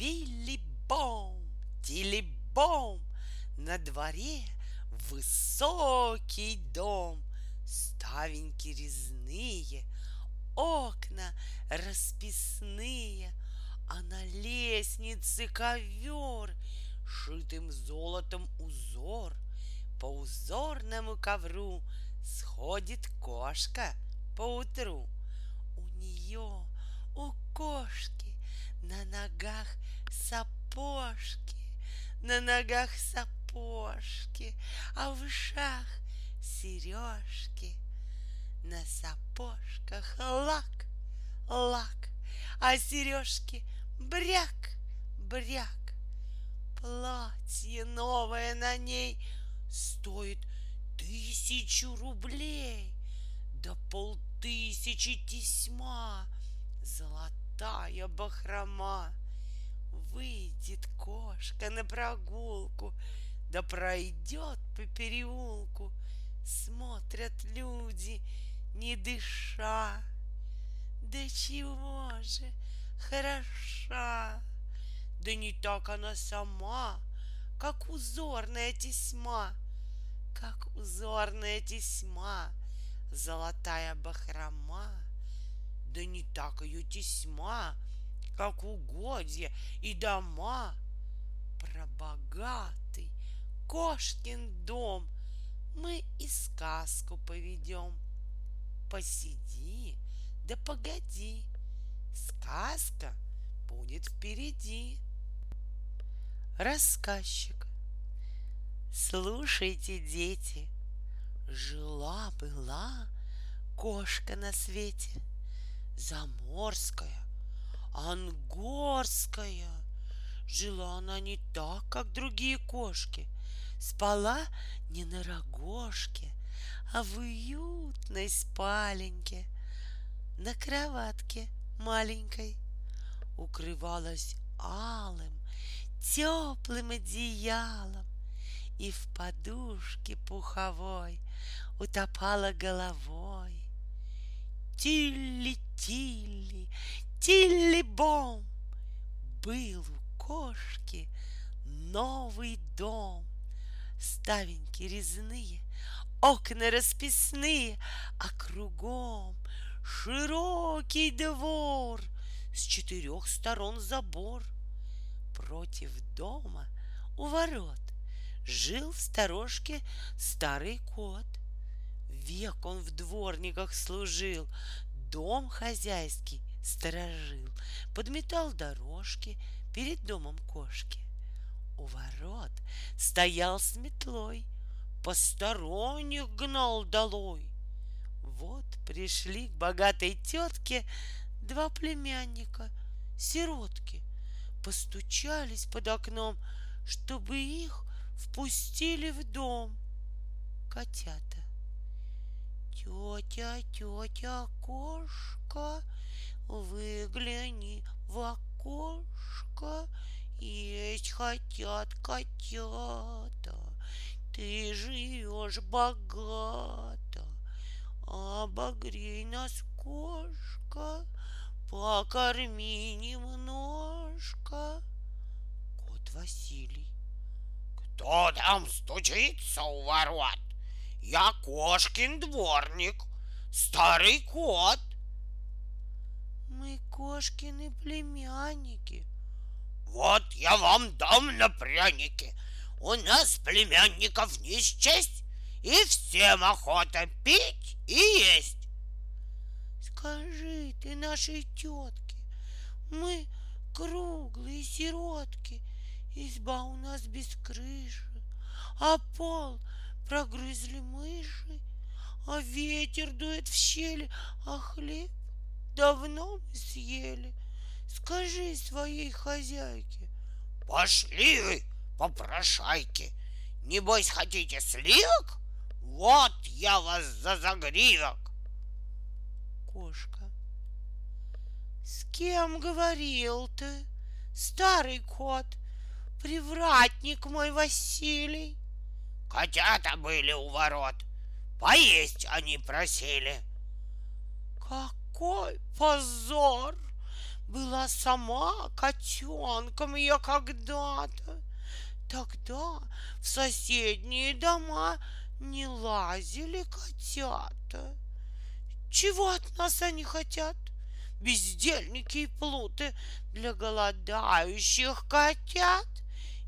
Били-бом, тили-бом, на дворе высокий дом, ставеньки резные, окна расписные, а на лестнице ковер, шитым золотом узор. По узорному ковру сходит кошка по утру. У нее, у кошки, на ногах сапожки, на ногах сапожки, а в ушах сережки. На сапожках лак, лак, а сережки бряк, бряк. Платье новое на ней стоит тысячу рублей, да полтысячи тесьма, золотая бахрома. Выйдет кошка на прогулку, да пройдет по переулку. Смотрят люди, не дыша. Да чего же хороша! Да не так она сама, как узорная тесьма, как узорная тесьма, золотая бахрома. Да не так ее тесьма, как угодья и дома. Про богатый кошкин дом мы и сказку поведем. Посиди, да погоди, сказка будет впереди. Рассказчик. Слушайте, дети, жила-была кошка на свете, заморская, ангорская. Жила она не так, как другие кошки, спала не на рогожке, а в уютной спаленьке, на кроватке маленькой, укрывалась алым, теплым одеялом и в подушке пуховой утопала головой. Тилли-тилли, тилли-бом, был у кошки новый дом. Ставеньки резные, окна расписные, а кругом широкий двор, с четырех сторон забор. Против дома у ворот жил в сторожке старый кот. Век он в дворниках служил, дом хозяйский сторожил, подметал дорожки перед домом кошки. У ворот стоял с метлой, посторонних гнал долой. Вот пришли к богатой тетке два племянника, сиротки, постучались под окном, чтобы их впустили в дом котята. Тетя, тетя, кошка, выгляни в окошко, есть хотят котята. Ты живешь богато, обогрей нас, кошка, покорми немножко. Кот Василий. Кто там стучится у ворот? Я кошкин дворник, старый кот. Мы кошкины племянники. Вот я вам дам на пряники. У нас племянников не счесть, и всем охота пить и есть. Скажи ты нашей тетке, мы круглые сиротки, изба у нас без крыши, а пол прогрызли мыши, а ветер дует в щели, а хлеб давно мы съели. Скажи своей хозяйке. Пошли вы, попрошайки. Небось, хотите сливок? Вот я вас за загривок. Кошка. С кем говорил ты, старый кот, привратник мой Василий? Котята были у ворот. Поесть они просили. Какой позор! была сама котенком я когда-то. Тогда в соседние дома не лазили котята. Чего от нас они хотят? Бездельники и плуты для голодающих котят.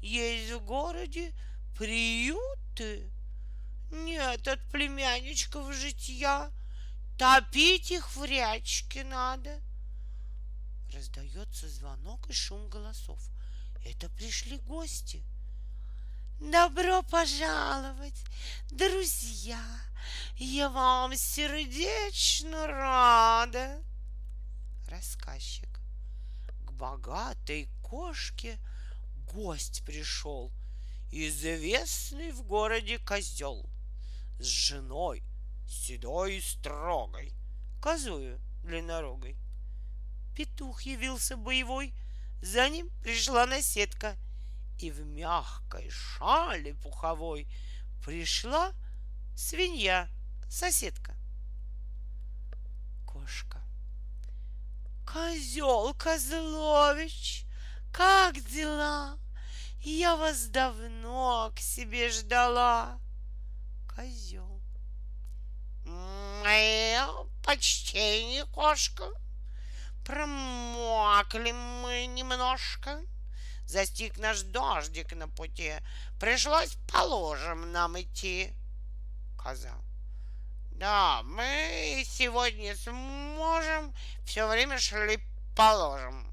Есть в городе приюты. Нет от племянничков житья. Топить их в рячке надо. Раздается звонок и шум голосов. Это пришли гости. Добро пожаловать, друзья! Я вам сердечно рада. Рассказчик. К богатой кошке гость пришел, известный в городе козел, с женой седой и строгой, козою длиннорогой. Петух явился боевой, за ним пришла наседка — и в мягкой шале пуховой пришла свинья, соседка. Кошка. Козел Козлович, как дела? Я вас давно к себе ждала. Козел. Мое почтение, кошка. Промокли мы немножко. Застиг наш дождик на пути. Пришлось положим нам идти. Коза. Да, мы сегодня сможем. Все время шли положим.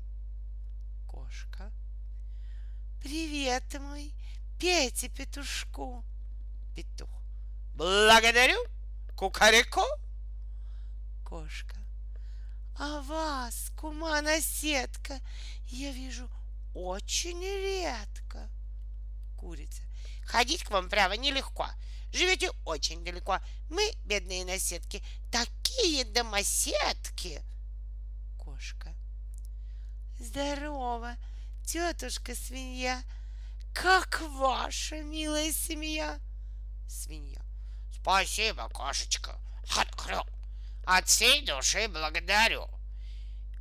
Кошка. Привет мой, пейте петушку. Петух. Благодарю, кукареку. Кошка. А вас, кума-наседка, я вижу, очень редко. Курица. Ходить к вам право нелегко. Живете очень далеко. Мы, бедные наседки, такие домоседки. Кошка. Здорово, тетушка свинья. Как ваша милая семья? Свинья. Спасибо, кошечка. От всей души благодарю.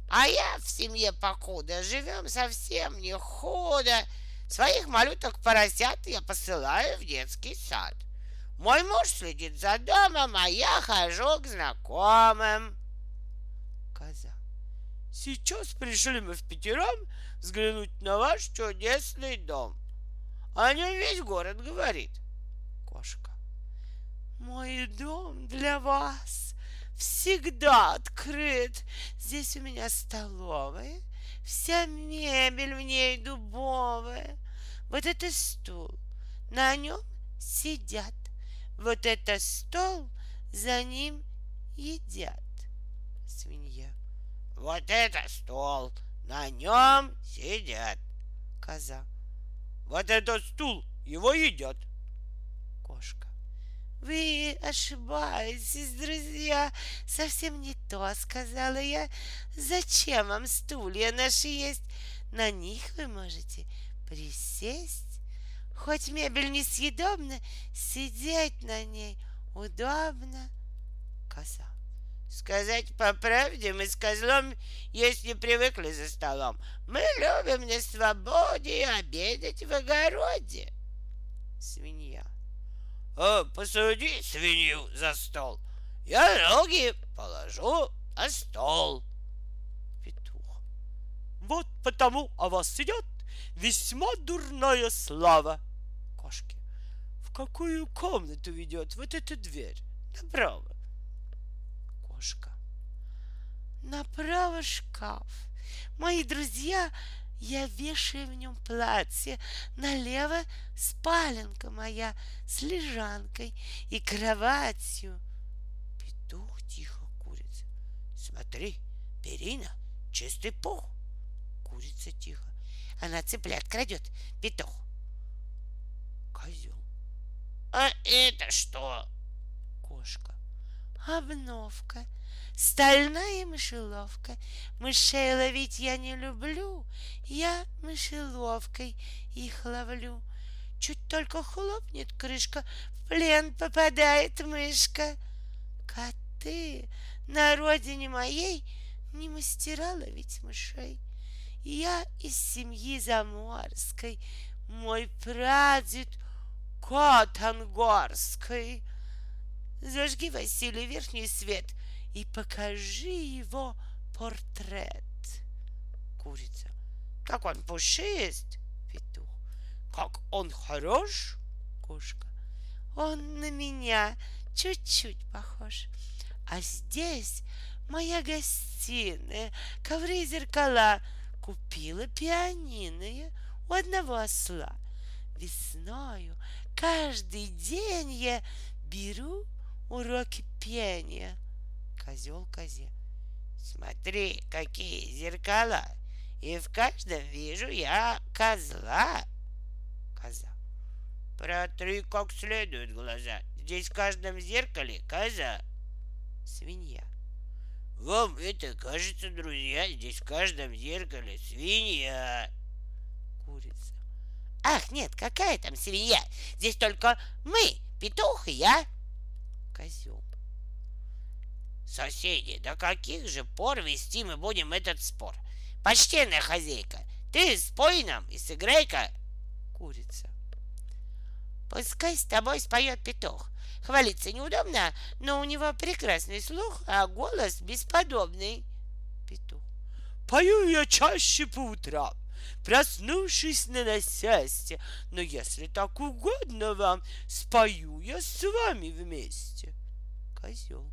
А я в семье покуда живем совсем не худо. Своих малюток поросят я посылаю в детский сад. Мой муж следит за домом, а я хожу к знакомым. Коза. Сейчас пришли мы в пятером взглянуть на ваш чудесный дом. О нем весь город говорит. Кошка. Мой дом для вас всегда открыт. Здесь у меня столовая, вся мебель в ней дубовая. Вот это стул, на нем сидят. Вот это стол, за ним едят. Свинья. Вот это стол, на нем сидят. Коза. Вот это стул, его едят. Кошка. Вы ошибаетесь, друзья. Совсем не то, сказала я. Зачем вам стулья наши есть? На них вы можете присесть. Хоть мебель несъедобна, сидеть на ней удобно. Коса. Сказать по правде, мы с козлом есть не привыкли за столом. Мы любим на свободе обедать в огороде. Свинья. Э, посади свинью за стол. Я ноги положу на стол. Петух. Вот потому о вас сидят весьма дурная слава. Кошки. В какую комнату ведет вот эта дверь? Направо. Кошка. Направо шкаф. Мои друзья я вешаю в нем платье, налево спаленка моя с лежанкой и кроватью. Петух тихо курица. Смотри, перина, чистый пух. Курица тихо. Она цыплят крадет, петух. Козел. А это что? Кошка. Обновка стальная мышеловка. Мышей ловить я не люблю, я мышеловкой их ловлю. Чуть только хлопнет крышка, в плен попадает мышка. Коты на родине моей не мастера ловить мышей. Я из семьи заморской, мой прадед кот ангорской. Зажги, Василий, верхний свет и покажи его портрет. Курица. Как он пушист, петух. Как он хорош, кошка. Он на меня чуть-чуть похож. А здесь моя гостиная, ковры и зеркала. Купила пианино у одного осла. Весною каждый день я беру уроки пения. Козел козе. Смотри, какие зеркала, и в каждом вижу я козла. Коза. Протри как следует глаза. Здесь в каждом зеркале коза. Свинья. Вам это кажется, друзья, здесь в каждом зеркале свинья. Курица. Ах, нет, какая там свинья? Здесь только мы, петух и я. Козел. Соседи, до каких же пор вести мы будем этот спор? Почтенная хозяйка, ты спой нам и сыграй-ка. Курица. Пускай с тобой споет петух. Хвалиться неудобно, но у него прекрасный слух, а голос бесподобный. Петух. Пою я чаще по утрам, проснувшись на насесте. Но если так угодно вам, спою я с вами вместе. Козел.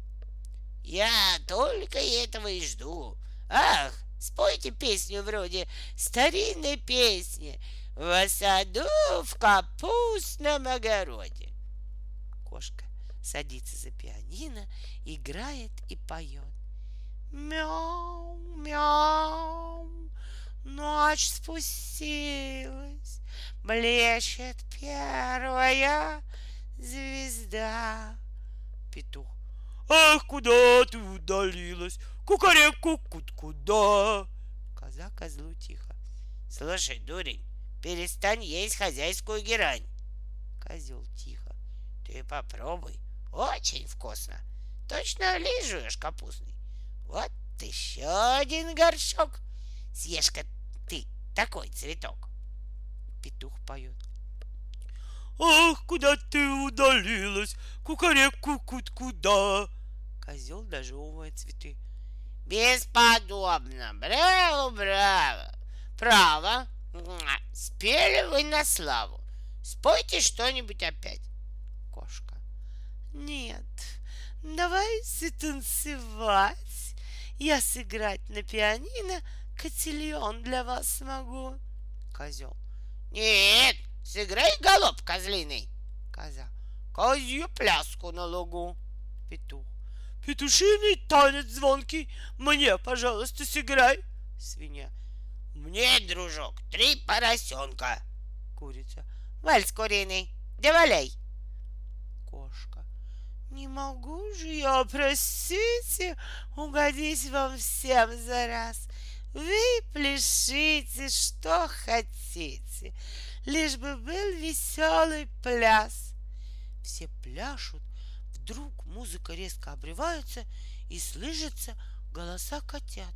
Я только этого и жду. Ах, спойте песню вроде старинной песни в саду в капустном огороде. Кошка садится за пианино, играет и поет. Мяу, мяу, ночь спустилась, блещет первая звезда. Петух. Ах, куда ты удалилась? Кукареку, кут куда? Коза козлу тихо. Слушай, дурень, перестань есть хозяйскую герань. Козел тихо. Ты попробуй, очень вкусно. Точно лижешь капустный. Вот еще один горшок. Съешь-ка такой цветок. Петух поет. Ах, куда ты удалилась? Кукареку, кут куда? Козел дожевывает цветы. Бесподобно. Браво, браво. Право. Спели вы на славу. Спойте что-нибудь опять. Кошка. Нет, давайте танцевать. Я сыграть на пианино котельон для вас смогу. Козел. Нет, сыграй голуб козлиный. Коза. Козью пляску на лугу. Петух. Петушиный танец звонкий, мне, пожалуйста, сыграй. Свинья. Мне, дружок, три поросенка. Курица. Вальс куриный, давай. Кошка. Не могу же я, простите, угодить вам всем за раз. Вы пляшите, что хотите, лишь бы был веселый пляс. Все пляшут, Вдруг музыка резко обрывается и слышатся голоса котят.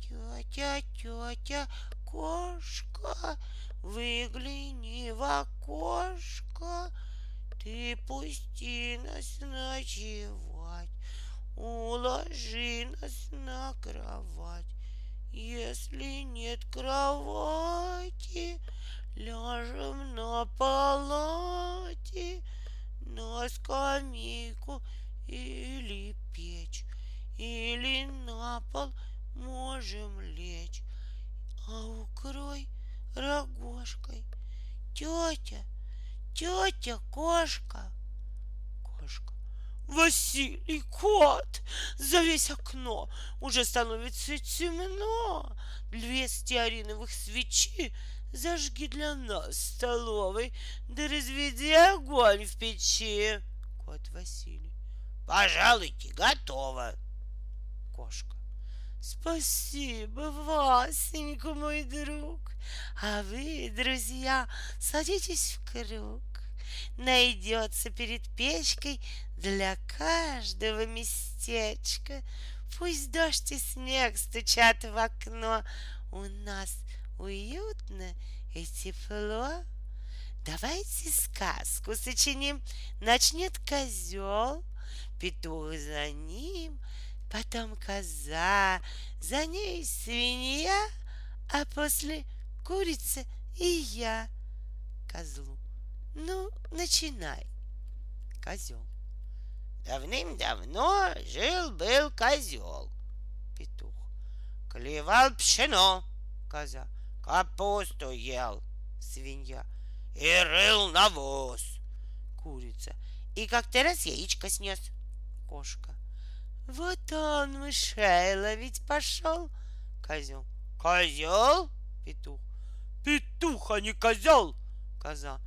Тетя, тетя, кошка, выгляни в окошко, ты пусти нас ночевать, уложи нас на кровать. Если нет кровати, ляжем на палате на скамейку или печь, или на пол можем лечь, а укрой рогожкой. Тетя, тетя кошка. Кошка. Василий, кот, за весь окно уже становится темно. Две стеариновых свечи Зажги для нас в столовой, да разведи огонь в печи. Кот Василий. Пожалуйте, готово. Кошка. Спасибо, Васенька, мой друг. А вы, друзья, садитесь в круг. Найдется перед печкой для каждого местечко. Пусть дождь и снег стучат в окно. У нас уютно и тепло. Давайте сказку сочиним. Начнет козел, петух за ним, потом коза, за ней свинья, а после курица и я козлу. Ну, начинай, козел. Давным-давно жил-был козел. Петух. Клевал пшено. Коза. Капусту ел. Свинья. И рыл навоз. Курица. И как-то раз яичко снес. Кошка. Вот он мышей ловить пошел. Козел. Козел? Петух. Петух, а не козел. Коза.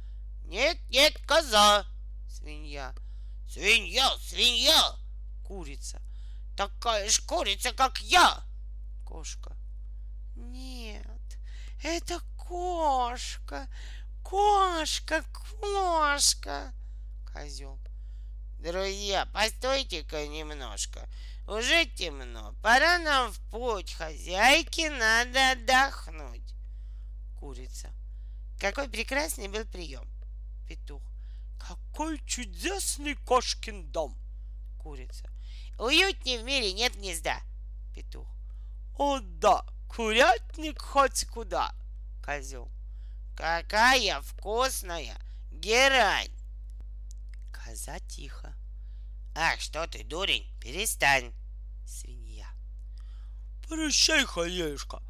Нет, нет, коза. Свинья. Свинья, свинья. Курица. Такая ж курица, как я. Кошка. Нет, это кошка. Кошка, кошка. Козел. Друзья, постойте-ка немножко. Уже темно. Пора нам в путь. Хозяйке надо отдохнуть. Курица. Какой прекрасный был прием. Петух. Какой чудесный кошкин дом. Курица. Уютнее в мире нет гнезда. Петух. О да, курятник хоть куда. Козел. Какая вкусная герань. Коза тихо. Ах, что ты, дурень, перестань. Свинья. Прощай, хозяюшка.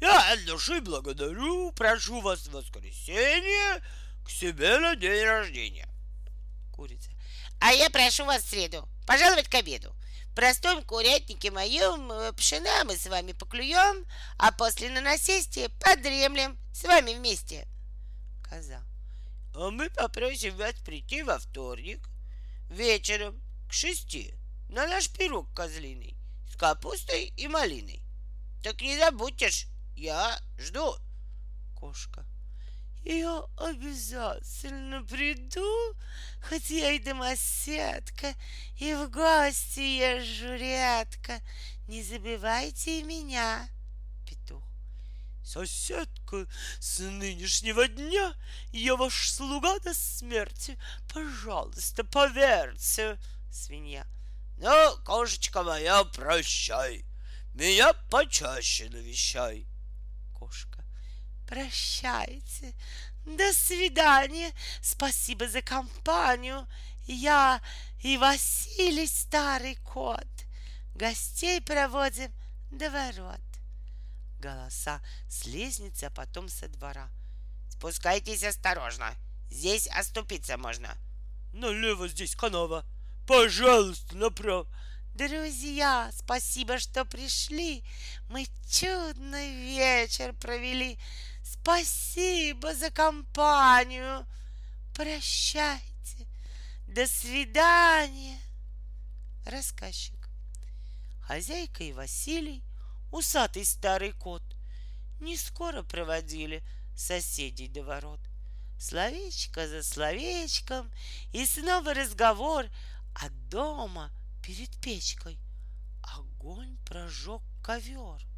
Я от души благодарю, прошу вас в воскресенье к себе на день рождения. Курица. А я прошу вас в среду пожаловать к обеду. В простом курятнике моем э, пшена мы с вами поклюем, а после на насесте подремлем с вами вместе. Коза. А мы попросим вас прийти во вторник вечером к шести на наш пирог козлиный с капустой и малиной. Так не забудьте ж, я жду. Кошка. Я обязательно приду, хоть я и домоседка, и в гости езжу редко. Не забывайте и меня. Петух. Соседка, с нынешнего дня я ваш слуга до смерти. Пожалуйста, поверьте. Свинья. Ну, кошечка моя, прощай. Меня почаще навещай. Кошка. Прощайте. До свидания. Спасибо за компанию. Я и Василий старый кот. Гостей проводим до ворот. Голоса с лестницы, а потом со двора. Спускайтесь осторожно. Здесь оступиться можно. Налево здесь канава. Пожалуйста, направо. Друзья, спасибо, что пришли. Мы чудный вечер провели. Спасибо за компанию. Прощайте. До свидания. Рассказчик. Хозяйка и Василий, усатый старый кот, не скоро проводили соседей до ворот. Словечко за словечком, и снова разговор, а дома перед печкой огонь прожег ковер.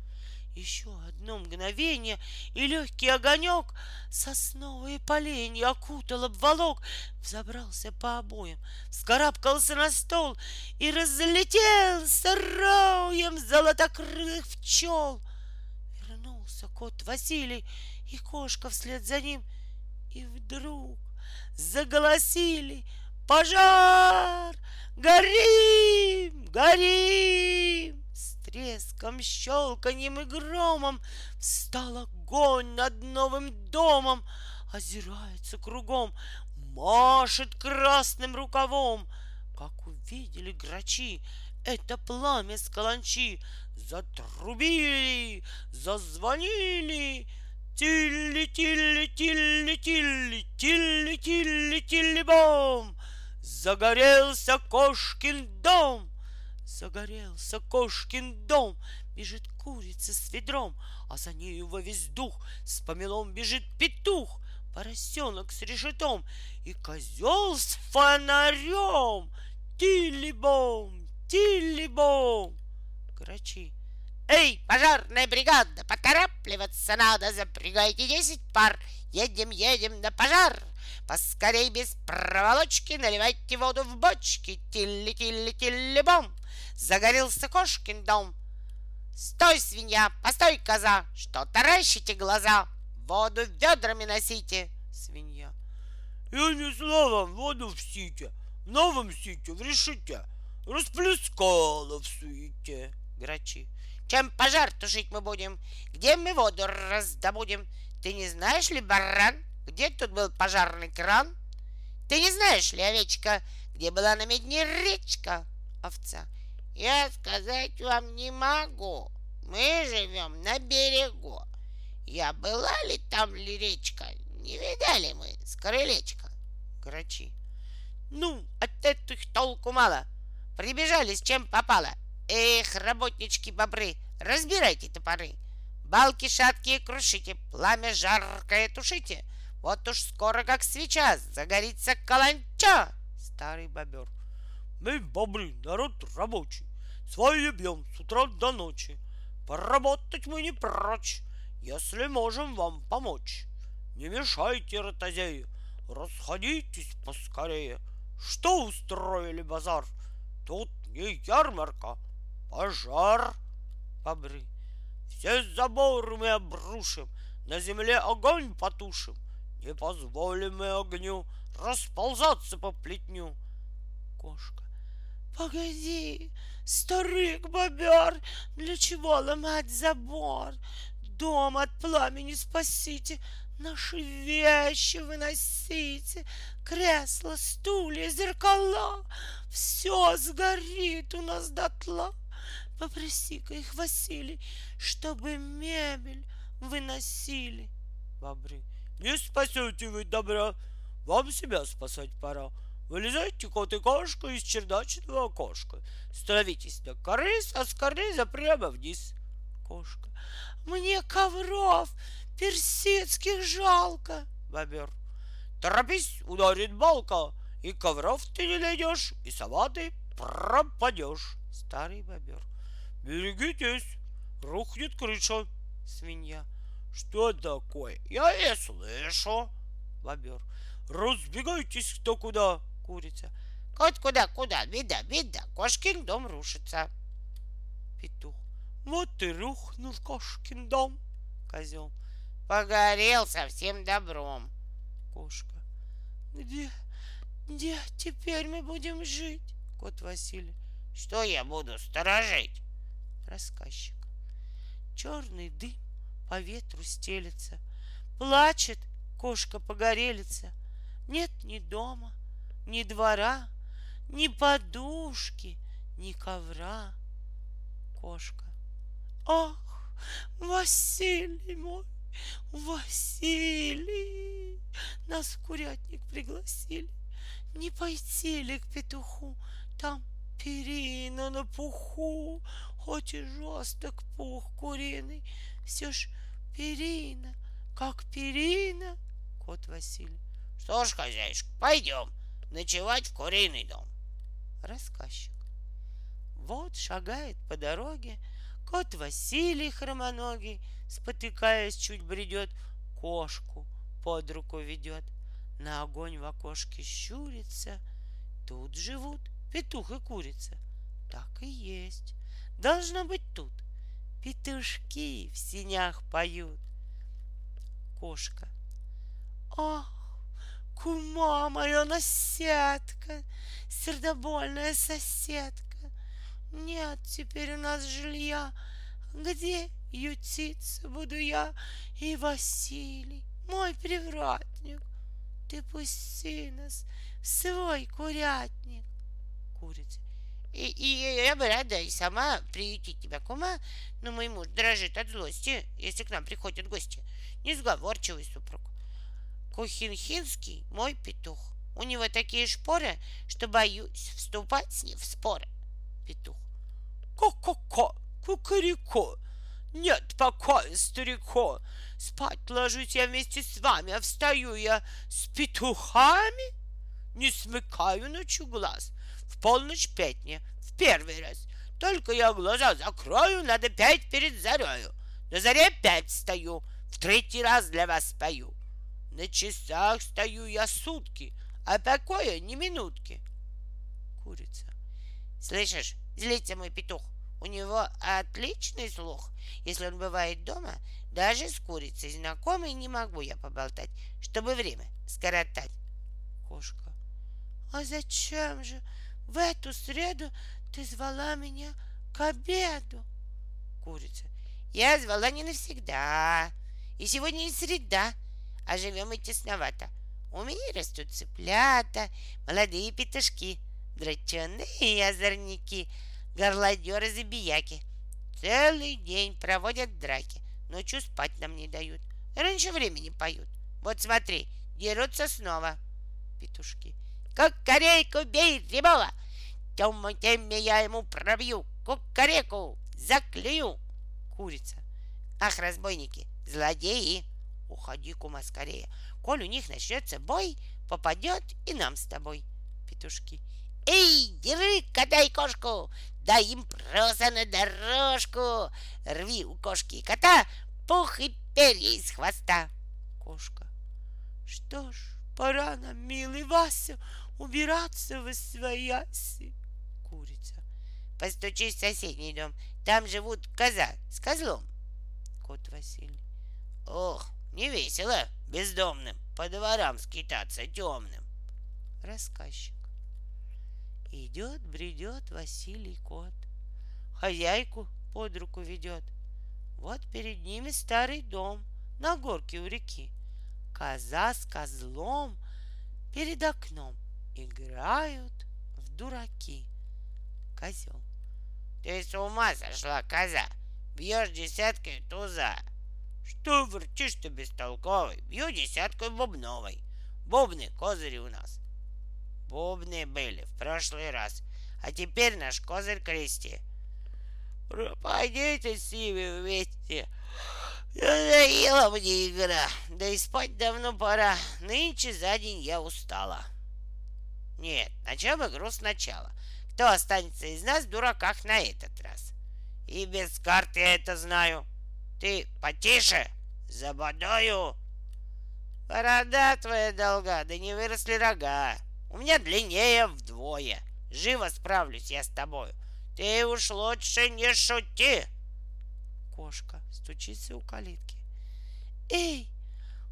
Еще одно мгновение, и легкий огонек сосновые поленья окутал, обволок, взобрался по обоям, вскарабкался на стол и разлетелся роем золотокрылых пчел. Вернулся кот Василий и кошка вслед за ним, и вдруг заголосили «Пожар! Горим! Горим!» Треском, щелканьем и громом Встал огонь над новым домом, Озирается кругом, машет красным рукавом. Как увидели грачи это пламя с каланчи, Затрубили, зазвонили, Тилли-тилли-тилли-тилли, тилли-тилли-тилли-бом! Загорелся кошкин дом! Загорелся кошкин дом, бежит курица с ведром, а за нею во весь дух с помелом бежит петух, поросенок с решетом и козел с фонарем. Тилли-бом, тилли-бом. Грачи. Эй, пожарная бригада, поторапливаться надо, запрягайте десять пар. Едем, едем на пожар. Поскорей без проволочки наливайте воду в бочки. Тилли-тилли-тилли-бом. Загорелся кошкин дом. Стой, свинья, постой, коза, что таращите глаза. Воду ведрами носите. Свинья. Я несла вам воду в сите, в новом сите в решите, расплескала в суете. Грачи. Чем пожар тушить мы будем? Где мы воду раздобудем? Ты не знаешь ли, баран, где тут был пожарный кран? Ты не знаешь ли, овечка, где была на медне речка? Овца. Я сказать вам не могу. Мы живем на берегу. Я была ли там ли речка? Не видали мы с крылечка. Грачи. Ну, от этих толку мало. Прибежали с чем попало. Эх, работнички бобры, разбирайте топоры. Балки шаткие крушите, пламя жаркое тушите. Вот уж скоро, как свеча, загорится каланча. Старый бобер. Мы, бобры, народ рабочий. Свои бьем с утра до ночи. Поработать мы не прочь, если можем вам помочь. Не мешайте, ротозеи, расходитесь поскорее. Что устроили базар? Тут не ярмарка, пожар. Бобры. Все заборы мы обрушим, на земле огонь потушим. Не позволим мы огню расползаться по плетню. Кошка. Погоди, старик бобер, для чего ломать забор? Дом от пламени спасите, наши вещи выносите, кресла, стулья, зеркала, все сгорит у нас дотла. Попроси-ка их, Василий, чтобы мебель выносили. Бобры. Не спасете вы добра, вам себя спасать пора. Вылезайте, кот и кошка, из чердачного окошка. Становитесь на корыс, а с карниза прямо вниз. Кошка. Мне ковров персидских жалко. Бобер. Торопись, ударит балка, и ковров ты не найдешь, и сама ты пропадешь. Старый бобер. Берегитесь, рухнет крыша. Свинья. Что такое? Я и слышу. Бобер. Разбегайтесь кто куда. Курица. Кот куда, куда, беда, беда, кошкин дом рушится. Петух. Вот и рухнул кошкин дом. Козел. Погорел совсем добром. Кошка. Где, где теперь мы будем жить? Кот Василий. Что я буду сторожить? Рассказчик. Черный дым по ветру стелется. Плачет кошка погорелица. Нет ни дома, ни двора, ни подушки, ни ковра. Кошка. Ах, Василий мой, Василий, нас в курятник пригласили. Не пойти ли к петуху, там перина на пуху, хоть и жесток пух куриный, все ж перина, как перина. Кот Василий. Что ж, хозяюшка, пойдем ночевать в куриный дом. Рассказчик. Вот шагает по дороге кот Василий хромоногий, спотыкаясь, чуть бредет, кошку под руку ведет. На огонь в окошке щурится. Тут живут петух и курица. Так и есть. Должно быть тут. Петушки в синях поют. Кошка. Ах, кума моя наседка, сердобольная соседка. Нет теперь у нас жилья, где ютиться буду я и Василий, мой привратник. Ты пусти нас в свой курятник. Курица. И, и я бы рада и сама приютить тебя, кума, но мой муж дрожит от злости, если к нам приходят гости. Несговорчивый супруг. Кухинхинский мой петух. У него такие шпоры, что боюсь вступать с ним в споры. Петух. Ко-ко-ко, кукареко, нет покоя, старико. Спать ложусь я вместе с вами, а встаю я с петухами. Не смыкаю ночью глаз. В полночь пятня, в первый раз. Только я глаза закрою, надо пять перед зарею. На заре пять стою, в третий раз для вас пою. На часах стою я сутки, а покоя ни минутки. Курица. Слышишь, злится мой петух. У него отличный слух. Если он бывает дома, даже с курицей знакомой не могу я поболтать, чтобы время скоротать. Кошка. А зачем же в эту среду ты звала меня к обеду? Курица. Я звала не навсегда. И сегодня не среда, а живем и тесновато. У меня растут цыплята, молодые петушки, драченые озорники, горлодеры забияки. Целый день проводят драки, ночью спать нам не дают. Раньше времени поют. Вот смотри, дерутся снова. Петушки. Как корейку бей, рябова! Тем теме я ему пробью, кукареку заклюю. Курица. Ах, разбойники, злодеи! Уходи, кума, скорее. Коль у них начнется бой, попадет и нам с тобой. Петушки. Эй, и кошку, дай им просто на дорожку. Рви у кошки и кота пух и перья из хвоста. Кошка. Что ж, пора нам, милый Вася, убираться в свояси. Курица. Постучись в соседний дом, там живут коза с козлом. Кот Василий. Ох, не весело бездомным по дворам скитаться темным. Рассказчик. Идет, бредет Василий кот. Хозяйку под руку ведет. Вот перед ними старый дом на горке у реки. Коза с козлом перед окном играют в дураки. Козел. Ты с ума сошла, коза? Бьешь десяткой туза. Что врчишь ты бестолковый? Бью десяткой бубновой. Бубны, козыри у нас. Бубны были в прошлый раз, а теперь наш козырь крести. Пойдите с ними вместе. Надоела мне игра, да и спать давно пора. Нынче за день я устала. Нет, начнем игру сначала. Кто останется из нас в дураках на этот раз? И без карты я это знаю. Ты потише, забодаю. Борода твоя долга, да не выросли рога. У меня длиннее вдвое. Живо справлюсь я с тобою. Ты уж лучше не шути. Кошка стучится у калитки. Эй,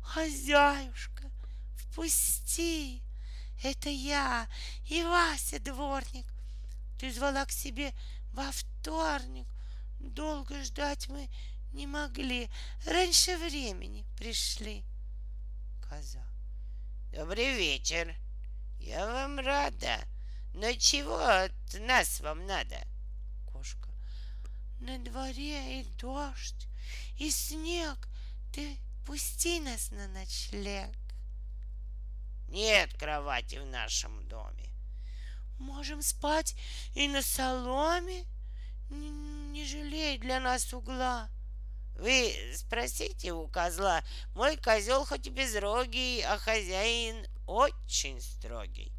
хозяюшка, впусти. Это я и Вася дворник. Ты звала к себе во вторник. Долго ждать мы не могли. Раньше времени пришли. Коза. Добрый вечер. Я вам рада. Но чего от нас вам надо? Кошка. На дворе и дождь, и снег. Ты пусти нас на ночлег. Нет кровати в нашем доме. Можем спать и на соломе. Не, не жалей для нас угла. Вы спросите у козла, мой козел хоть и безрогий, а хозяин очень строгий.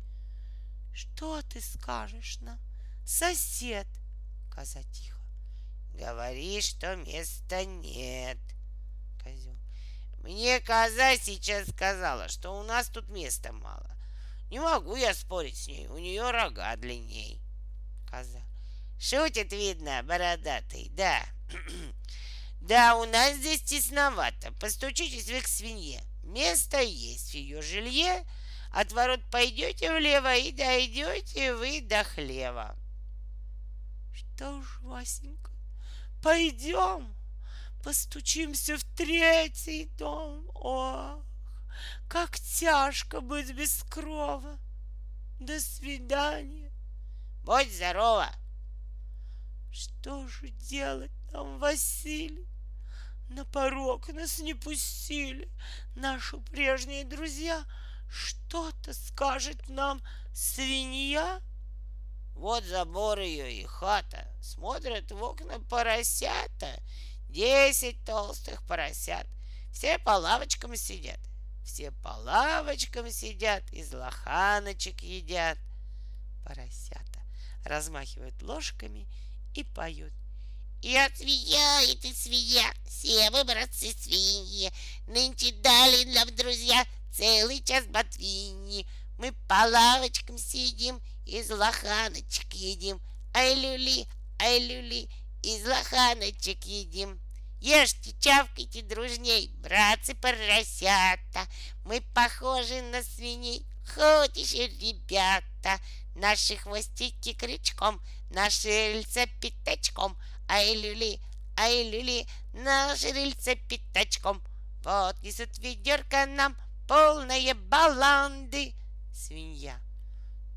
Что ты скажешь нам, сосед? Коза тихо. Говори, что места нет. Козел. Мне коза сейчас сказала, что у нас тут места мало. Не могу я спорить с ней, у нее рога длинней. Коза. Шутит, видно, бородатый, да. да, у нас здесь тесновато. Постучитесь вы к свинье. Место есть в ее жилье. От ворот пойдете влево и дойдете вы до хлева. Что ж, Васенька, пойдем, постучимся в третий дом. Ох, как тяжко быть без крова. До свидания. Будь здорова. Что же делать нам, Василий? На порог нас не пустили. Наши прежние друзья что-то скажет нам свинья. Вот забор ее и хата. Смотрят в окна поросята. Десять толстых поросят. Все по лавочкам сидят. Все по лавочкам сидят, из лоханочек едят. Поросята размахивают ложками и поют. Я свинья, и ты свинья, все мы братцы свиньи. Нынче дали нам друзья целый час ботвиньи. Мы по лавочкам сидим, из лоханочек едим. Ай люли, ай люли, из лоханочек едим. Ешьте, чавкайте дружней, братцы поросята. Мы похожи на свиней, хоть еще ребята. Наши хвостики крючком, наши рельса пятачком. Ай люли, ай люли, наши рельса пятачком. Вот несут ведерко нам полные баланды. Свинья.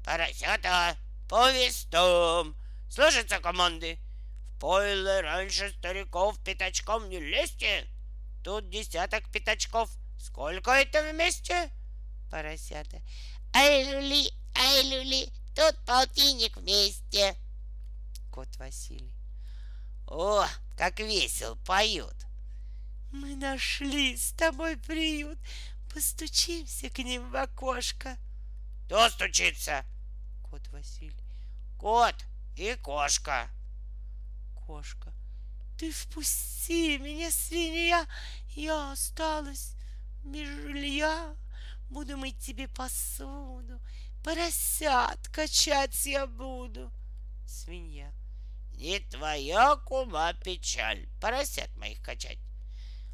Поросята, по вестам, слышатся команды. В пойло раньше стариков пятачком не лезьте. Тут десяток пятачков. Сколько это вместе? Поросята. Ай, люли, ай, люли, тут полтинник вместе. Кот Василий. О, как весел поют. Мы нашли с тобой приют. Постучимся к ним в окошко. Кто стучится? Кот Василий. Кот и кошка. Кошка. Ты впусти меня, свинья, я осталась без жилья. Буду мыть тебе посуду, поросят качать я буду. Свинья. Не твоя кума печаль, поросят моих качать.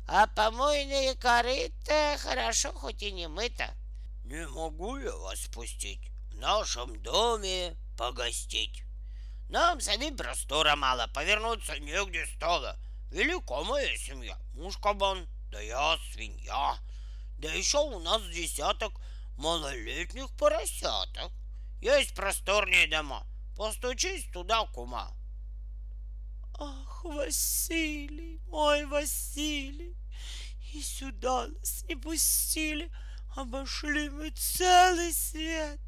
А помойные корыта хорошо хоть и не мыто. Не могу я вас пустить в нашем доме погостить. Нам самим простора мало, повернуться негде стало. Велика моя семья, муж кабан, да я свинья. Да еще у нас десяток малолетних поросяток. Есть просторнее дома, постучись туда, кума. Ах, Василий, мой Василий, и сюда нас не пустили, обошли мы целый свет.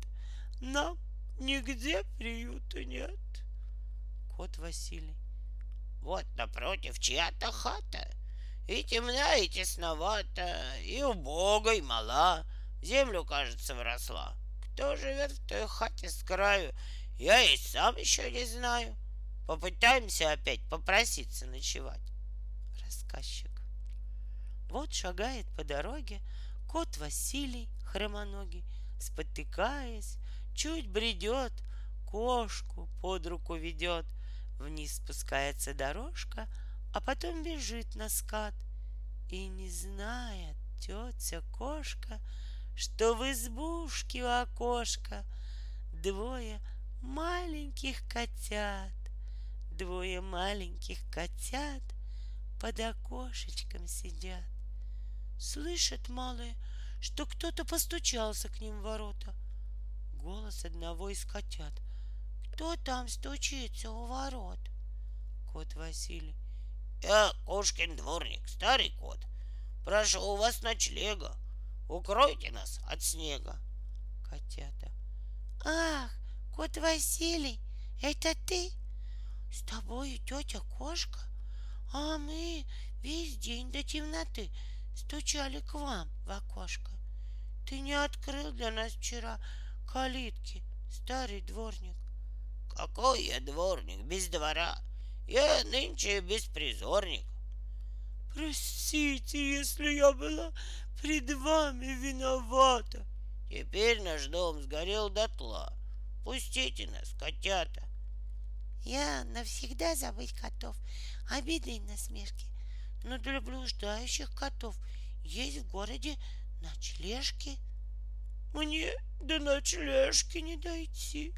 Нам нигде приюта нет. Кот Василий. Вот напротив чья-то хата. И темна, и тесновата, и убога, и мала. Землю, кажется, вросла. Кто живет в той хате с краю, я и сам еще не знаю. — Попытаемся опять попроситься ночевать. Рассказчик. Вот шагает по дороге кот Василий хромоногий, спотыкаясь, чуть бредет, кошку под руку ведет, вниз спускается дорожка, а потом бежит на скат. И не знает тетя кошка, что в избушке у окошка двое маленьких котят двое маленьких котят под окошечком сидят. Слышат малые, что кто-то постучался к ним в ворота. Голос одного из котят. Кто там стучится у ворот? Кот Василий. Я кошкин дворник, старый кот. Прошу у вас ночлега. Укройте нас от снега. Котята. Ах, кот Василий, это ты? С тобой тетя кошка, а мы весь день до темноты стучали к вам в окошко. Ты не открыл для нас вчера калитки, старый дворник. Какой я дворник без двора? Я нынче беспризорник. Простите, если я была пред вами виновата. Теперь наш дом сгорел дотла. Пустите нас, котята. Я навсегда забыть котов, обиды и насмешки. Но для блуждающих котов есть в городе ночлежки. Мне до ночлежки не дойти.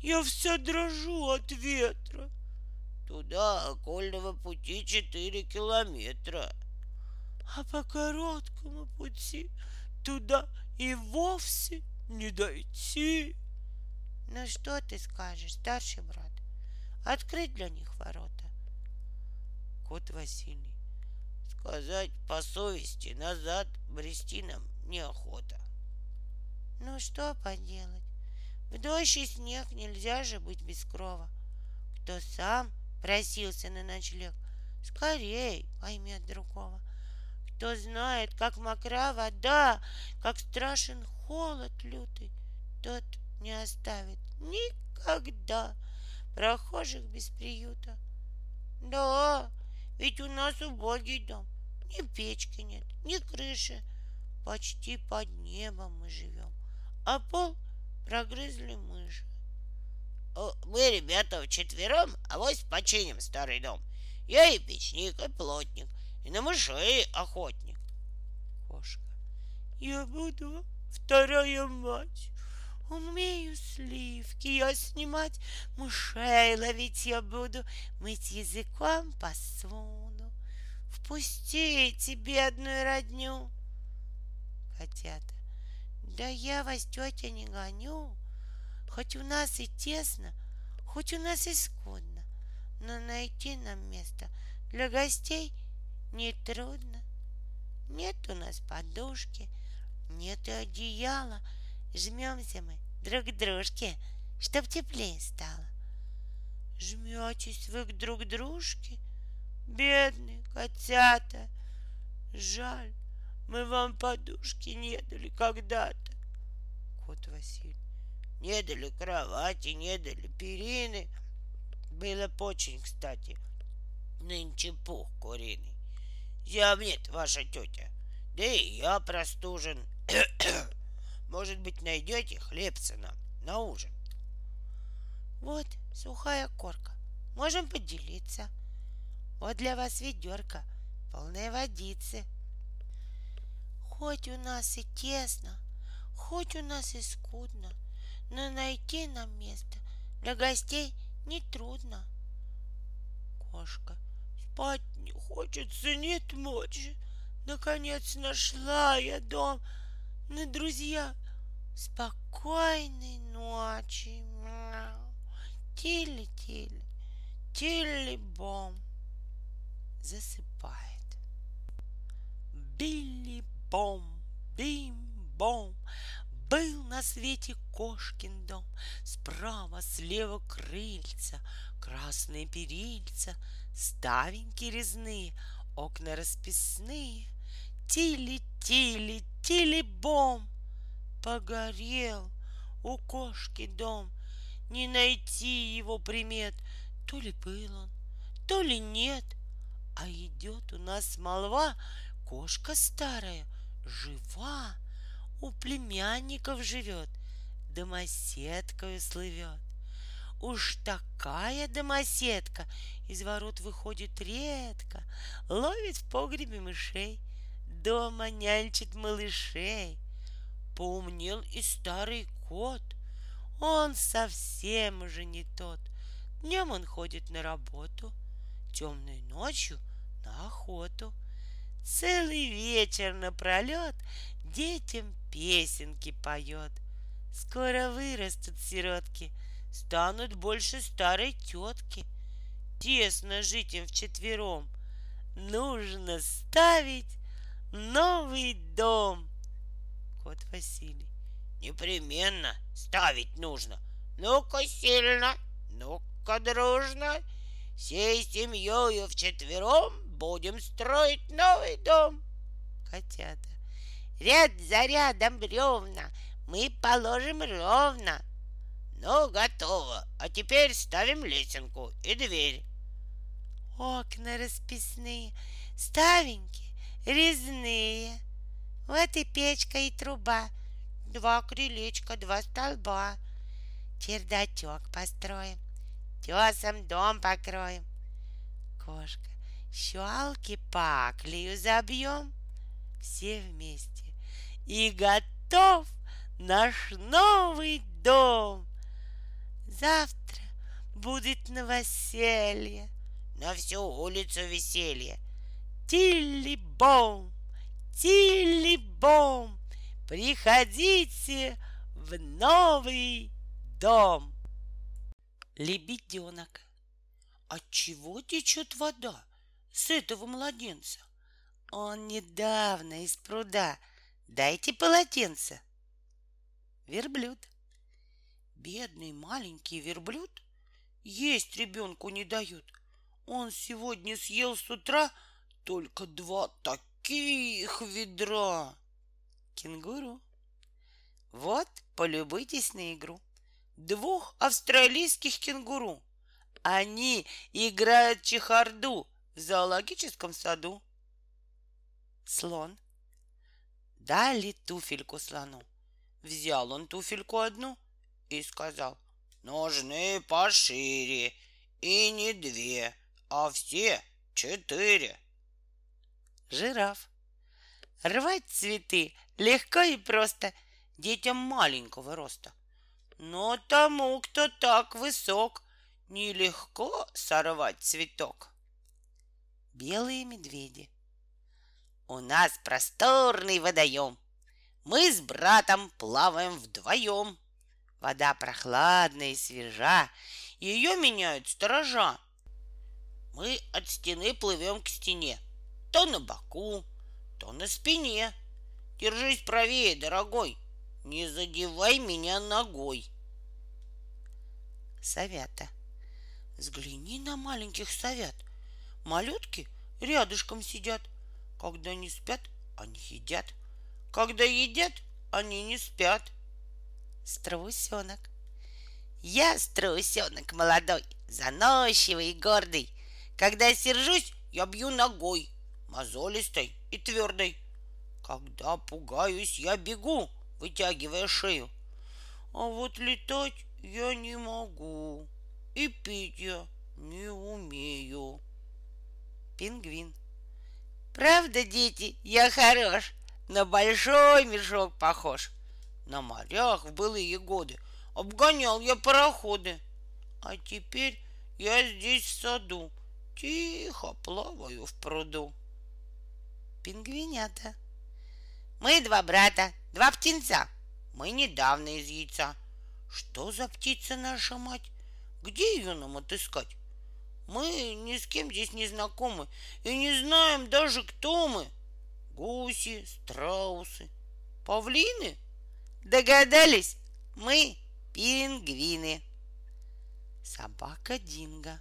Я вся дрожу от ветра. Туда окольного пути четыре километра. А по короткому пути туда и вовсе не дойти. Ну что ты скажешь, старший брат? Открыть для них ворота. Кот Василий. Сказать по совести, назад брести нам неохота. Ну что поделать? В дождь и снег нельзя же быть без крова. Кто сам просился на ночлег, скорей поймет другого. Кто знает, как мокра вода, как страшен холод лютый, тот не оставит никогда прохожих без приюта. Да, ведь у нас убогий дом. Ни печки нет, ни крыши. Почти под небом мы живем. А пол прогрызли мыши. Мы, ребята, вчетвером, авось починим старый дом. Я и печник, и плотник, и на мышей охотник. Кошка. Я буду вторая мать. Умею сливки я снимать, мышей ловить я буду, мыть языком посуду. Впустите бедную родню. Котята. Да я вас, тетя, не гоню. Хоть у нас и тесно, хоть у нас и скудно, но найти нам место для гостей нетрудно. Нет у нас подушки, нет и одеяла, жмемся мы друг к дружке, чтоб теплее стало. Жметесь вы к друг дружке, бедные котята, жаль, мы вам подушки не дали когда-то. Кот Василий не дали кровати, не дали перины. Было бы очень кстати. Нынче пух куриный. Зябнет ваша тетя. Да и я простужен. Может быть, найдете хлебца нам на ужин? Вот сухая корка. Можем поделиться. Вот для вас ведерко, полное водицы. Хоть у нас и тесно, хоть у нас и скудно, но найти нам место для гостей нетрудно. Кошка, спать не хочется, нет мочи. Наконец нашла я дом. На друзья, спокойной ночи. Мяу. Тили-тили, тили-бом. Засыпает. Билли-бом, бим-бом. Был на свете кошкин дом, Справа, слева крыльца, Красные перильца, Ставеньки резные, Окна расписные. Тили-тили, тили-бом! Погорел. У кошки дом, Не найти его примет, То ли был он, то ли нет, А идет у нас молва, Кошка старая, жива. У племянников живет, домоседкою слывет. Уж такая домоседка из ворот выходит редко, ловит в погребе мышей, дома нянчит малышей. Поумнел и старый кот, он совсем уже не тот. Днем он ходит на работу, темной ночью на охоту. Целый вечер напролет детям песенки поет. Скоро вырастут сиротки, станут больше старой тетки. Тесно жить им вчетвером. Нужно ставить новый дом. Кот Василий. Непременно ставить нужно. Ну-ка сильно, ну-ка дружно. Всей семьей вчетвером будем строить новый дом. Котята. Ряд за рядом бревна мы положим ровно. Ну, готово. А теперь ставим лесенку и дверь. Окна расписные, ставеньки, резные. Вот и печка, и труба. Два крылечка, два столба. Чердачок построим, тесом дом покроем. Кошка, щелки паклею забьем. Все вместе и готов наш новый дом. Завтра будет новоселье, на всю улицу веселье. Тилли-бом, тилли-бом, приходите в новый дом. Лебеденок. От чего течет вода с этого младенца? Он недавно из пруда Дайте полотенце. Верблюд. Бедный маленький верблюд есть ребенку не дают. Он сегодня съел с утра только два таких ведра. Кенгуру. Вот, полюбуйтесь на игру. Двух австралийских кенгуру. Они играют чехарду в зоологическом саду. Слон. Дали туфельку слону. Взял он туфельку одну и сказал, нужны пошире, и не две, а все четыре. Жираф. Рвать цветы легко и просто детям маленького роста. Но тому, кто так высок, нелегко сорвать цветок. Белые медведи. У нас просторный водоем. Мы с братом плаваем вдвоем. Вода прохладная и свежа, ее меняют сторожа. Мы от стены плывем к стене, то на боку, то на спине. Держись правее, дорогой, не задевай меня ногой. Совята. Взгляни на маленьких совят. Малютки рядышком сидят. Когда не спят, они едят. Когда едят, они не спят. Страусенок. Я страусенок молодой, заносчивый и гордый. Когда сержусь, я бью ногой, мозолистой и твердой. Когда пугаюсь, я бегу, вытягивая шею. А вот летать я не могу. И пить я не умею. Пингвин. Правда, дети, я хорош, на большой мешок похож. На морях в былые годы обгонял я пароходы. А теперь я здесь в саду, тихо плаваю в пруду. Пингвинята. Мы два брата, два птенца. Мы недавно из яйца. Что за птица наша мать? Где ее нам отыскать? Мы ни с кем здесь не знакомы и не знаем даже, кто мы. Гуси, страусы, павлины? Догадались? Мы пингвины. Собака Динго.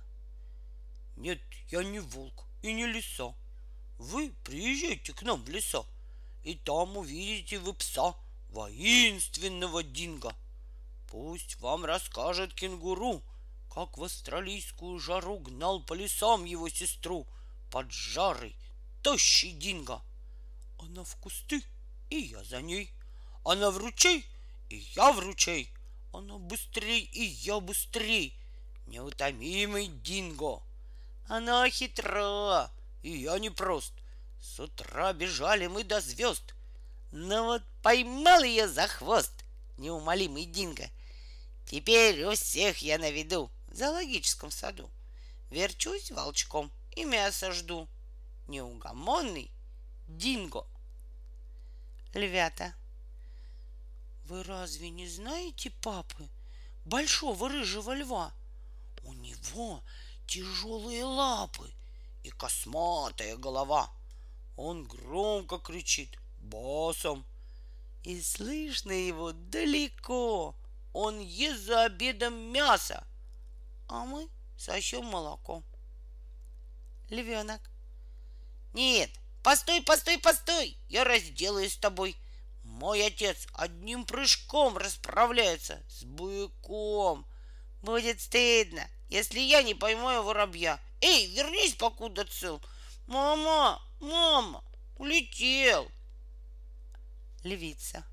Нет, я не волк и не лиса. Вы приезжайте к нам в леса, и там увидите вы пса, воинственного Динго. Пусть вам расскажет кенгуру, как в австралийскую жару гнал по лесам его сестру под жарой тощий Динго. Она в кусты, и я за ней. Она в ручей, и я в ручей. Она быстрей, и я быстрей. Неутомимый Динго. Она хитра, и я непрост. С утра бежали мы до звезд. Но вот поймал ее за хвост неумолимый Динго. Теперь у всех я на виду в зоологическом саду. Верчусь волчком и мясо жду. Неугомонный Динго. Львята. Вы разве не знаете папы, большого рыжего льва? У него тяжелые лапы и косматая голова. Он громко кричит басом, и слышно его далеко. Он ест за обедом мясо, а мы сощем молоко. Львенок. Нет, постой, постой, постой, я разделаюсь с тобой. Мой отец одним прыжком расправляется с буйком. Будет стыдно, если я не поймаю воробья. Эй, вернись, покуда цел. Мама, мама, улетел. Львица.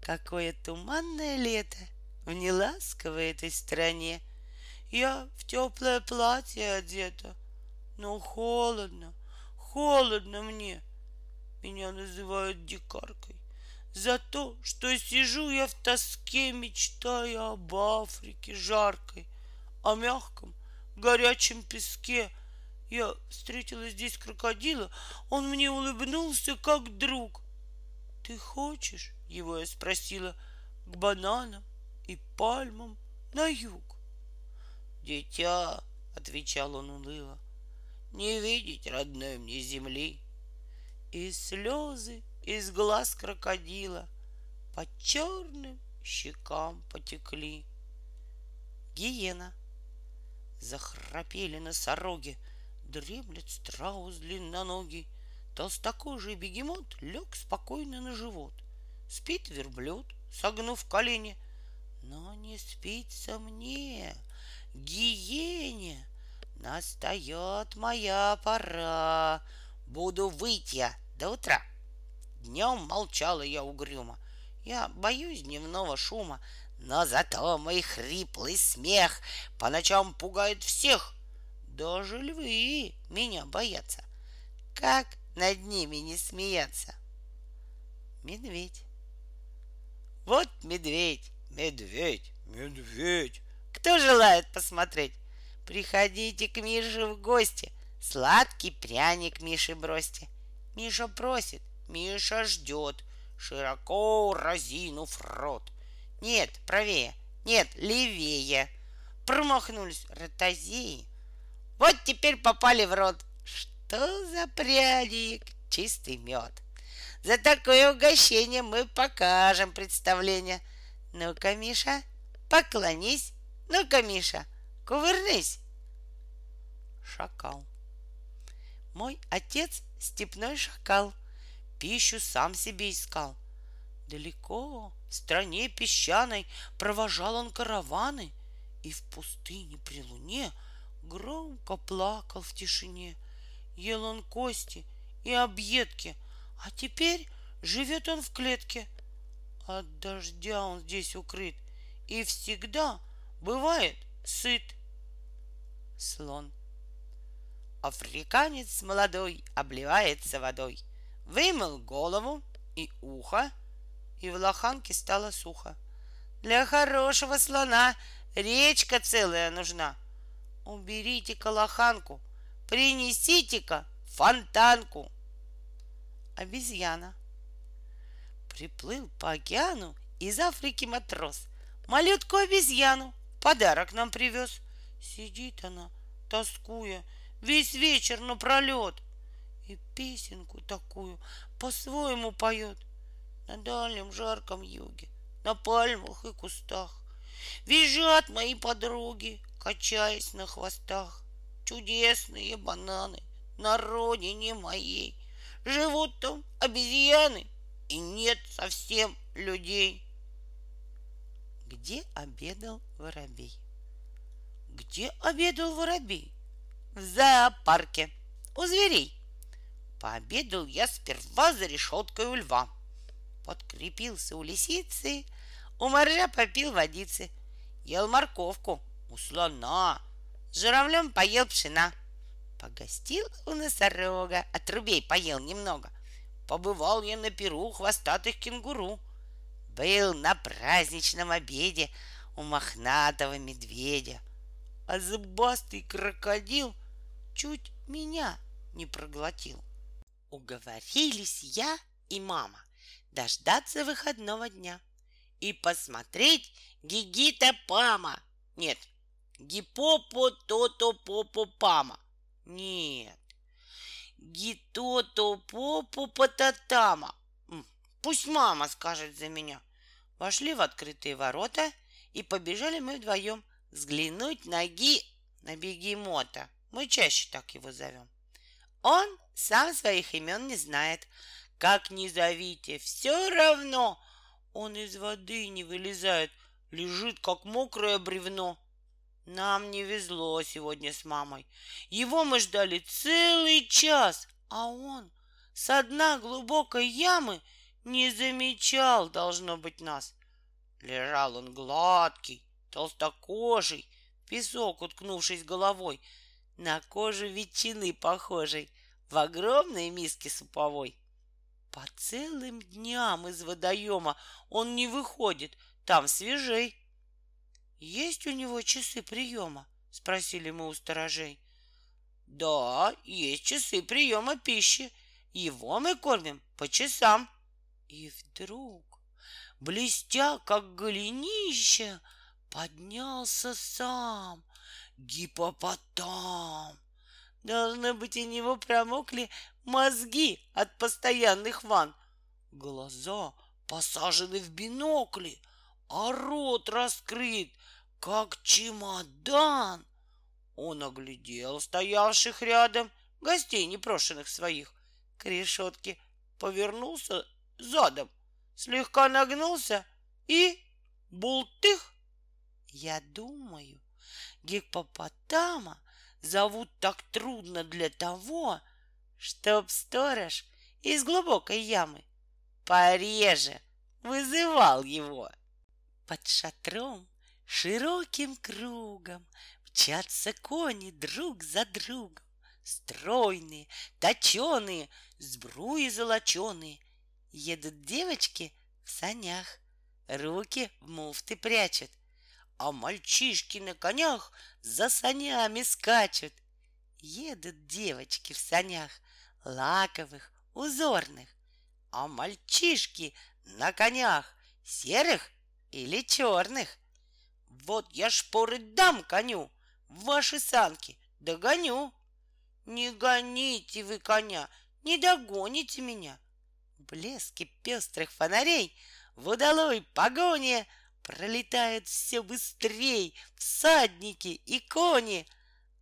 Какое туманное лето в неласковой этой стране. Я в теплое платье одета, но холодно, холодно мне. Меня называют дикаркой за то, что сижу я в тоске, мечтая об Африке жаркой, о мягком, горячем песке. Я встретила здесь крокодила, он мне улыбнулся, как друг. Ты хочешь, его я спросила, к бананам и пальмам на юг? Дитя, отвечал он уныло, не видеть родной мне земли. И слезы из глаз крокодила по черным щекам потекли. Гиена. Захрапели носороги, дремлет страус длинноногий. Толстокожий бегемот лег спокойно на живот. Спит верблюд, согнув колени. Но не спится мне. гиене. Настает моя пора, буду выть я до утра. Днем молчала я угрюмо, я боюсь дневного шума, но зато мой хриплый смех по ночам пугает всех. Даже львы меня боятся. Как над ними не смеяться? Медведь. Вот медведь, медведь, медведь. Кто желает посмотреть? Приходите к Мише в гости. Сладкий пряник Мише бросьте. Миша просит, Миша ждет, широко разинув рот. Нет, правее, нет, левее. Промахнулись ротозеи. Вот теперь попали в рот. Что за пряник? Чистый мед. За такое угощение мы покажем представление. Ну-ка, Миша, поклонись. Ну-ка, Миша, кувырнись. Шакал. Мой отец степной шакал. Пищу сам себе искал. Далеко, в стране песчаной, Провожал он караваны, И в пустыне при луне Громко плакал в тишине. Ел он кости и объедки — а теперь живет он в клетке. От дождя он здесь укрыт и всегда бывает сыт. Слон. Африканец молодой обливается водой, вымыл голову и ухо, и в лоханке стало сухо. Для хорошего слона речка целая нужна. Уберите-ка лоханку, принесите-ка фонтанку обезьяна. Приплыл по океану из Африки матрос. Малютку обезьяну подарок нам привез. Сидит она, тоскуя, весь вечер напролет. И песенку такую по-своему поет на дальнем жарком юге, на пальмах и кустах. Визжат мои подруги, качаясь на хвостах. Чудесные бананы на родине моей. Живут там обезьяны, и нет совсем людей. Где обедал воробей? Где обедал воробей? В зоопарке, у зверей. Пообедал я сперва за решеткой у льва. Подкрепился у лисицы, у моржа попил водицы. Ел морковку у слона, с журавлем поел пшена — Погостил у носорога, от рубей поел немного. Побывал я на перу хвостатых кенгуру. Был на праздничном обеде у мохнатого медведя. А зубастый крокодил чуть меня не проглотил. Уговорились я и мама дождаться выходного дня и посмотреть Гигита Пама. Нет, Гипопо Тото Попо Пама. Нет. Гитото попу пататама. Пусть мама скажет за меня. Вошли в открытые ворота и побежали мы вдвоем взглянуть на ги... на бегемота. Мы чаще так его зовем. Он сам своих имен не знает. Как ни зовите, все равно он из воды не вылезает, лежит как мокрое бревно. Нам не везло сегодня с мамой. Его мы ждали целый час, а он с дна глубокой ямы не замечал, должно быть, нас. Лежал он гладкий, толстокожий, песок, уткнувшись головой, на кожу ветчины похожей, в огромной миске суповой. По целым дням из водоема он не выходит, там свежей. Есть у него часы приема? Спросили мы у сторожей. Да, есть часы приема пищи. Его мы кормим по часам. И вдруг, блестя, как голенище, поднялся сам гипопотам. Должно быть, у него промокли мозги от постоянных ванн. Глаза посажены в бинокли, а рот раскрыт, как чемодан. Он оглядел стоявших рядом гостей непрошенных своих к решетке, повернулся задом, слегка нагнулся и бултых. Я думаю, Гиппопотама зовут так трудно для того, чтоб сторож из глубокой ямы пореже вызывал его. Под шатром широким кругом мчатся кони друг за другом. Стройные, точеные, сбруи золоченые. Едут девочки в санях, руки в муфты прячут, а мальчишки на конях за санями скачут. Едут девочки в санях, лаковых, узорных, а мальчишки на конях серых или черных. Вот я шпоры дам коню, ваши санки догоню. Не гоните вы коня, не догоните меня. В блеске пестрых фонарей в удалой погоне Пролетают все быстрей всадники и кони,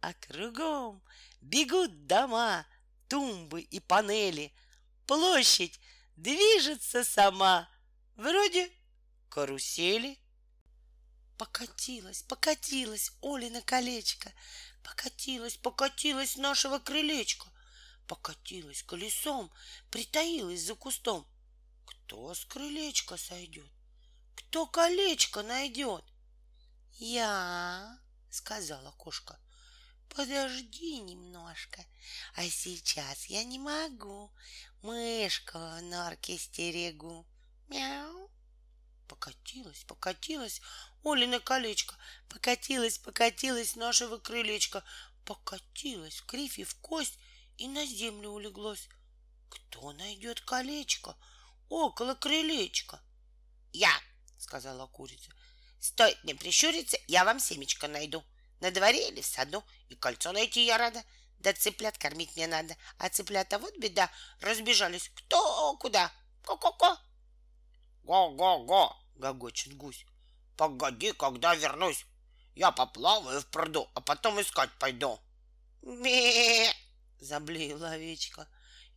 А кругом бегут дома, тумбы и панели. Площадь движется сама, вроде карусели. Покатилась, покатилась Олина колечко, Покатилась, покатилась нашего крылечко, Покатилась колесом, притаилась за кустом. Кто с крылечка сойдет? Кто колечко найдет? Я, сказала кошка. Подожди немножко, а сейчас я не могу. Мышку в норке стерегу. Мяу. Покатилась, покатилась Олина колечко, покатилась, покатилась нашего крылечка, покатилась в крифе в кость и на землю улеглось. Кто найдет колечко около крылечка? Я, сказала курица. Стоит мне прищуриться, я вам семечко найду. На дворе или в саду, и кольцо найти я рада. Да цыплят кормить мне надо, а цыплята вот беда, разбежались кто куда. Ко-ко-ко. Го-го-го, гогочет гусь. Погоди, когда вернусь. Я поплаваю в пруду, а потом искать пойду. Ме, заблеяла овечка.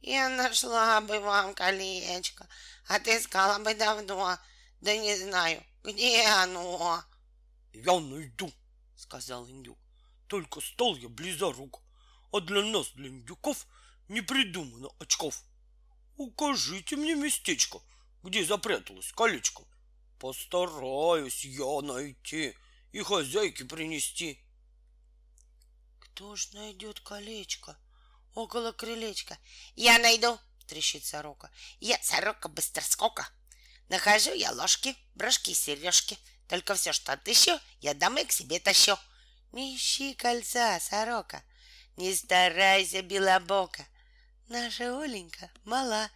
Я нашла бы вам колечко, отыскала бы давно, да не знаю, где оно. Я найду, сказал индюк. Только стол я близорук, а для нас, для индюков, не придумано очков. Укажите мне местечко, где запряталось колечко. Постараюсь я найти и хозяйке принести. Кто ж найдет колечко около крылечка? Я найду, трещит сорока. Я сорока быстроскока. Нахожу я ложки, брошки, сережки. Только все, что отыщу, я домой к себе тащу. Не ищи кольца, сорока, не старайся, белобока. Наша Оленька мала,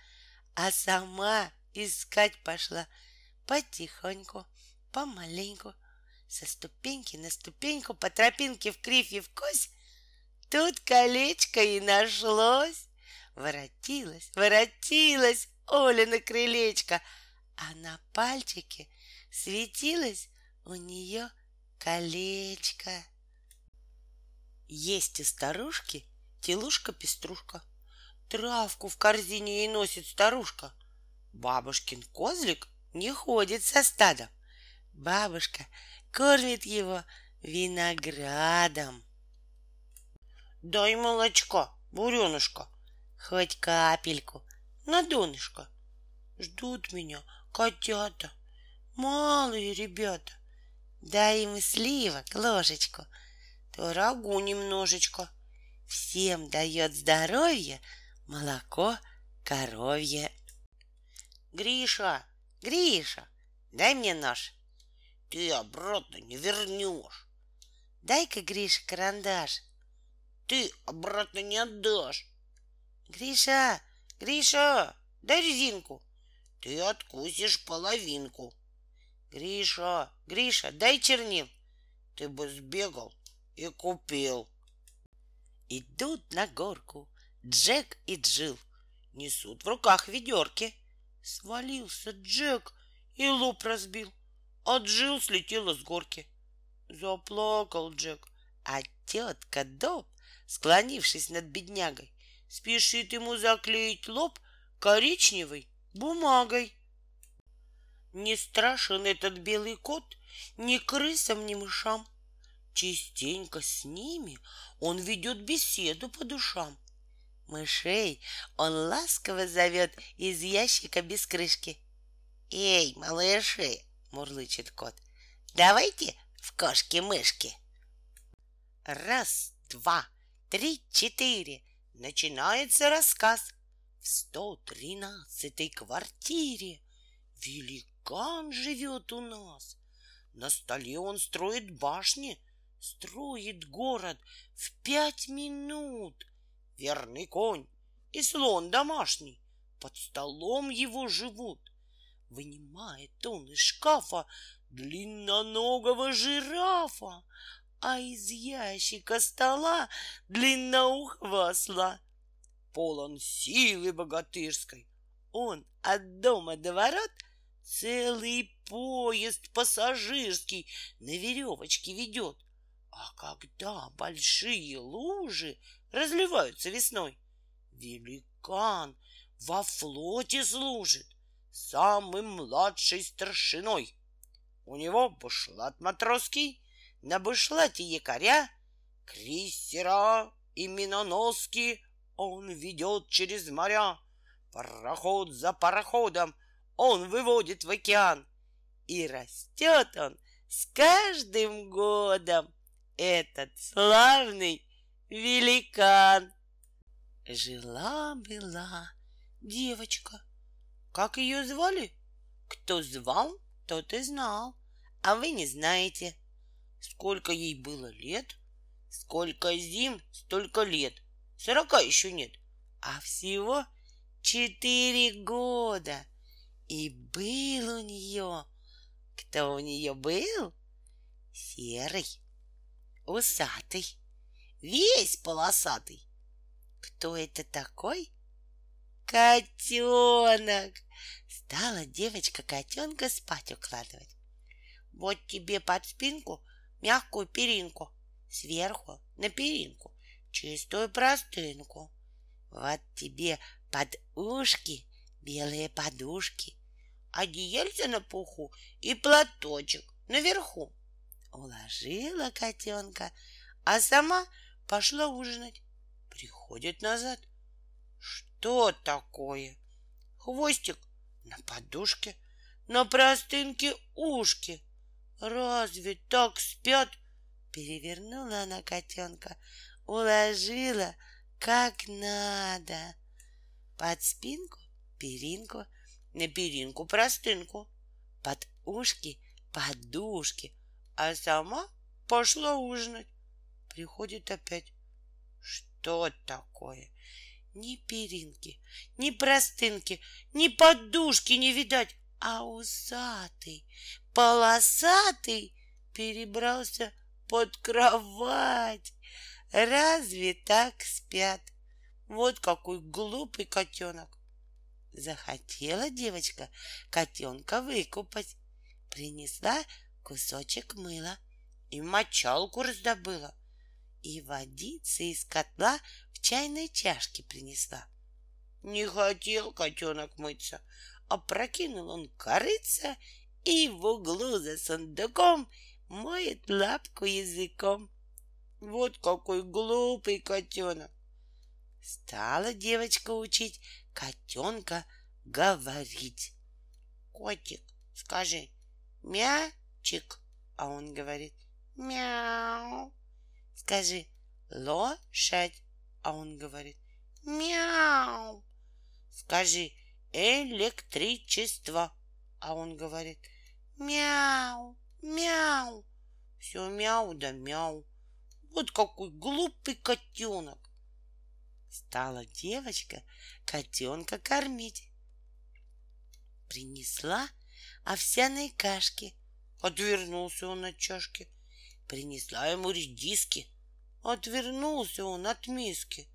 а сама искать пошла потихоньку, помаленьку, со ступеньки на ступеньку, по тропинке в кривь и в кось. Тут колечко и нашлось. Воротилась, воротилась Оля на крылечко — а на пальчике светилось у нее колечко. Есть и старушки телушка-пеструшка. Травку в корзине ей носит старушка. Бабушкин козлик не ходит со стадом. Бабушка кормит его виноградом. Дай молочко, буренушка, хоть капельку на донышко. Ждут меня котята, малые ребята. Дай им сливок ложечку, творогу немножечко. Всем дает здоровье молоко коровье. Гриша, Гриша, дай мне нож. Ты обратно не вернешь. Дай-ка, Гриша, карандаш. Ты обратно не отдашь. Гриша, Гриша, дай резинку ты откусишь половинку. Гриша, Гриша, дай чернил. Ты бы сбегал и купил. Идут на горку Джек и Джилл. Несут в руках ведерки. Свалился Джек и лоб разбил, а Джилл слетела с горки. Заплакал Джек, а тетка Доб, склонившись над беднягой, спешит ему заклеить лоб коричневой бумагой. Не страшен этот белый кот ни крысам, ни мышам. Частенько с ними он ведет беседу по душам. Мышей он ласково зовет из ящика без крышки. «Эй, малыши!» — мурлычет кот. «Давайте в кошки-мышки!» Раз, два, три, четыре. Начинается рассказ. В сто тринадцатой квартире великан живет у нас. На столе он строит башни, строит город в пять минут. Верный конь и слон домашний под столом его живут. Вынимает он из шкафа длинноногого жирафа, а из ящика стола длинноухого осла. Полон силы богатырской, он от дома до ворот целый поезд пассажирский на веревочке ведет. А когда большие лужи разливаются весной, великан во флоте служит самым младшей старшиной. У него бушлат матросский, на бушлате якоря, крейсера и миноноски он ведет через моря. Пароход за пароходом он выводит в океан. И растет он с каждым годом, этот славный великан. Жила-была девочка. Как ее звали? Кто звал, тот и знал, а вы не знаете. Сколько ей было лет? Сколько зим, столько лет. Сорока еще нет, а всего четыре года. И был у нее... Кто у нее был? Серый, усатый, весь полосатый. Кто это такой? Котенок! Стала девочка котенка спать укладывать. Вот тебе под спинку мягкую перинку, сверху на перинку чистую простынку. Вот тебе под ушки белые подушки, одеяльце на пуху и платочек наверху. Уложила котенка, а сама пошла ужинать. Приходит назад. Что такое? Хвостик на подушке, на простынке ушки. Разве так спят? Перевернула она котенка, уложила как надо. Под спинку перинку, на перинку простынку, под ушки подушки, а сама пошла ужинать. Приходит опять. Что такое? Ни перинки, ни простынки, ни подушки не видать, а усатый, полосатый перебрался под кровать. Разве так спят? Вот какой глупый котенок. Захотела девочка котенка выкупать. Принесла кусочек мыла и мочалку раздобыла. И водицы из котла в чайной чашке принесла. Не хотел котенок мыться, а прокинул он корыца и в углу за сундуком моет лапку языком. Вот какой глупый котенок. Стала девочка учить котенка говорить. Котик, скажи, мячик, а он говорит, мяу. Скажи, лошадь, а он говорит, мяу. Скажи, электричество, а он говорит, мяу, мяу. Все мяу да мяу. Вот какой глупый котенок. Стала девочка котенка кормить. Принесла овсяные кашки. Отвернулся он от чашки. Принесла ему редиски. Отвернулся он от миски.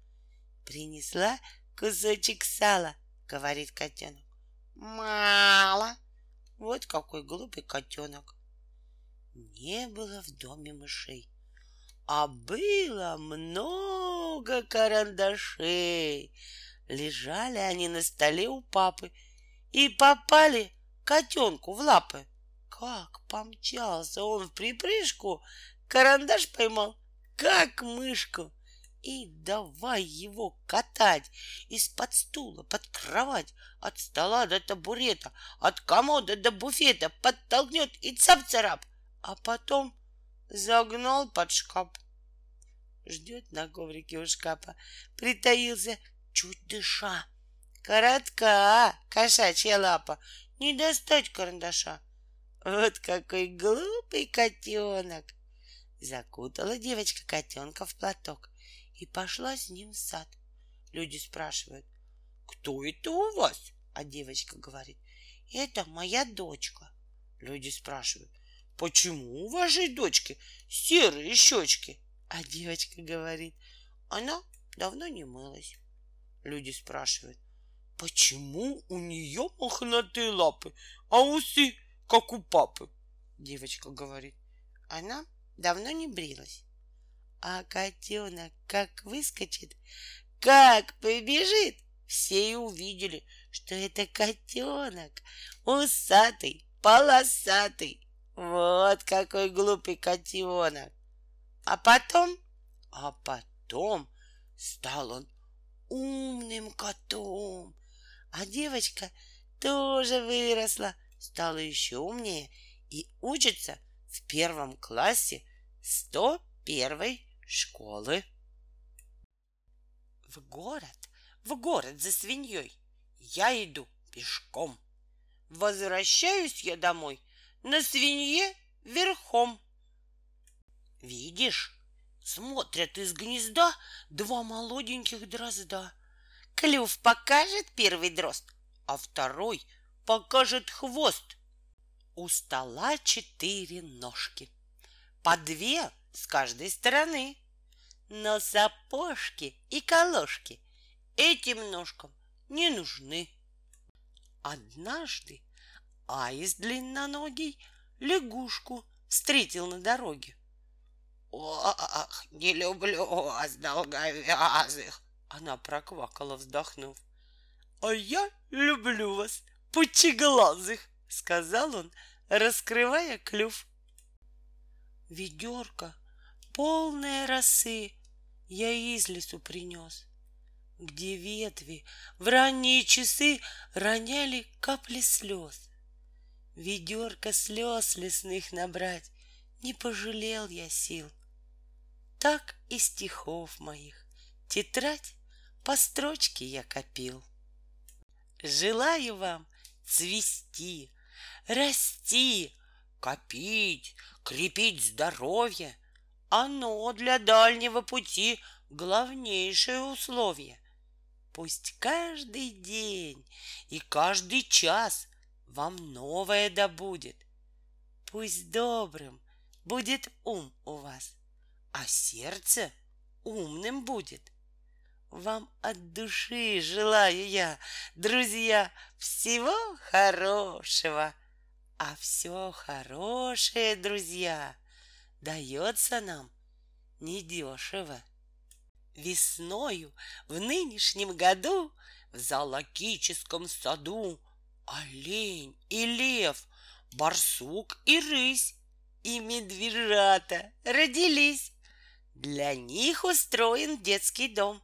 Принесла кусочек сала, говорит котенок. Мало. Вот какой глупый котенок. Не было в доме мышей а было много карандашей. Лежали они на столе у папы и попали котенку в лапы. Как помчался он в припрыжку карандаш поймал, как мышку. И давай его катать из-под стула, под кровать, от стола до табурета, от комода до буфета, подтолкнет и цап-царап, а потом загнал под шкаф. Ждет на коврике у шкафа, притаился, чуть дыша. Коротка кошачья лапа, не достать карандаша. Вот какой глупый котенок! Закутала девочка котенка в платок и пошла с ним в сад. Люди спрашивают, кто это у вас? А девочка говорит, это моя дочка. Люди спрашивают, почему у вашей дочки серые щечки? А девочка говорит, она давно не мылась. Люди спрашивают, почему у нее мохнатые лапы, а усы, как у папы? Девочка говорит, она давно не брилась. А котенок как выскочит, как побежит, все и увидели, что это котенок усатый, полосатый. Вот какой глупый котенок. А потом, а потом стал он умным котом. А девочка тоже выросла, стала еще умнее и учится в первом классе 101 школы. В город, в город за свиньей я иду пешком. Возвращаюсь я домой на свинье верхом. Видишь, смотрят из гнезда два молоденьких дрозда. Клюв покажет первый дрозд, а второй покажет хвост. У стола четыре ножки, по две с каждой стороны. Но сапожки и колошки этим ножкам не нужны. Однажды аист длинноногий лягушку встретил на дороге. Ох, не люблю вас, долговязых. Она проквакала, вздохнув. А я люблю вас, пучеглазых, сказал он, раскрывая клюв. Ведерко полное росы я из лесу принес, где ветви в ранние часы роняли капли слез. Ведерко слез лесных набрать не пожалел я сил. Так и стихов моих тетрадь по строчке я копил. Желаю вам цвести, расти, копить, крепить здоровье. Оно для дальнего пути главнейшее условие. Пусть каждый день и каждый час вам новое добудет. Пусть добрым будет ум у вас, а сердце умным будет. Вам от души желаю я, друзья, всего хорошего. А все хорошее, друзья, дается нам недешево. Весною в нынешнем году в зоологическом саду олень и лев, барсук и рысь и медвежата родились. Для них устроен детский дом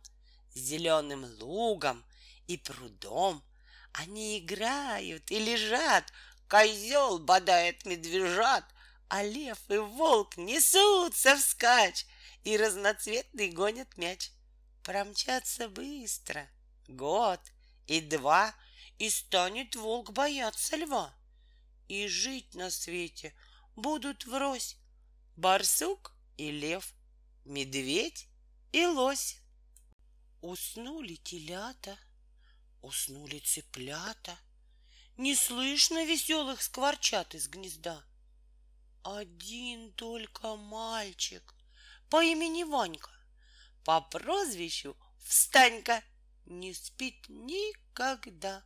с зеленым лугом и прудом. Они играют и лежат, козел бодает медвежат, а лев и волк несутся вскачь и разноцветный гонят мяч. Промчаться быстро, год и два, и станет волк бояться льва. И жить на свете будут врозь барсук и лев, медведь и лось. Уснули телята, уснули цыплята, Не слышно веселых скворчат из гнезда. Один только мальчик по имени Ванька, По прозвищу Встанька, не спит никогда.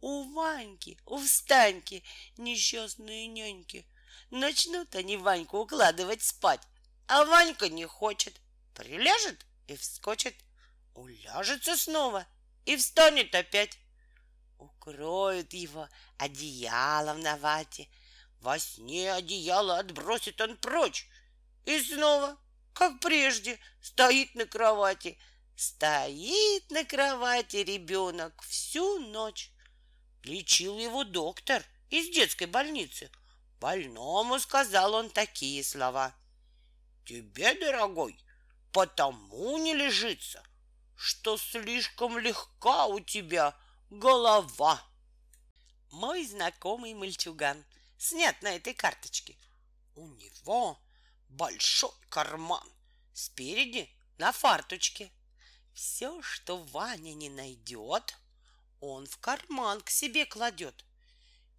У Ваньки, у Встаньки несчастные няньки Начнут они Ваньку укладывать спать, а Ванька не хочет. Приляжет и вскочит, уляжется снова и встанет опять. Укроют его одеялом на вате. Во сне одеяло отбросит он прочь И снова, как прежде, стоит на кровати. Стоит на кровати ребенок всю ночь. Лечил его доктор из детской больницы. Больному сказал он такие слова. Тебе, дорогой, потому не лежится, что слишком легка у тебя голова. Мой знакомый мальчуган снят на этой карточке. У него большой карман. Спереди на фарточке. Все, что Ваня не найдет, он в карман к себе кладет.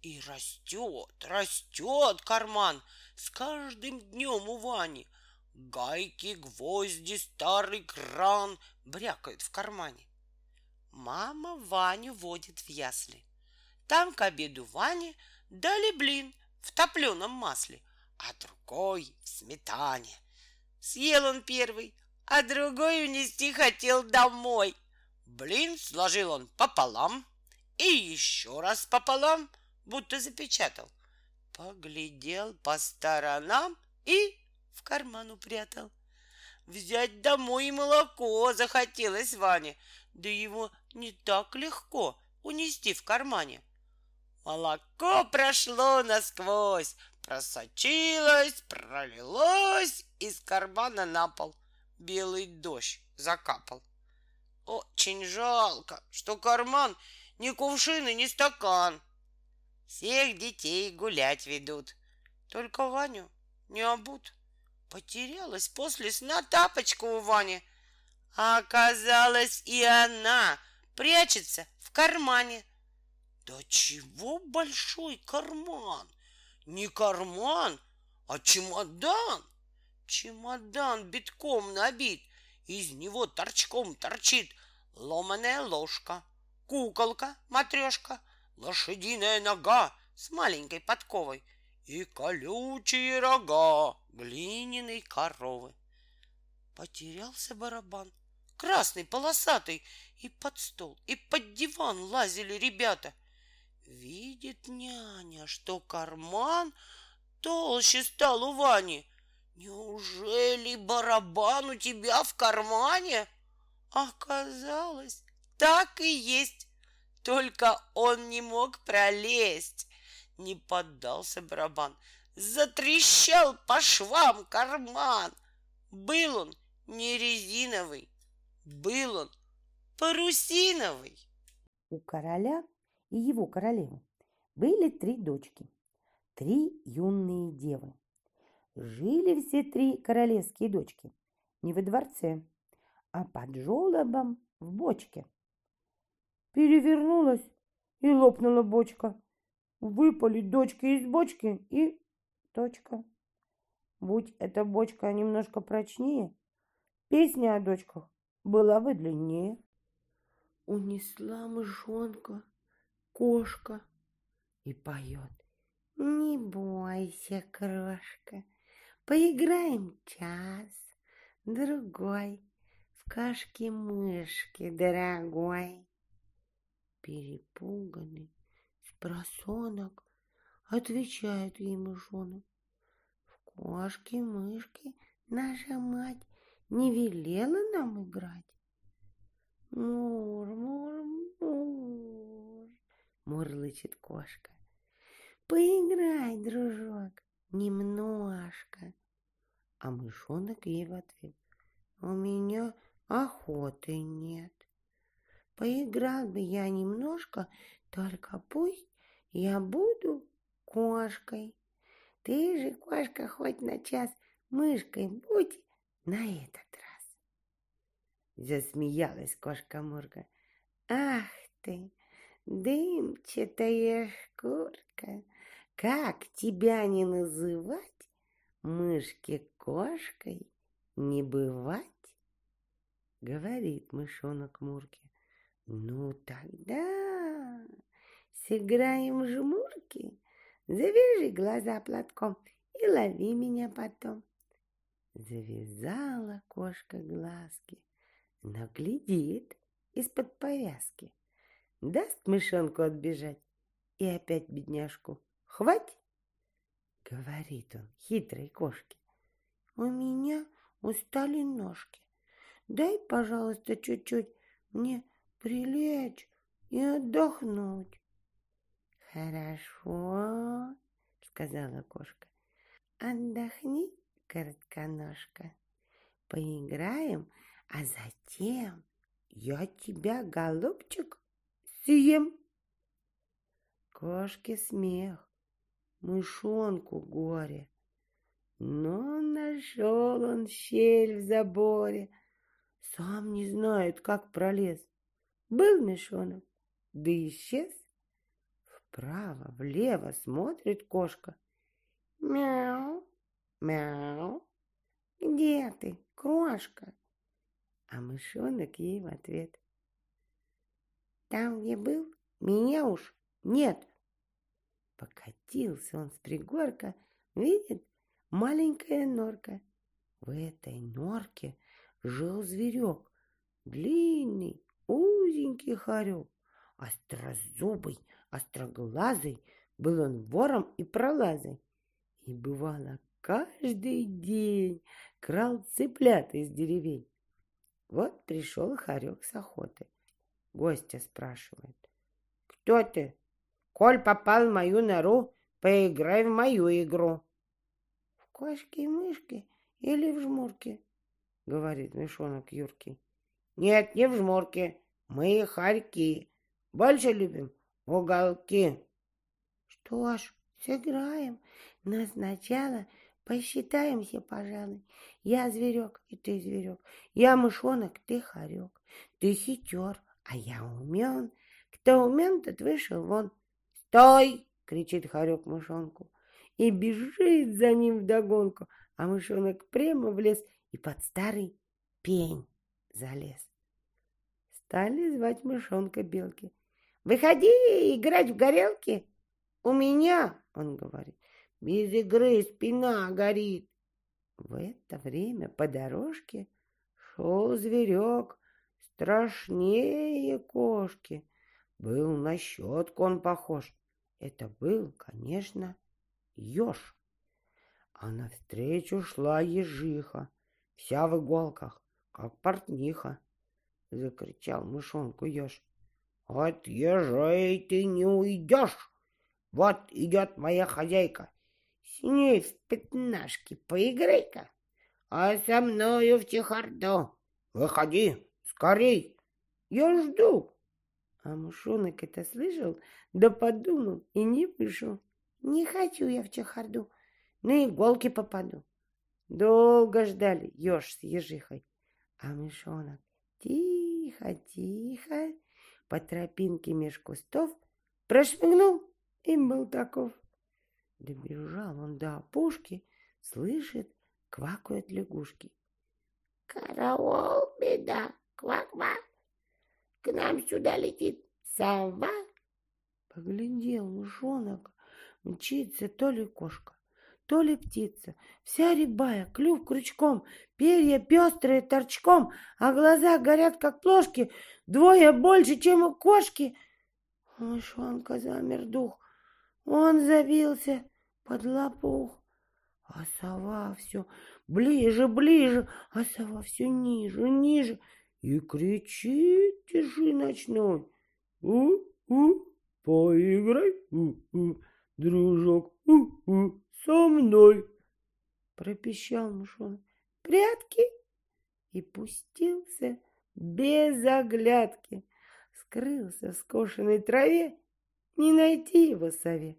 И растет, растет карман с каждым днем у Вани. Гайки, гвозди, старый кран брякают в кармане. Мама Ваню водит в ясли. Там к обеду Ване дали блин в топленом масле, а другой в сметане. Съел он первый, а другой унести хотел домой. Блин сложил он пополам и еще раз пополам, будто запечатал. Поглядел по сторонам и в карман упрятал. Взять домой молоко захотелось Ване, да его не так легко унести в кармане. Молоко прошло насквозь, просочилось, пролилось из кармана на пол. Белый дождь закапал. Очень жалко, что карман ни кувшин и ни стакан. Всех детей гулять ведут, только Ваню не обут. Потерялась после сна тапочка у Вани, а оказалось и она прячется в кармане. Да чего большой карман? Не карман, а чемодан. Чемодан битком набит, из него торчком торчит ломаная ложка, куколка, матрешка, лошадиная нога с маленькой подковой и колючие рога глиняной коровы. Потерялся барабан, красный, полосатый, и под стол, и под диван лазили ребята — Видит няня, что карман толще стал у Вани. Неужели барабан у тебя в кармане? Оказалось, так и есть. Только он не мог пролезть. Не поддался барабан. Затрещал по швам карман. Был он не резиновый, был он парусиновый. У короля и его королевы были три дочки, три юные девы. Жили все три королевские дочки не во дворце, а под жолобом в бочке. Перевернулась и лопнула бочка. Выпали дочки из бочки и точка. Будь эта бочка немножко прочнее, песня о дочках была бы длиннее. Унесла мышонка кошка и поет. Не бойся, крошка, поиграем час, другой в кашки-мышки, дорогой. Перепуганный просонок отвечает ей мышонок. В кошки-мышки наша мать не велела нам играть. Мур, мур, мур мурлычет кошка. Поиграй, дружок, немножко. А мышонок ей в ответ. У меня охоты нет. Поиграл бы я немножко, только пусть я буду кошкой. Ты же, кошка, хоть на час мышкой будь на этот раз. Засмеялась кошка Мурга. Ах ты, Дымчатая шкурка, как тебя не называть, мышке-кошкой не бывать? Говорит мышонок Мурке. Ну тогда сыграем жмурки, завяжи глаза платком и лови меня потом. Завязала кошка глазки, но глядит из-под повязки. Даст мышонку отбежать и опять бедняжку. Хвать! Говорит он хитрой кошке. у меня устали ножки. Дай, пожалуйста, чуть-чуть мне прилечь и отдохнуть. Хорошо, сказала кошка. Отдохни, коротконожка. Поиграем, а затем я тебя, голубчик, съем. Кошке смех, мышонку горе. Но нашел он щель в заборе, сам не знает, как пролез. Был мешонок, да исчез. Вправо, влево смотрит кошка. Мяу, мяу, где ты, крошка? А мышонок ей в ответ. Там, где был, меня уж нет. Покатился он с пригорка, видит, маленькая норка. В этой норке жил зверек, длинный, узенький хорек, острозубый, остроглазый, был он вором и пролазой. И бывало, каждый день крал цыплят из деревень. Вот пришел хорек с охоты. Гостя спрашивает. Кто ты? Коль попал в мою нору, поиграй в мою игру. В кошки и мышки или в жмурки? Говорит мышонок Юркий. Нет, не в жмурке. Мы хорьки. Больше любим уголки. Что ж, сыграем. Но сначала посчитаемся, пожалуй. Я зверек, и ты зверек. Я мышонок, ты хорек. Ты хитер, а я умен. Кто умен, тот вышел вон. «Стой!» — кричит хорек мышонку. И бежит за ним вдогонку, а мышонок прямо в лес и под старый пень залез. Стали звать мышонка белки. «Выходи играть в горелки!» «У меня!» — он говорит. «Без игры спина горит!» В это время по дорожке шел зверек, страшнее кошки. Был на щетку он похож. Это был, конечно, еж. А навстречу шла ежиха, вся в иголках, как портниха. Закричал мышонку еж. От ежей ты не уйдешь. Вот идет моя хозяйка. С ней в пятнашки поиграй-ка. А со мною в чехарду. Выходи, скорей. Я жду. А мышонок это слышал, да подумал и не вышел. Не хочу я в чехарду, на иголки попаду. Долго ждали еж с ежихой, а мышонок тихо-тихо по тропинке меж кустов прошмыгнул и был таков. Добежал он до опушки, слышит, квакают лягушки. «Караул, беда, квак-квак!» К нам сюда летит сова. Поглядел мышонок, мчится то ли кошка, то ли птица, вся рябая, клюв крючком, перья пестрые торчком, а глаза горят, как плошки, двое больше, чем у кошки. Мышонка замер дух, он забился под лопух, а сова все ближе, ближе, а сова все ниже, ниже, и кричит тиши ночной. У-у, поиграй, у-у, дружок, у-у, со мной. Пропищал мышонок. Прятки! И пустился без оглядки. Скрылся в скошенной траве, не найти его сове.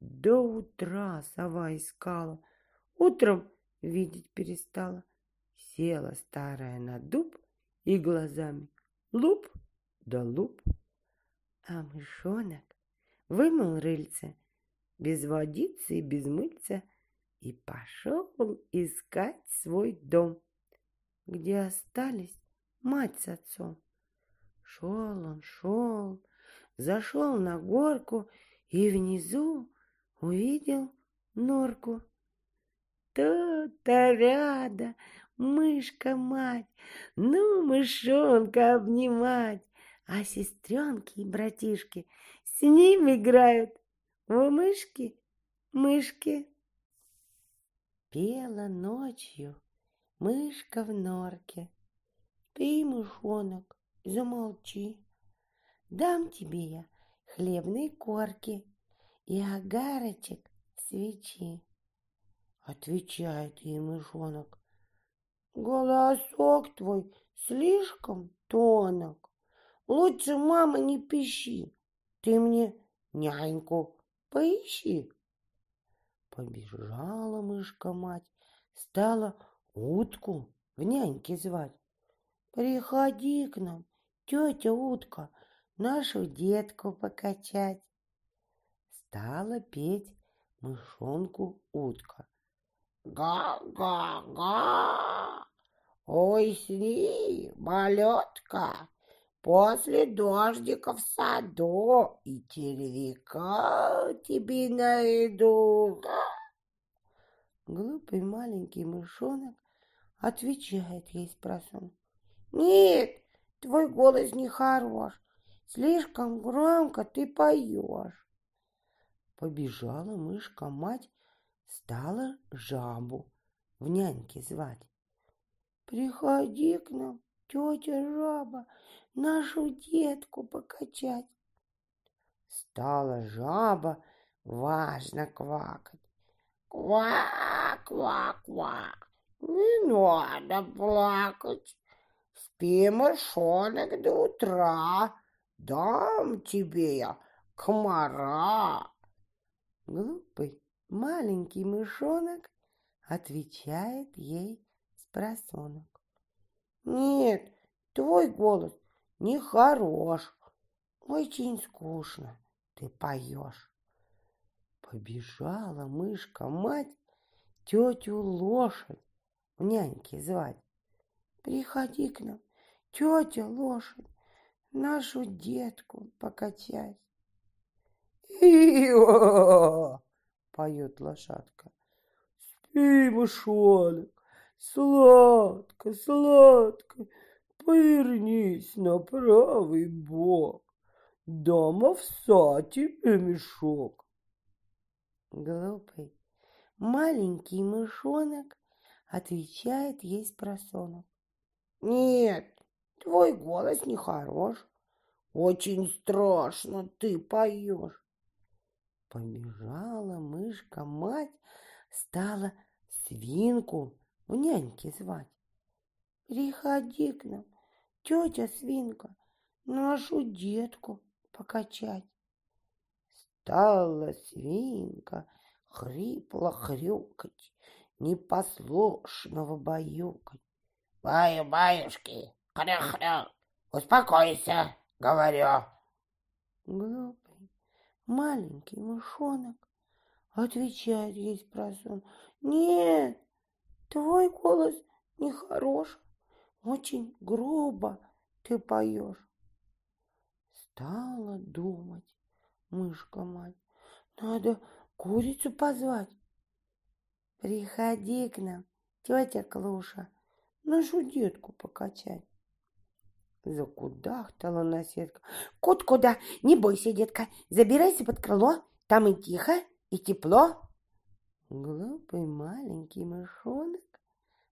До утра сова искала, утром видеть перестала. Села старая на дуб, и глазами луп да луп. А мышонок вымыл рыльце без водицы и без мыльца и пошел искать свой дом, где остались мать с отцом. Шел он, шел, зашел на горку и внизу увидел норку. Тут-то ряда мышка-мать, ну, мышонка обнимать, а сестренки и братишки с ним играют в мышки, мышки. Пела ночью мышка в норке. Спи, мышонок, замолчи. Дам тебе я хлебной корки и огарочек свечи. Отвечает ей мышонок. Голосок твой слишком тонок. Лучше, мама, не пищи. Ты мне няньку поищи. Побежала мышка-мать, стала утку в няньке звать. Приходи к нам, тетя утка, нашу детку покачать. Стала петь мышонку утка. Га-га-га! Ой, сни, малютка, после дождика в саду и червяка тебе найду. Глупый маленький мышонок отвечает ей спросонок. Нет, твой голос нехорош, слишком громко ты поешь. Побежала мышка-мать, стала жабу в няньке звать. Приходи к нам, тетя жаба, нашу детку покачать. Стала жаба важно квакать. Ква-ква-ква, не надо плакать. Спи, мышонок, до утра, дам тебе я комара. Глупый маленький мышонок отвечает ей с просонок. Нет, твой голос не хорош, очень скучно ты поешь. Побежала мышка-мать тетю лошадь в няньке звать. Приходи к нам, тетя лошадь, нашу детку покачать. «И-о!» — поет лошадка. «Спи, мышонок, сладко, сладко, повернись на правый бок, дам овса тебе мешок». Глупый маленький мышонок отвечает ей с просонок. Нет, твой голос нехорош, очень страшно ты поешь. Побежала мышка-мать, стала свинку в няньке звать. Приходи к нам, тетя свинка, нашу детку покачать. Стала свинка хрипло хрюкать, непослушного баюкать. Баю-баюшки, хрю-хрю, успокойся, говорю. Глупый маленький мышонок отвечает ей спросон. Нет, твой голос нехорош, очень грубо ты поешь. Стала думать мышка-мать, надо курицу позвать. Приходи к нам, тетя Клуша, нашу детку покачать. Закудахтала наседка. Кот куда? Не бойся, детка, забирайся под крыло, там и тихо, и тепло. Глупый маленький мышонок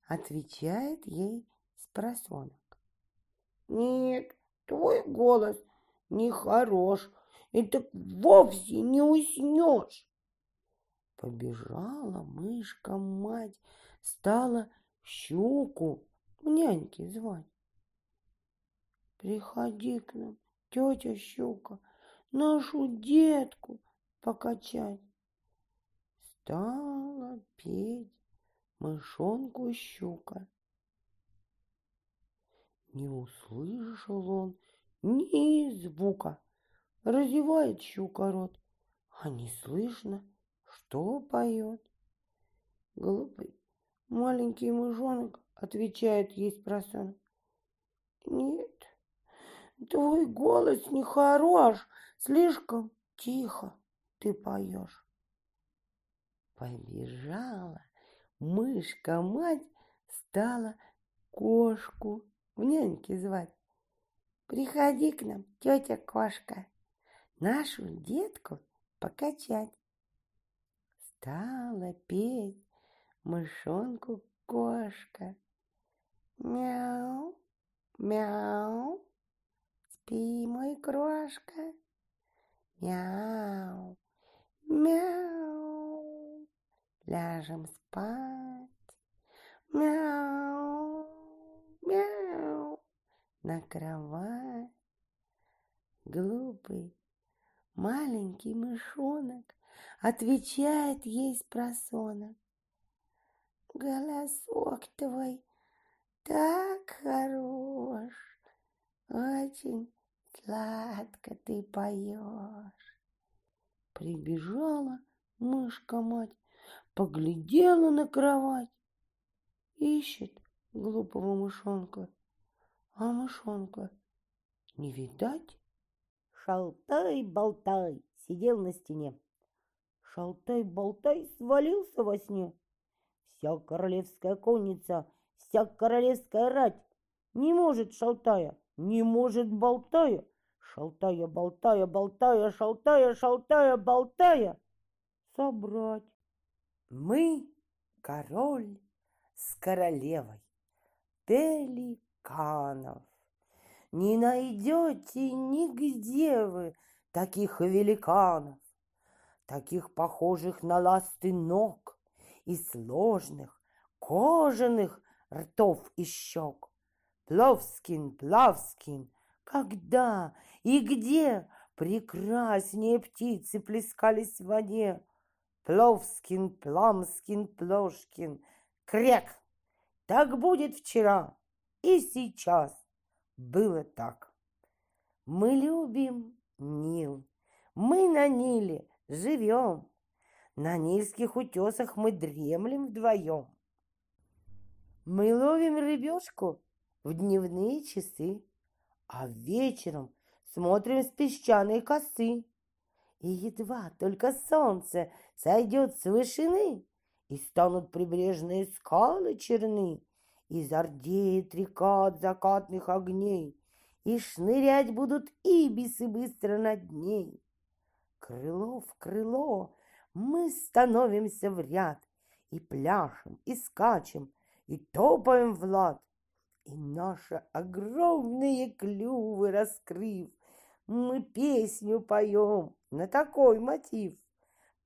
отвечает ей с просонок. Нет, твой голос нехорош, и так вовсе не уснешь. Побежала мышка-мать, стала щуку в няньке звать. Приходи к нам, тетя щука, нашу детку покачать. Стала петь мышонку щука. Не услышал он ни звука. Разевает щука рот, а не слышно, что поет. Глупый маленький мышонок отвечает ей спросонок. Нет, твой голос нехорош, слишком тихо ты поешь. Побежала мышка-мать, стала кошку в няньке звать. Приходи к нам, тетя кошка, нашу детку покачать. Стала петь мышонку кошка. Мяу, мяу, спи, мой крошка. Мяу, мяу, ляжем спать. Мяу, мяу, на кровать. Глупый маленький мышонок отвечает ей с просонок. Голосок твой так хорош, очень сладко ты поешь. Прибежала мышка-мать, поглядела на кровать, ищет глупого мышонка, а мышонка не видать. Шалтай-болтай сидел на стене. Шалтай-болтай свалился во сне. Вся королевская конница, вся королевская рать не может шалтая, не может болтая, шалтая, болтая, болтая, шалтая, шалтая, болтая, собрать. Мы король с королевой пеликанов. Не найдете нигде вы таких великанов, таких похожих на ласты ног и сложных кожаных ртов и щек. Пловскин, Плавскин, когда и где прекраснее птицы плескались в воде? Пловскин, Пламскин, Плошкин, крек. Так будет вчера и сейчас было так. Мы любим Нил, мы на Ниле живем, на нильских утесах мы дремлем вдвоем. Мы ловим рыбешку в дневные часы, а вечером смотрим с песчаной косы. И едва только солнце сойдет с вышины, и станут прибрежные скалы черны, и зардеет река от закатных огней, и шнырять будут ибисы быстро над ней. Крыло в крыло мы становимся в ряд, и пляшем, и скачем, и топаем в лад, и наши огромные клювы раскрыв, мы песню поем на такой мотив.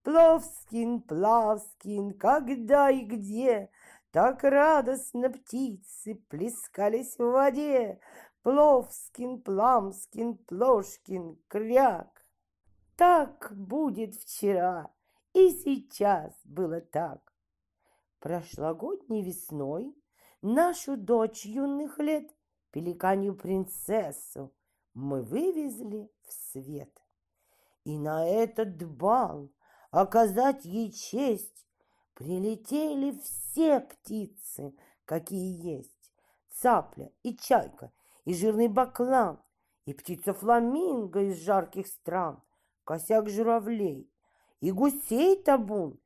Пловскин, Плавскин, когда и где Так радостно птицы плескались в воде, Пловскин, Пламскин, Плошкин, Кряк. Так будет вчера, и сейчас было так. Прошлогодней весной нашу дочь юных лет, пеликанью принцессу, мы вывезли в свет. И на этот бал оказать ей честь прилетели все птицы, какие есть. Цапля и чайка, и жирный баклан, и птица фламинго из жарких стран, косяк журавлей, и гусей табун,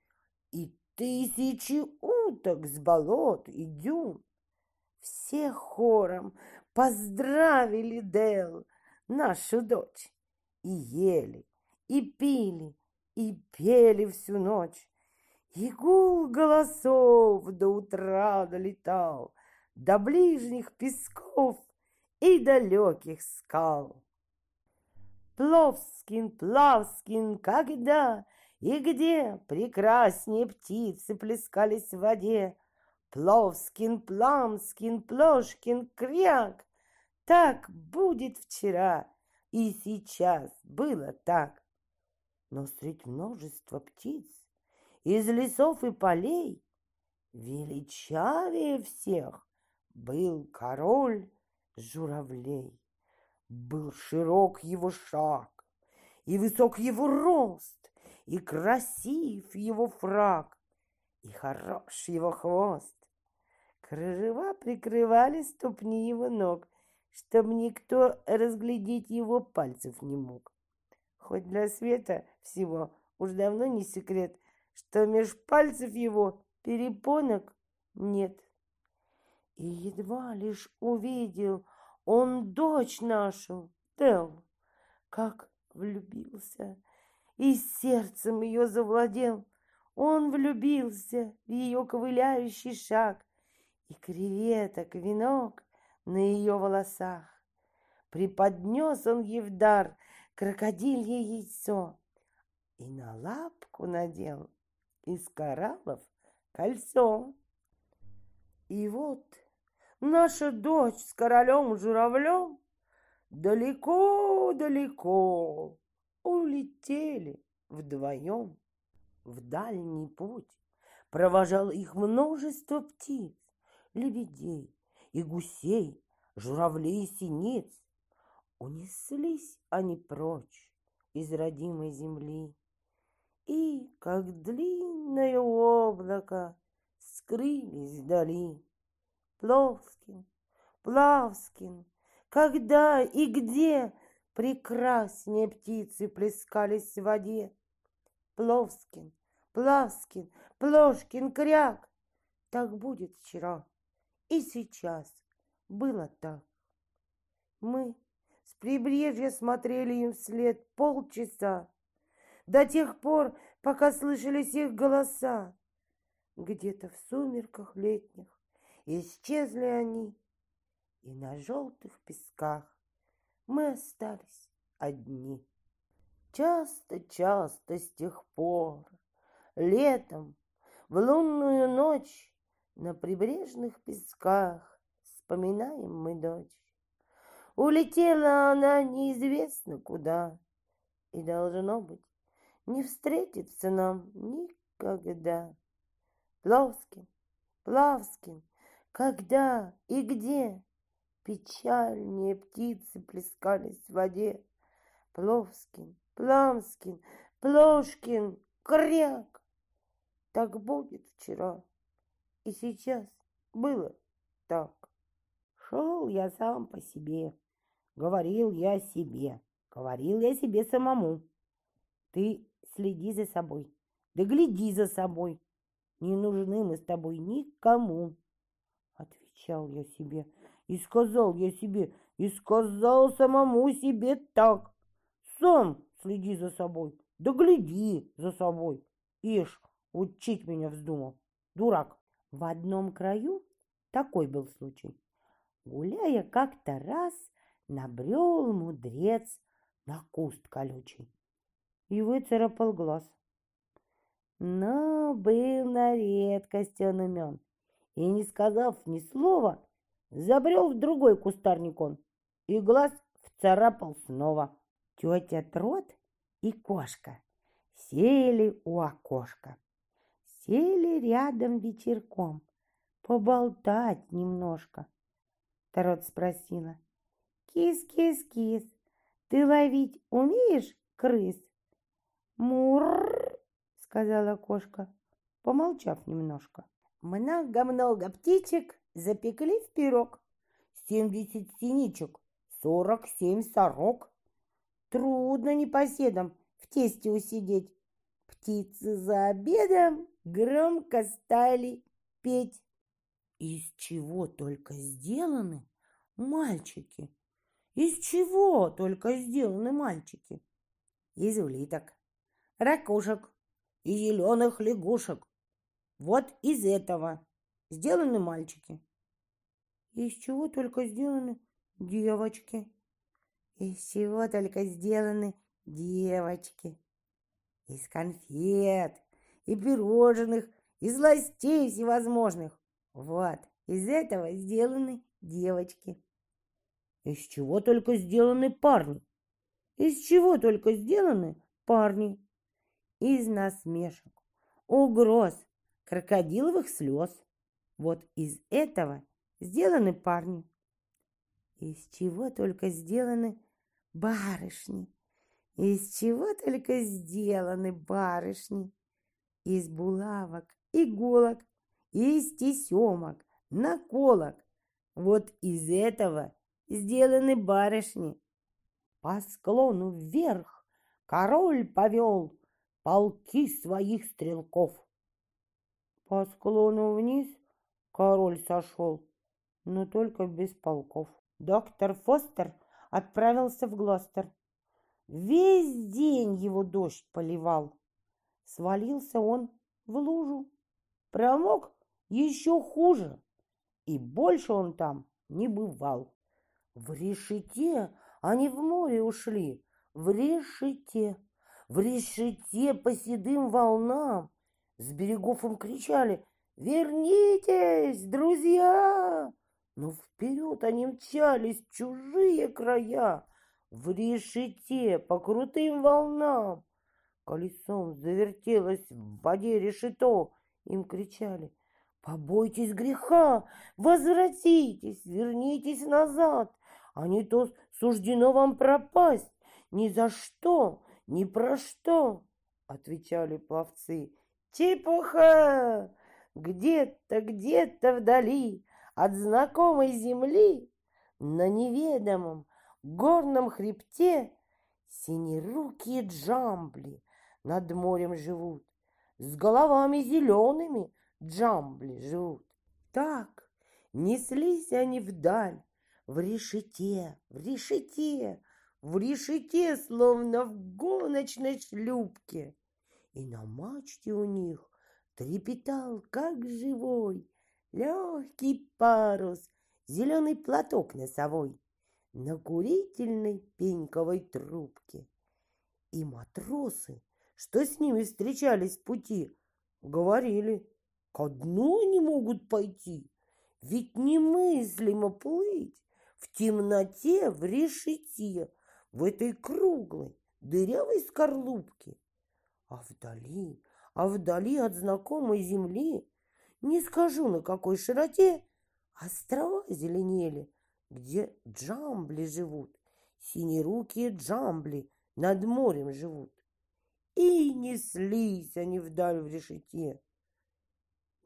и тысячи уток с болот и дюн. Все хором поздравили Дел, нашу дочь, и ели, и пили, и пели всю ночь. И гул голосов до утра долетал, до ближних песков и далеких скал. Пловскин, Плавскин, когда и где прекраснее птицы плескались в воде, Пловскин, Пламскин, Плошкин, Кряк. Так будет вчера, и сейчас было так. Но средь множества птиц из лесов и полей величавее всех был король журавлей. Был широк его шаг, и высок его рост, и красив его фраг, и хорош его хвост. Кружева прикрывали ступни его ног, чтобы никто разглядеть его пальцев не мог. Хоть для света всего уж давно не секрет, что меж пальцев его перепонок нет. И едва лишь увидел он дочь нашу, Тел, как влюбился и сердцем ее завладел. Он влюбился в ее ковыляющий шаг и креветок венок на ее волосах. Преподнес он ей в дар крокодилье яйцо и на лапку надел из кораллов кольцо. И вот наша дочь с королем-журавлем далеко-далеко улетели вдвоем в дальний путь. Провожал их множество птиц, лебедей и гусей, журавлей и синиц. Унеслись они прочь из родимой земли и, как длинное облако, скрылись вдали. Пловскин, Плавскин, когда и где прекраснее птицы плескались в воде. Пловскин, Плавскин, Плошкин, Кряк. Так будет вчера и сейчас было так. Мы прибрежья смотрели им вслед полчаса, до тех пор, пока слышались их голоса. Где-то в сумерках летних исчезли они, и на желтых песках мы остались одни. Часто-часто с тех пор, летом, в лунную ночь, на прибрежных песках вспоминаем мы дочь. Улетела она неизвестно куда, и, должно быть, не встретится нам никогда. Плавскин, Плавскин, когда и где печальнее птицы плескались в воде. Пловскин, Пламскин, Плошкин, Кряк. Так будет вчера. И сейчас было так. Шел я сам по себе, говорил я себе, говорил я себе самому. Ты следи за собой, да гляди за собой. Не нужны мы с тобой никому. Отвечал я себе, и сказал я себе, и сказал самому себе так. Сам следи за собой, да гляди за собой. Ишь, учить меня вздумал, дурак. В одном краю такой был случай. Гуляя как-то раз, набрел мудрец на куст колючий и выцарапал глаз. Но был на редкость он умен, и, не сказав ни слова, забрел в другой кустарник он, и глаз вцарапал снова. Тетя Трот и кошка сели у окошка. Сели рядом вечерком, поболтать немножко. Трот спросила. Кис-кис-кис, ты ловить умеешь крыс? Мур, сказала кошка, помолчав немножко. Много-много птичек запекли в пирог. Семьдесят синичек, сорок семь сорок. Трудно непоседам в тесте усидеть. Птицы за обедом громко стали петь. Из чего только сделаны мальчики? Из чего только сделаны мальчики? Из улиток, ракушек и зеленых лягушек. Вот из этого сделаны мальчики. Из чего только сделаны девочки? Из чего только сделаны девочки? Из конфет и пирожных, из сластей всевозможных. Вот, из этого сделаны девочки. Из чего только сделаны парни? Из чего только сделаны парни? Из насмешек, угроз, крокодиловых слез. Вот из этого сделаны парни. Из чего только сделаны барышни? Из чего только сделаны барышни? Из булавок, иголок, из тесемок, наколок. Вот из этого сделаны барышни. По склону вверх король повел полки своих стрелков. По склону вниз король сошел, но только без полков. Доктор Фостер отправился в Глостер. Весь день его дождь поливал. Свалился он в лужу. Промок еще хуже, и больше он там не бывал. В решете они в море ушли, в решете, в решете по седым волнам. С берегов им кричали «Вернитесь, друзья!» Но вперед они мчались чужие края, в решете по крутым волнам. Колесом завертелось в воде решето. Им кричали «Побойтесь греха! Возвратитесь! Вернитесь назад! А не то суждено вам пропасть! Ни за что! Ни про что!» Отвечали пловцы «Чепуха! Где-то, где-то вдали от знакомой земли на неведомом горном хребте синерукие джамбли над морем живут, с головами зелеными джамбли живут. Так неслись они вдаль, в решете, в решете, в решете, словно в гоночной шлюпке. И на мачте у них трепетал, как живой, легкий парус, зеленый платок носовой на курительной пеньковой трубке. И матросы, что с ними встречались в пути, говорили, ко дну они могут пойти, ведь немыслимо плыть в темноте, в решете, в этой круглой, дырявой скорлупке. А вдали, а вдали от знакомой земли, не скажу на какой широте, острова зеленели, где джамбли живут, синерукие джамбли над морем живут. И неслись они вдаль в решете.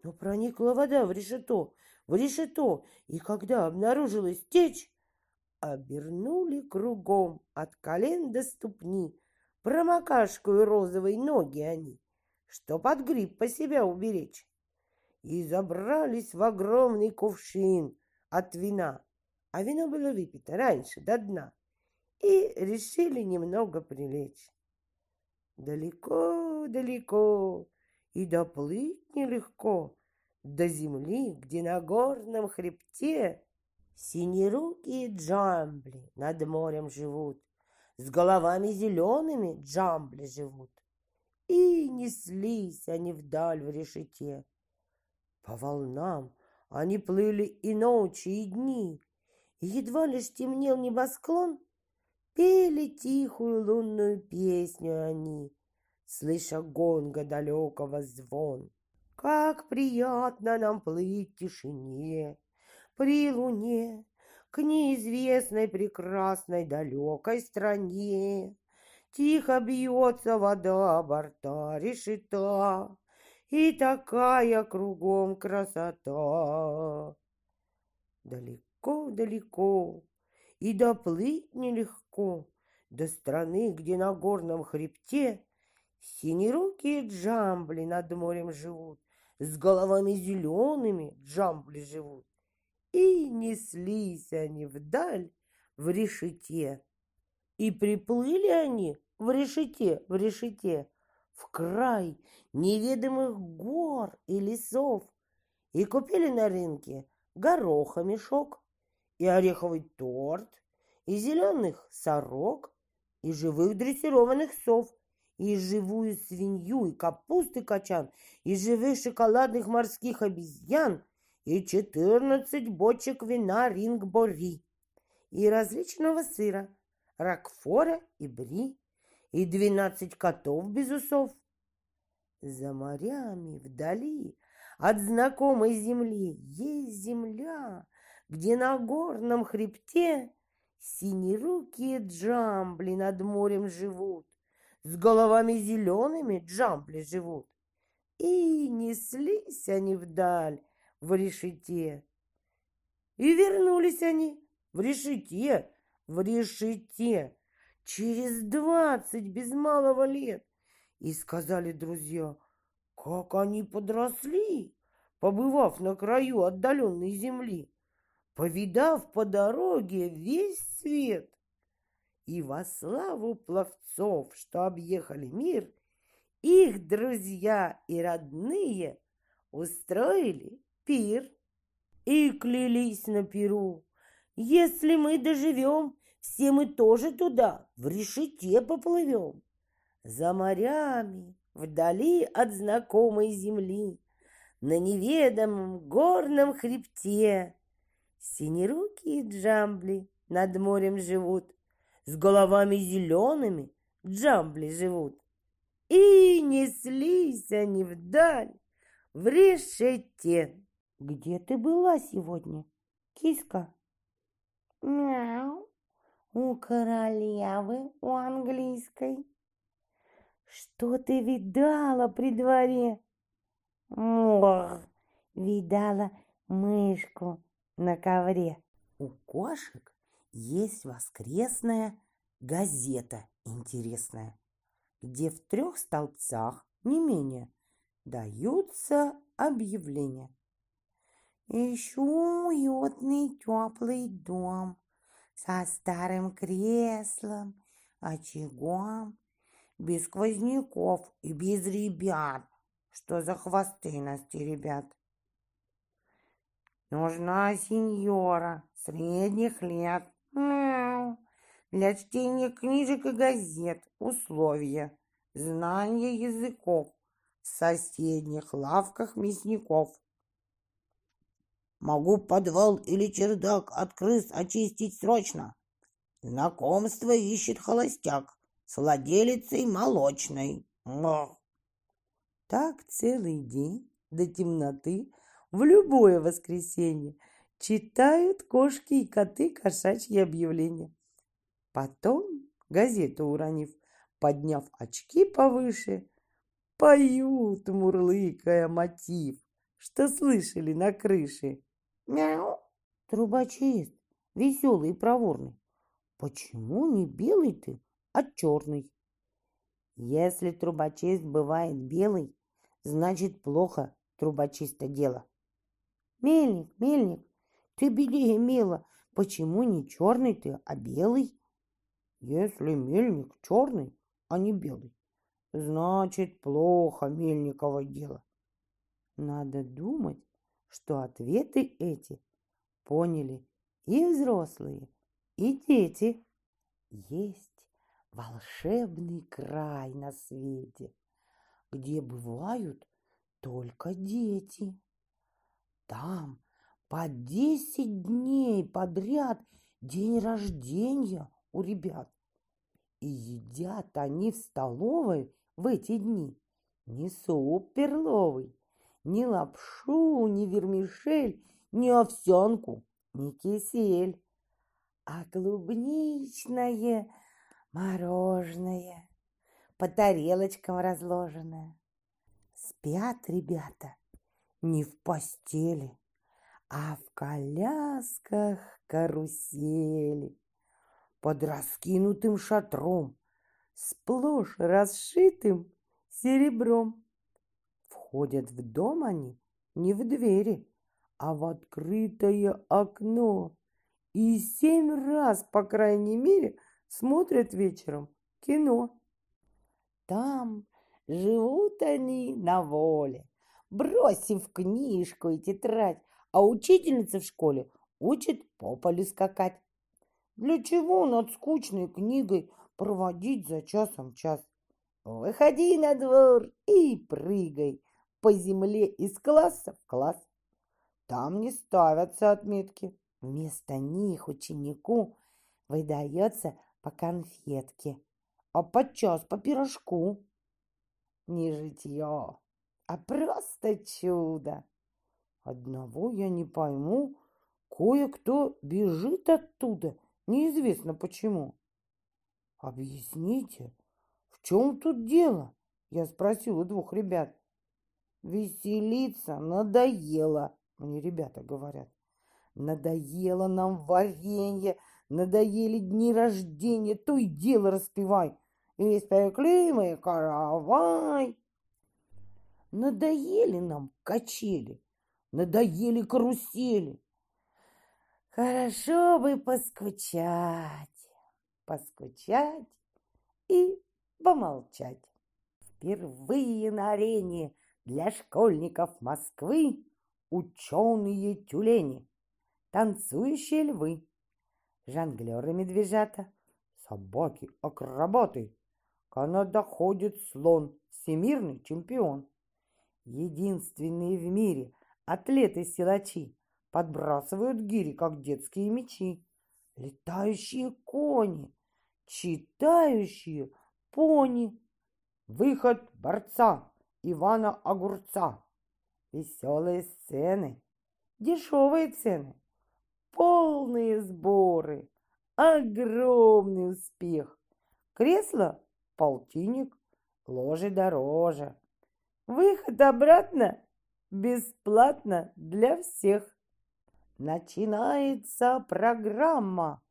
Но проникла вода в решето, в решето, и когда обнаружилась течь, обернули кругом от колен до ступни промокашкою розовой ноги они, чтоб от гриппа себя уберечь. И забрались в огромный кувшин от вина, а вино было выпито раньше до дна, и решили немного прилечь. Далеко-далеко и доплыть нелегко до земли, где на горном хребте синерукие джамбли над морем живут, с головами зелеными джамбли живут. И неслись они вдаль в решете. По волнам они плыли и ночи, и дни, и едва лишь темнел небосклон, пели тихую лунную песню они, слыша гонга далекого звон. Как приятно нам плыть в тишине при луне к неизвестной прекрасной далекой стране. Тихо бьется вода борта решета, и такая кругом красота. Далеко-далеко и доплыть нелегко до страны, где на горном хребте синерукие джамбли над морем живут, с головами зелеными джамбли живут. И неслись они вдаль в решете. И приплыли они в решете, в решете, в край неведомых гор и лесов, и купили на рынке гороха мешок, и ореховый торт, и зеленых сорок, и живых дрессированных сов, и живую свинью, и капусты качан, и живых шоколадных морских обезьян, и четырнадцать бочек вина рингбори, и различного сыра, ракфора и бри, и двенадцать котов без усов. За морями вдали от знакомой земли есть земля, где на горном хребте синерукие джамбли над морем живут, с головами зелеными джамбли живут. И неслись они вдаль в решете. И вернулись они в решете, в решете, через двадцать без малого лет. И сказали друзья, как они подросли, побывав на краю отдаленной земли, повидав по дороге весь свет. И во славу пловцов, что объехали мир, их друзья и родные устроили пир и клялись на пиру. Если мы доживем, все мы тоже туда, в решете поплывем. За морями, вдали от знакомой земли, на неведомом горном хребте Синерукие джамбли над морем живут, С головами зелеными джамбли живут. И неслись они вдаль, в решете. Где ты была сегодня, киска? Мяу. У королевы, у английской. Что ты видала при дворе? Ох, видала мышку на ковре. У кошек есть воскресная газета интересная, где в трех столбцах, не менее, даются объявления. Ищу уютный теплый дом со старым креслом, очагом, без сквозняков и без ребят, что за хвосты нас ребят. Нужна сеньора средних лет. Мяу. Для чтения книжек и газет. Условия. Знание языков. В соседних лавках мясников. Могу подвал или чердак от крыс очистить срочно. Знакомство ищет холостяк с владелицей молочной. Ох. Так целый день до темноты в любое воскресенье читают кошки и коты кошачьи объявления. Потом, газету уронив, подняв очки повыше, поют, мурлыкая мотив, что слышали на крыше. Мяу! Трубочист, веселый и проворный. Почему не белый ты, а черный? Если трубочист бывает белый, значит плохо трубочисто дело. Мельник, мельник, ты белее мела, почему не черный ты, а белый? Если мельник черный, а не белый, значит плохо мельниково дело. Надо думать, что ответы эти поняли и взрослые, и дети. Есть волшебный край на свете, где бывают только дети. Там по десять дней подряд день рождения у ребят. И едят они в столовой в эти дни не суп перловый, ни лапшу, ни вермишель, ни овсянку, ни кисель, а клубничное мороженое по тарелочкам разложенное. Спят ребята не в постели, а в колясках карусели под раскинутым шатром, сплошь расшитым серебром. Входят в дом они не в двери, а в открытое окно. И семь раз, по крайней мере, смотрят вечером кино. Там живут они на воле, бросив книжку и тетрадь, а учительница в школе учит по полю скакать. Для чего над скучной книгой проводить за часом час? Выходи на двор и прыгай по земле из класса в класс. Там не ставятся отметки. Вместо них ученику выдается по конфетке, а подчас по пирожку. Не житье, а просто чудо. Одного я не пойму, кое-кто бежит оттуда, неизвестно почему. Объясните, в чем тут дело? Я спросил у двух ребят. Веселиться надоело, мне ребята говорят. Надоело нам варенье, надоели дни рождения, то и дело распевай. Испекли мы каравай. Надоели нам качели, надоели карусели. Хорошо бы поскучать, поскучать и помолчать. Впервые на арене для школьников Москвы ученые тюлени, танцующие львы, жонглеры-медвежата, собаки-акробаты, канадоходит слон, всемирный чемпион. Единственные в мире атлеты-силачи подбрасывают гири, как детские мечи. Летающие кони, читающие пони. Выход борца Ивана Огурца. Веселые сцены, дешевые цены, полные сборы, огромный успех. Кресло – полтинник, ложи дороже. Выход обратно бесплатно для всех. Начинается программа.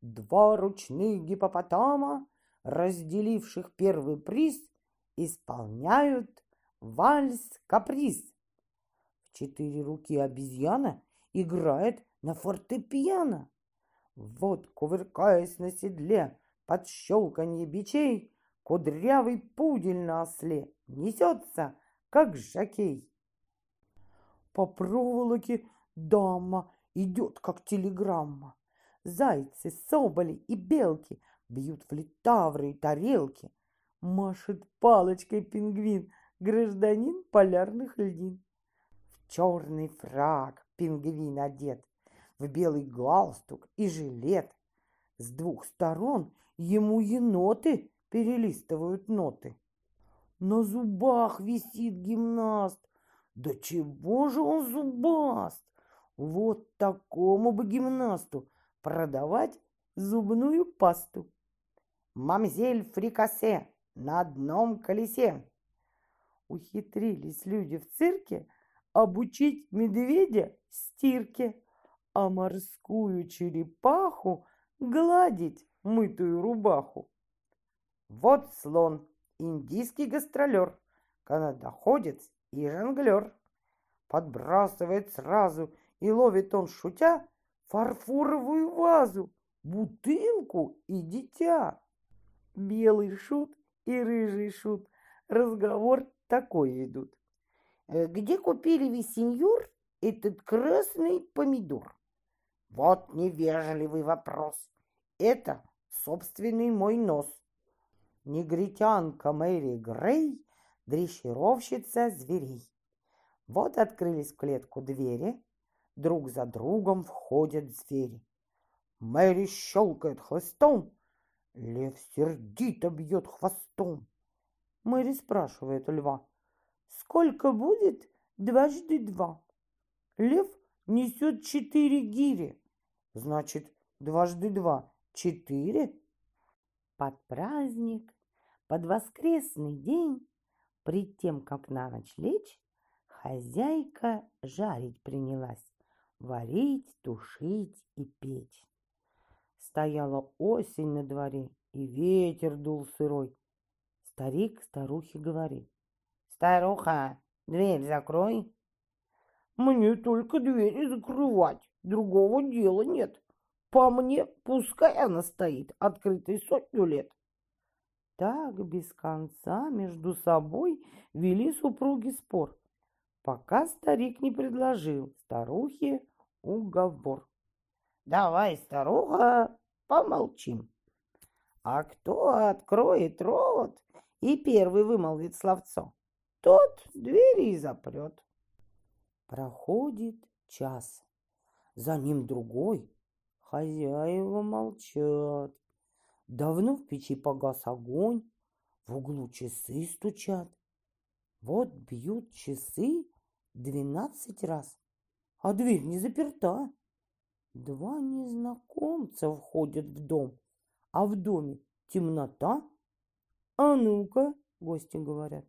Два ручных гипопотама, разделивших первый приз, исполняют вальс-каприз. В четыре руки обезьяна играет на фортепиано. Вот, кувыркаясь на седле, под щелканье бичей, кудрявый пудель на осле несется, как жакей. По проволоке дама идет, как телеграмма. Зайцы, соболи и белки бьют в литавры и тарелки. Машет палочкой пингвин, гражданин полярных льдин. В черный фраг пингвин одет, в белый галстук и жилет. С двух сторон ему еноты перелистывают ноты. На зубах висит гимнаст. Да чего же он зубаст? Вот такому бы гимнасту продавать зубную пасту. Мамзель фрикасе на одном колесе. Ухитрились люди в цирке обучить медведя стирке, а морскую черепаху гладить мытую рубаху. Вот слон, индийский гастролер, канадоходец и жонглер. Подбрасывает сразу и ловит он, шутя, фарфоровую вазу, бутылку и дитя. Белый шут и рыжий шут разговор такой ведут. «Э, где купили вы, сеньор, этот красный помидор? Вот невежливый вопрос. Это собственный мой нос. Негритянка Мэри Грей, дрессировщица зверей. Вот открылись в клетку двери, друг за другом входят звери. Мэри щелкает хлыстом, лев сердито бьет хвостом. Мэри спрашивает у льва, сколько будет дважды два? Лев несет четыре гири, значит, дважды два – четыре. Под праздник, под воскресный день, пред тем, как на ночь лечь, хозяйка жарить принялась, варить, тушить и печь. Стояла осень на дворе, и ветер дул сырой. Старик старухе говорит. «Старуха, дверь закрой». «Мне только двери закрывать, другого дела нет. По мне, пускай она стоит, открытой сотню лет». Так без конца между собой вели супруги спор, пока старик не предложил старухе уговор. «Давай, старуха, помолчим. А кто откроет рот и первый вымолвит словцо, тот двери и запрет. Проходит час, за ним другой. Хозяева молчат. Давно в печи погас огонь, в углу часы стучат. Вот бьют часы двенадцать раз, а дверь не заперта. Два незнакомца входят в дом, а в доме темнота. А ну-ка, гости говорят,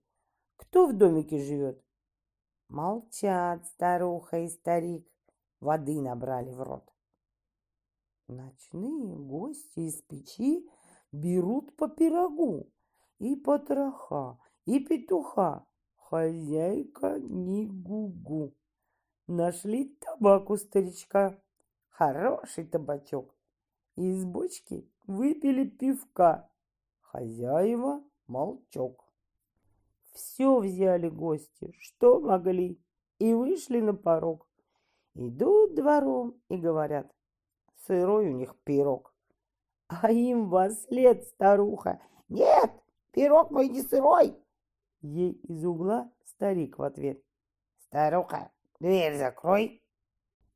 кто в домике живет? Молчат старуха и старик, воды набрали в рот. Ночные гости из печи берут по пирогу и потроха, и петуха. Хозяйка не гугу. Нашли табак у старичка, хороший табачок. Из бочки выпили пивка. Хозяева молчок. Все взяли гости, что могли, и вышли на порог. Идут двором и говорят, сырой у них пирог. А им во след старуха, нет, пирог мой не сырой. Ей из угла старик в ответ, старуха, дверь закрой.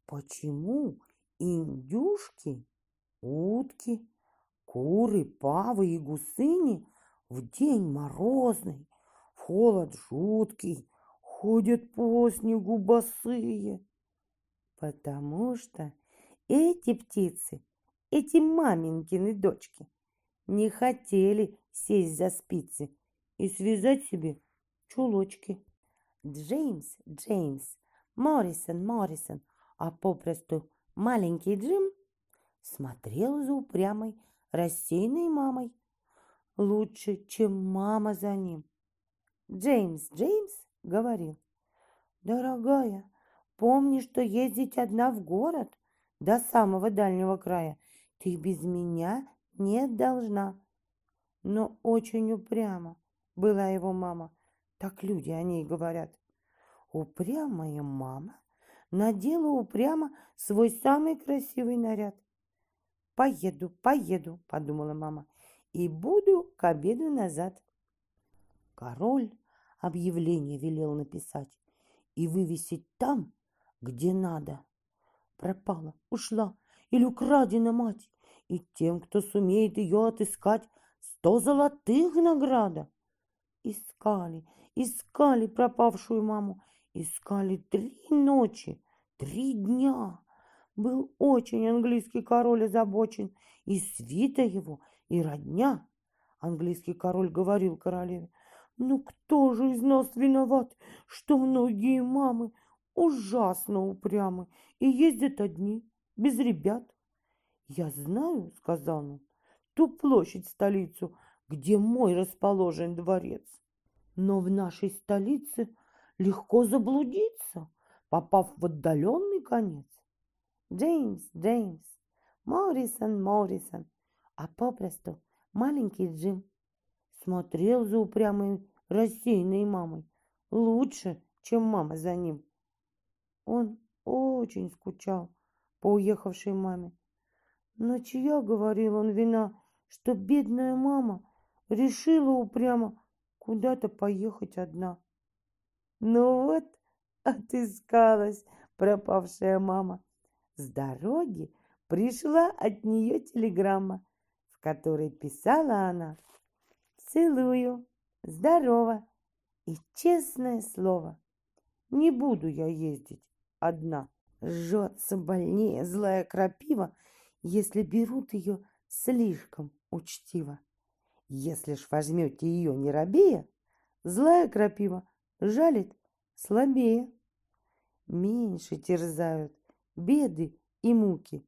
Почему индюшки, утки, куры, павы и гусыни в день морозный, в холод жуткий, ходят по снегу босые? Потому что эти птицы, эти маменькины дочки, не хотели сесть за спицы и связать себе чулочки. Джеймс, Джеймс, Моррисон, Моррисон, а попросту маленький Джим смотрел за упрямой, рассеянной мамой. Лучше, чем мама за ним. Джеймс, Джеймс говорил, «Дорогая, помни, что ездить одна в город до самого дальнего края ты без меня не должна». Но очень упрямо была его мама. Так люди о ней говорят. Упрямая мама надела упрямо свой самый красивый наряд. «Поеду, поеду», — подумала мама, — «и буду к обеду назад». Король объявление велел написать и вывесить там, где надо. Пропала, ушла или украдена мать, и тем, кто сумеет ее отыскать, сто золотых награда. Искали, искали пропавшую маму, искали три ночи, три дня. Был очень английский король озабочен, и свита его, и родня. Английский король говорил королеве, ну кто же из нас виноват, что многие мамы ужасно упрямы и ездят одни, без ребят? Я знаю, сказал он, ту площадь, столицу, где мой расположен дворец. Но в нашей столице легко заблудиться, попав в отдаленный конец. Джеймс, Джеймс, Моррисон, Моррисон, а попросту маленький Джим смотрел за упрямой рассеянной мамой лучше, чем мама за ним. Он очень скучал по уехавшей маме. Но чья, говорил он, вина, что бедная мама решила упрямо куда-то поехать одна. Ну вот, отыскалась пропавшая мама. С дороги пришла от нее телеграмма, в которой писала она «Целую, здорово и честное слово, не буду я ездить одна. Жжется больнее злая крапива, если берут ее слишком учтиво. Если ж возьмете ее не робея, злая крапива жалит слабее. Меньше терзают беды и муки,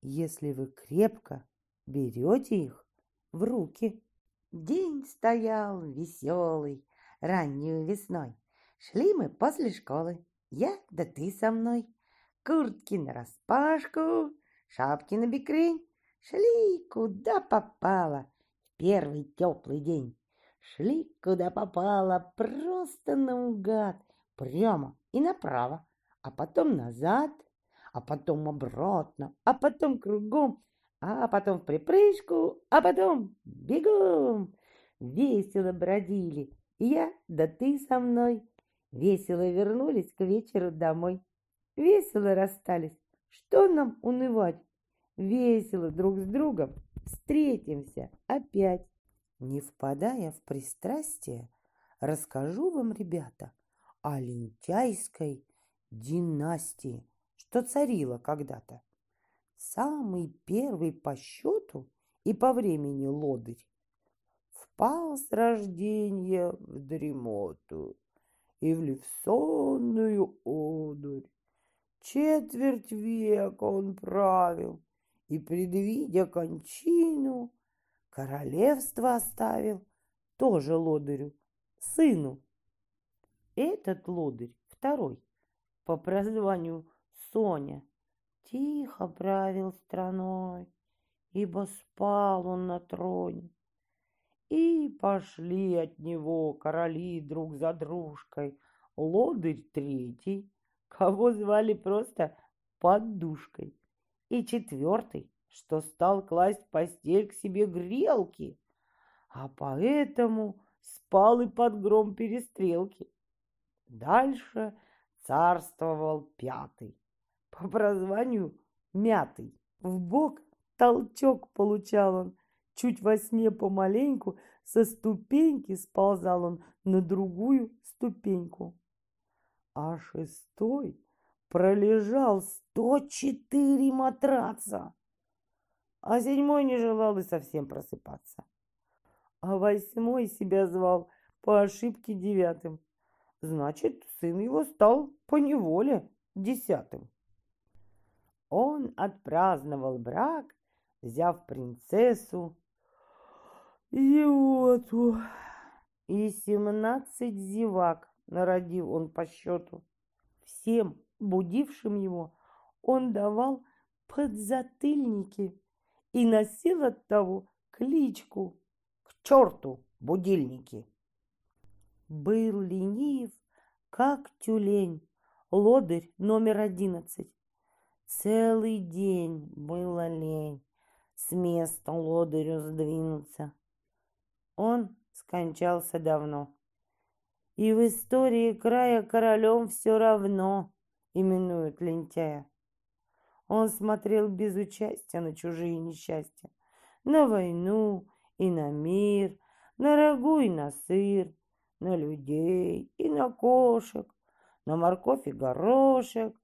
если вы крепко берете их в руки. День стоял веселый, раннюю весной. Шли мы после школы, я да ты со мной. Куртки нараспашку, шапки на бикрень. Шли, куда попало, в первый теплый день. Шли, куда попало, просто наугад, прямо и направо, а потом назад, а потом обратно, а потом кругом, а потом в припрыжку, а потом бегом. Весело бродили, я да ты со мной. Весело вернулись к вечеру домой. Весело расстались, что нам унывать? Весело друг с другом встретимся опять. Не впадая в пристрастие, расскажу вам, ребята, о лентяйской династии, что царила когда-то. Самый первый по счету и по времени лодырь впал с рождения в дремоту и влив сонную одурь. Четверть века он правил, и, предвидя кончину, королевство оставил тоже лодырю, сыну. Этот лодырь, второй, по прозванию Соня, тихо правил страной, ибо спал он на троне. И пошли от него короли друг за дружкой. Лодырь третий, кого звали просто поддушкой. И четвертый, что стал класть в постель к себе грелки, а поэтому спал и под гром перестрелки. Дальше царствовал пятый, по прозванию мятый. В бок толчок получал он, чуть во сне помаленьку со ступеньки сползал он на другую ступеньку. А шестой пролежал сто четыре матраца, а седьмой не желал и совсем просыпаться. А восьмой себя звал по ошибке девятым. Значит, сын его стал по неволе десятым. Он отпраздновал брак, взяв принцессу Иоту. И семнадцать зевак народил он по счету. Всем, будившим его, он давал подзатыльники и носил от того кличку «К черту будильники!» Был ленив, как тюлень, лодырь номер одиннадцать. Целый день было лень с места лодырю сдвинуться. Он скончался давно. И в истории края королем все равно именуют лентяя. Он смотрел без участия на чужие несчастья, на войну и на мир, на рагу и на сыр, на людей и на кошек, на морковь и горошек,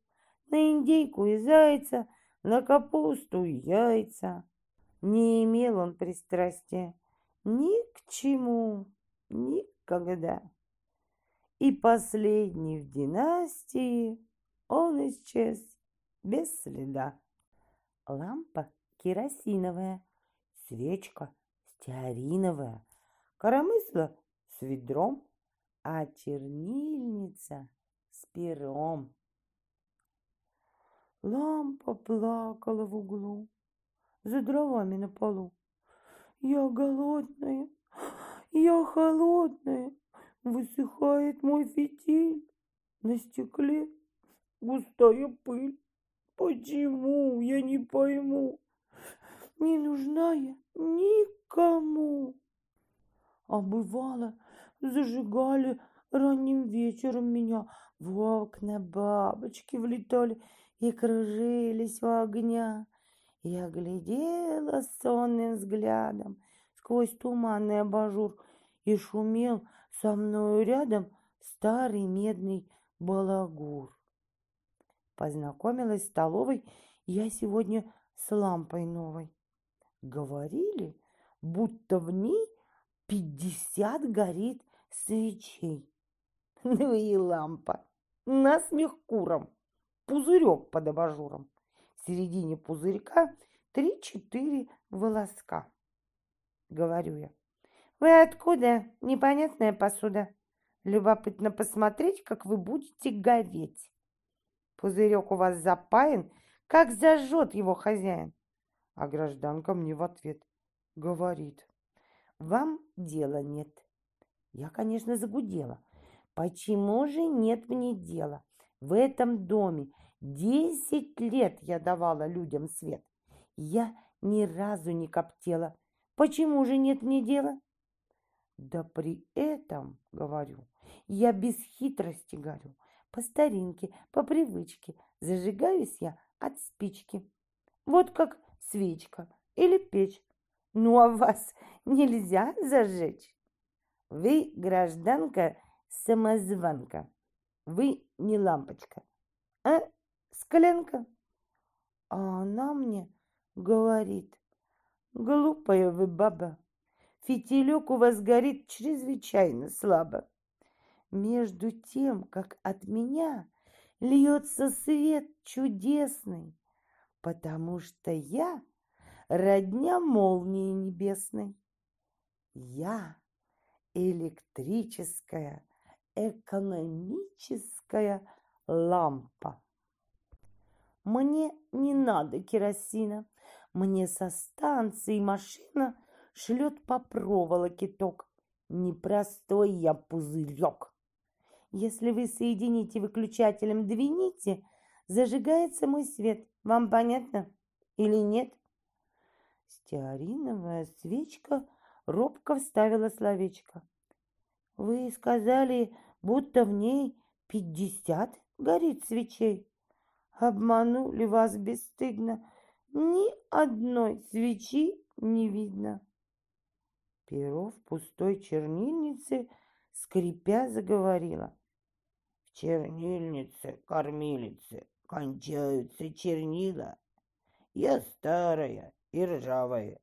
на индейку и зайца, на капусту и яйца. Не имел он пристрастия ни к чему, никогда. И последний в династии он исчез без следа. Лампа керосиновая, свечка стеариновая, коромысло с ведром, а чернильница с пером. Лампа плакала в углу, за дровами на полу. Я голодная, я холодная, высыхает мой фитиль. На стекле густая пыль. Почему, я не пойму. Не нужна я никому. А бывало, зажигали ранним вечером меня в окна бабочки влетали и кружились у огня. Я глядела сонным взглядом сквозь туманный абажур, и шумел со мною рядом старый медный балагур. Познакомилась в столовой я сегодня с лампой новой. Говорили, будто в ней пятьдесят горит свечей. Ну и лампа, насмех куром, пузырек под абажуром. Середине пузырька три-четыре волоска. Говорю я. Вы откуда? Непонятная посуда. Любопытно посмотреть, как вы будете гореть. Пузырек у вас запаян, как зажжет его хозяин. А гражданка мне в ответ говорит. Вам дела нет. Я, конечно, загудела. Почему же нет мне дела? В этом доме десять лет я давала людям свет. Я ни разу не коптела. Почему же нет мне дела? Да при этом, говорю, я без хитрости говорю, по старинке, по привычке, зажигаюсь я от спички. Вот как свечка или печь. Ну, а вас нельзя зажечь? Вы гражданка самозванка. Вы не лампочка, а склянка. А она мне говорит, глупая вы баба, фитилек у вас горит чрезвычайно слабо. Между тем, как от меня льется свет чудесный, потому что я родня молнии небесной. Я электрическая, экономическая лампа. Мне не надо керосина, мне со станции машина, шлет по проволоке ток. Непростой я пузырек. Если вы соедините выключателем две нити, зажигается мой свет. Вам понятно или нет? Стеариновая свечка робко вставила словечко. Вы сказали, будто в ней пятьдесят горит свечей. Обманули вас бесстыдно. Ни одной свечи не видно. Перо в пустой чернильнице, скрипя, заговорила. В чернильнице, кормилице, кончаются чернила. Я старая и ржавая.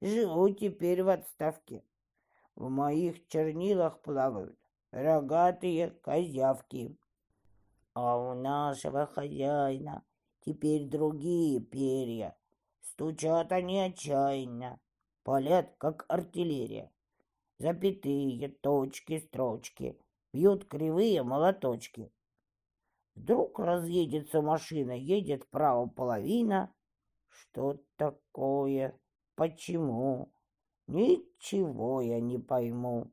Живу теперь в отставке. В моих чернилах плавают рогатые козявки. А у нашего хозяина теперь другие перья. Стучат они отчаянно, палят, как артиллерия. Запятые, точки, строчки, бьют кривые молоточки. Вдруг разъедется машина, едет вправо половина. Что такое? Почему? Ничего я не пойму.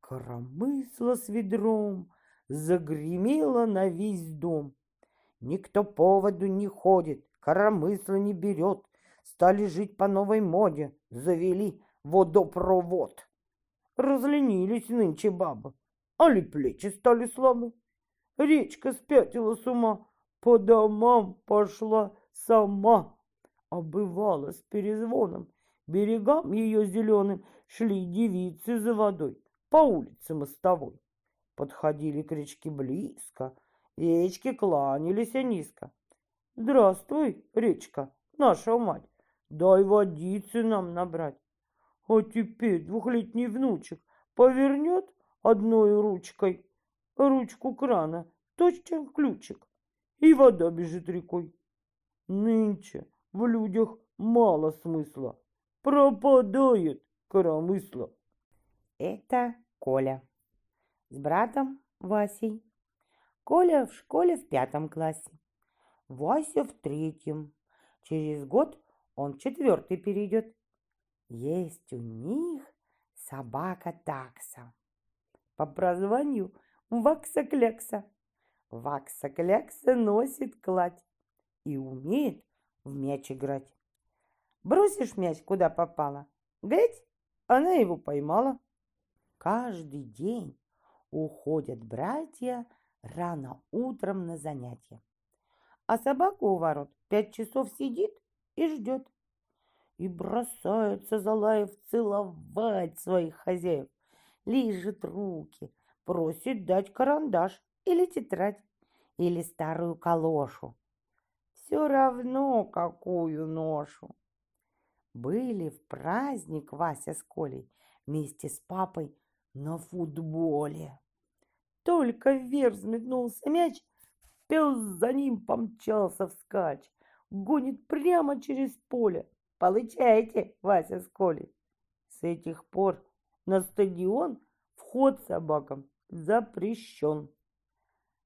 Коромысло с ведром загремело на весь дом. Никто поводу не ходит, коромысла не берет. Стали жить по новой моде, завели водопровод. Разленились нынче бабы, али плечи стали слабы. Речка спятила с ума, по домам пошла сама. А бывало с перезвоном, берегам ее зеленым шли девицы за водой по улице мостовой. Подходили к речке близко, речки кланялись низко. Здравствуй, речка, наша мать, дай водицы нам набрать. А теперь двухлетний внучек повернет одной ручкой ручку крана, точно ключик, и вода бежит рекой. Нынче в людях мало смысла, пропадает коромысло. Это Коля с братом Васей. Коля в школе в пятом классе, Вася в третьем. Через год он в четвертый перейдет. Есть у них собака такса. По прозванию Вакса-клякса. Вакса-клякса носит кладь и умеет в мяч играть. Бросишь мяч куда попало, глядь, она его поймала. Каждый день уходят братья рано утром на занятия. А собака у ворот пять часов сидит и ждет. И бросаются залаев целовать своих хозяев. Лижет руки, просит дать карандаш или тетрадь, или старую калошу. Все равно, какую ношу. Были в праздник Вася с Колей вместе с папой на футболе. Только вверх взметнулся мяч, пес за ним помчался вскачь, гонит прямо через поле. Получайте, Вася с Колей. С этих пор на стадион вход собакам запрещен.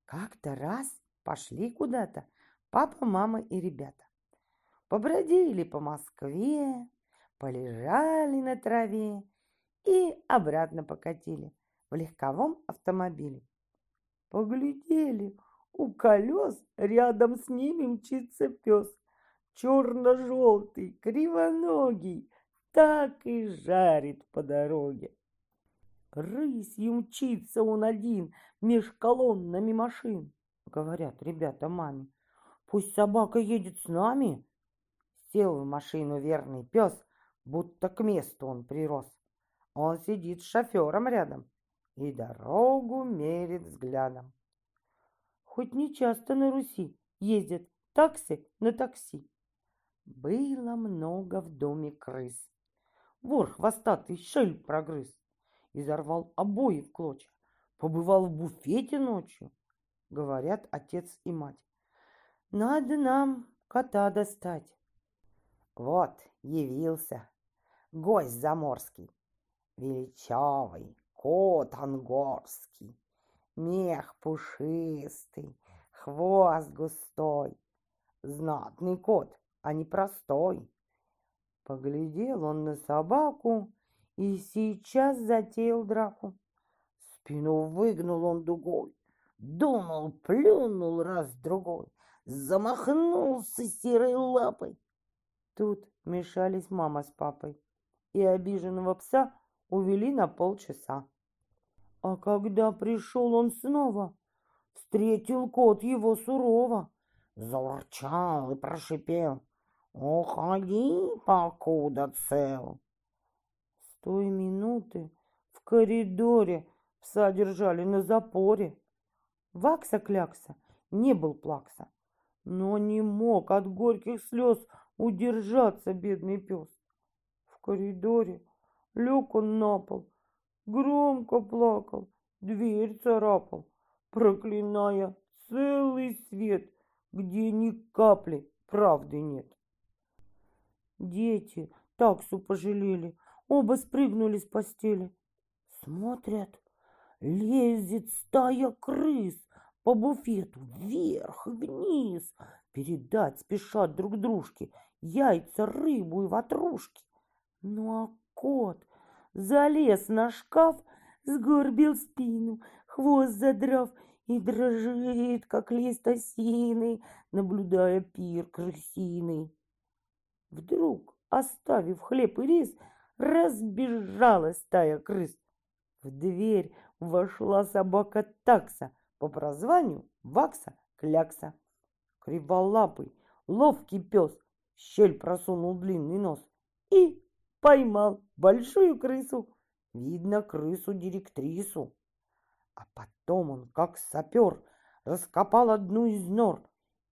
Как-то раз пошли куда-то папа, мама и ребята. Побродили по Москве, полежали на траве и обратно покатили в легковом автомобиле. Поглядели, у колес рядом с ними мчится пес, черно-желтый, кривоногий, так и жарит по дороге. Рысью мчится он один меж колоннами машин. Говорят ребята маме, пусть собака едет с нами. Сел в машину верный пес, будто к месту он прирос. Он сидит с шофером рядом и дорогу мерит взглядом. Хоть не часто на Руси ездят такси на такси. Было много в доме крыс. Вор хвостатый шель прогрыз изорвал обои в клочья, побывал в буфете ночью, говорят отец и мать. Надо нам кота достать. Вот явился гость заморский, величавый кот ангорский, мех пушистый, хвост густой, знатный кот, а не простой. Поглядел он на собаку и сейчас затеял драку. Спину выгнул он дугой, дунул, плюнул раз-другой, замахнулся серой лапой. Тут мешались мама с папой, и обиженного пса увели на полчаса. А когда пришел он снова, встретил кот его сурово, заурчал и прошипел. «Уходи, покуда цел!» С той минуты в коридоре пса держали на запоре. Вакса-клякса не был плакса, но не мог от горьких слез удержаться бедный пес. В коридоре он на пол, громко плакал, дверь царапал, проклиная целый свет, где ни капли правды нет. Дети таксу пожалели, оба спрыгнули с постели. Смотрят, лезет стая крыс по буфету вверх и вниз. Передать спешат друг дружке яйца, рыбу и ватрушки. Ну а кот залез на шкаф, сгорбил спину, хвост задрав и дрожит, как лист осины, наблюдая пир крысиный. Вдруг, оставив хлеб и рис, разбежалась стая крыс. В дверь вошла собака такса, по прозванию Вакса-Клякса. Криволапый, ловкий пес щель просунул длинный нос и поймал большую крысу. Видно, крысу-директрису. А потом он, как сапер, раскопал одну из нор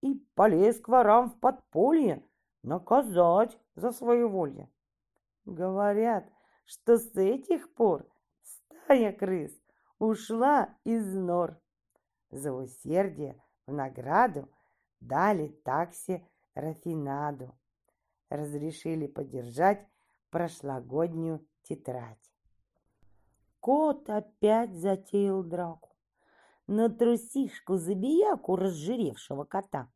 и полез к ворам в подполье наказать за своеволье. Говорят, что с этих пор стая крыс ушла из нор. За усердие в награду дали такси Рафинаду. Разрешили подержать прошлогоднюю тетрадь. Кот опять затеял драку. На трусишку-забияку разжиревшего кота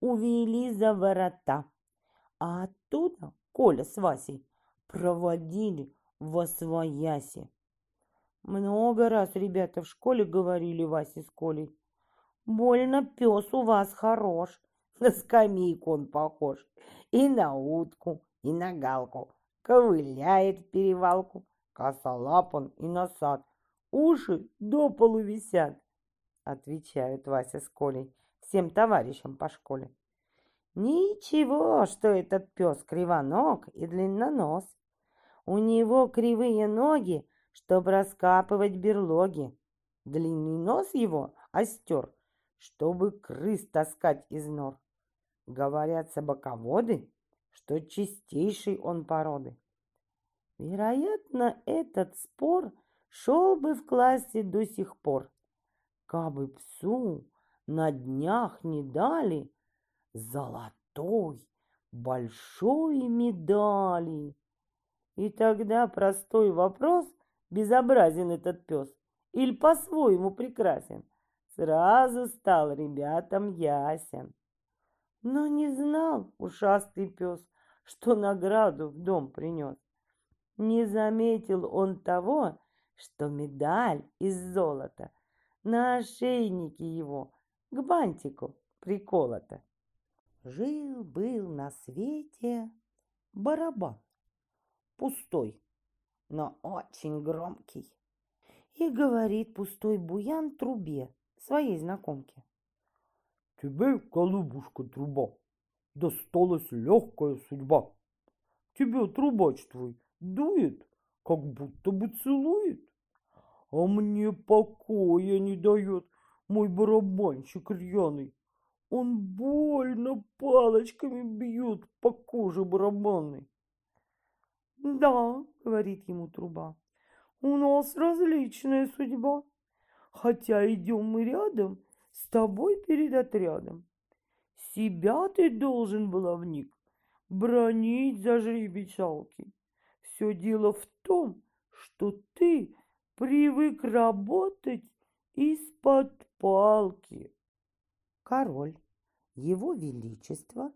увели за ворота. А оттуда Коля с Васей проводили в освояси. Много раз ребята в школе говорили Васе с Колей. Больно пес у вас хорош, на скамейку он похож. И на утку, и на галку. Ковыляет перевалку, косолап он и носат. Уши до полу висят, отвечают Вася с Колей всем товарищам по школе. Ничего, что этот пес кривоног и длиннонос. У него кривые ноги, чтобы раскапывать берлоги. Длинный нос его остер, чтобы крыс таскать из нор. Говорят собаководы, что чистейший он породы. Вероятно, этот спор шел бы в классе до сих пор, кабы псу на днях не дали золотой большой медали. И тогда простой вопрос, безобразен этот пес или по-своему прекрасен, сразу стал ребятам ясен. Но не знал ушастый пес, что награду в дом принес. Не заметил он того, что медаль из золота на ошейнике его к бантику приколота. Жил-был на свете барабан, пустой, но очень громкий. И говорит пустой буян трубе, своей знакомке. Тебе, голубушка, труба, досталась легкая судьба. Тебе трубач твой дует, как будто бы целует. А мне покоя не дает мой барабанщик рьяный. Он больно палочками бьет по коже барабанной. Да, говорит ему труба, у нас различная судьба. Хотя идем мы рядом с тобой перед отрядом. Себя ты должен, баловник, бронить за жребичалки. Все дело в том, что ты привык работать из-под палки король, его величество,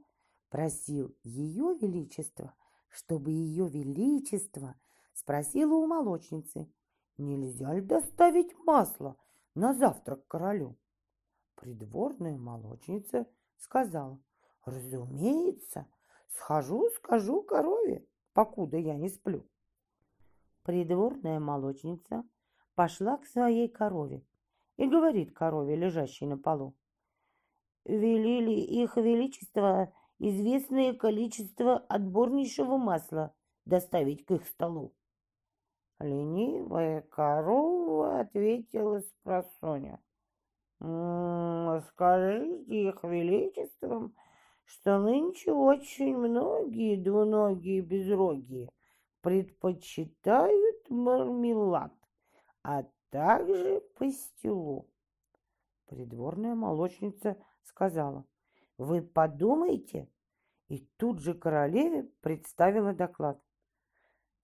просил ее величество чтобы ее величество спросило у молочницы, нельзя ли доставить масло на завтрак королю. Придворная молочница сказала, разумеется, схожу, скажу корове, покуда я не сплю. Придворная молочница пошла к своей корове и говорит корове, лежащей на полу. Велели их величество известное количество отборнейшего масла доставить к их столу. Ленивая корова ответила спросоня. «Скажите их величеством, что нынче очень многие двуногие безрогие предпочитают мармелад, а также пастилу. Придворная молочница сказала, вы подумайте. И тут же королеве представила доклад.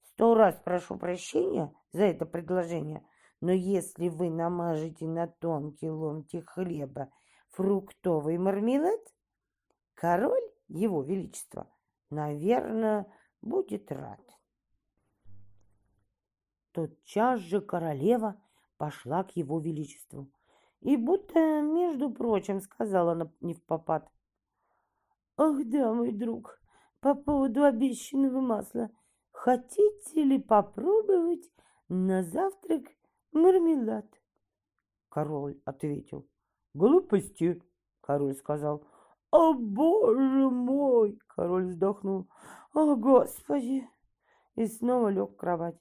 Сто раз прошу прощения за это предложение, но если вы намажете на тонкий ломтик хлеба фруктовый мармелад, король, его величество, наверное, будет рад. Тотчас же королева пошла к его величеству и будто, между прочим, сказала не в попад. «Ах да, мой друг, по поводу обещанного масла, хотите ли попробовать на завтрак мармелад?» Король ответил. «Глупости!» — король сказал. «О, боже мой!» — король вздохнул. «О, господи!» И снова лег в кровать.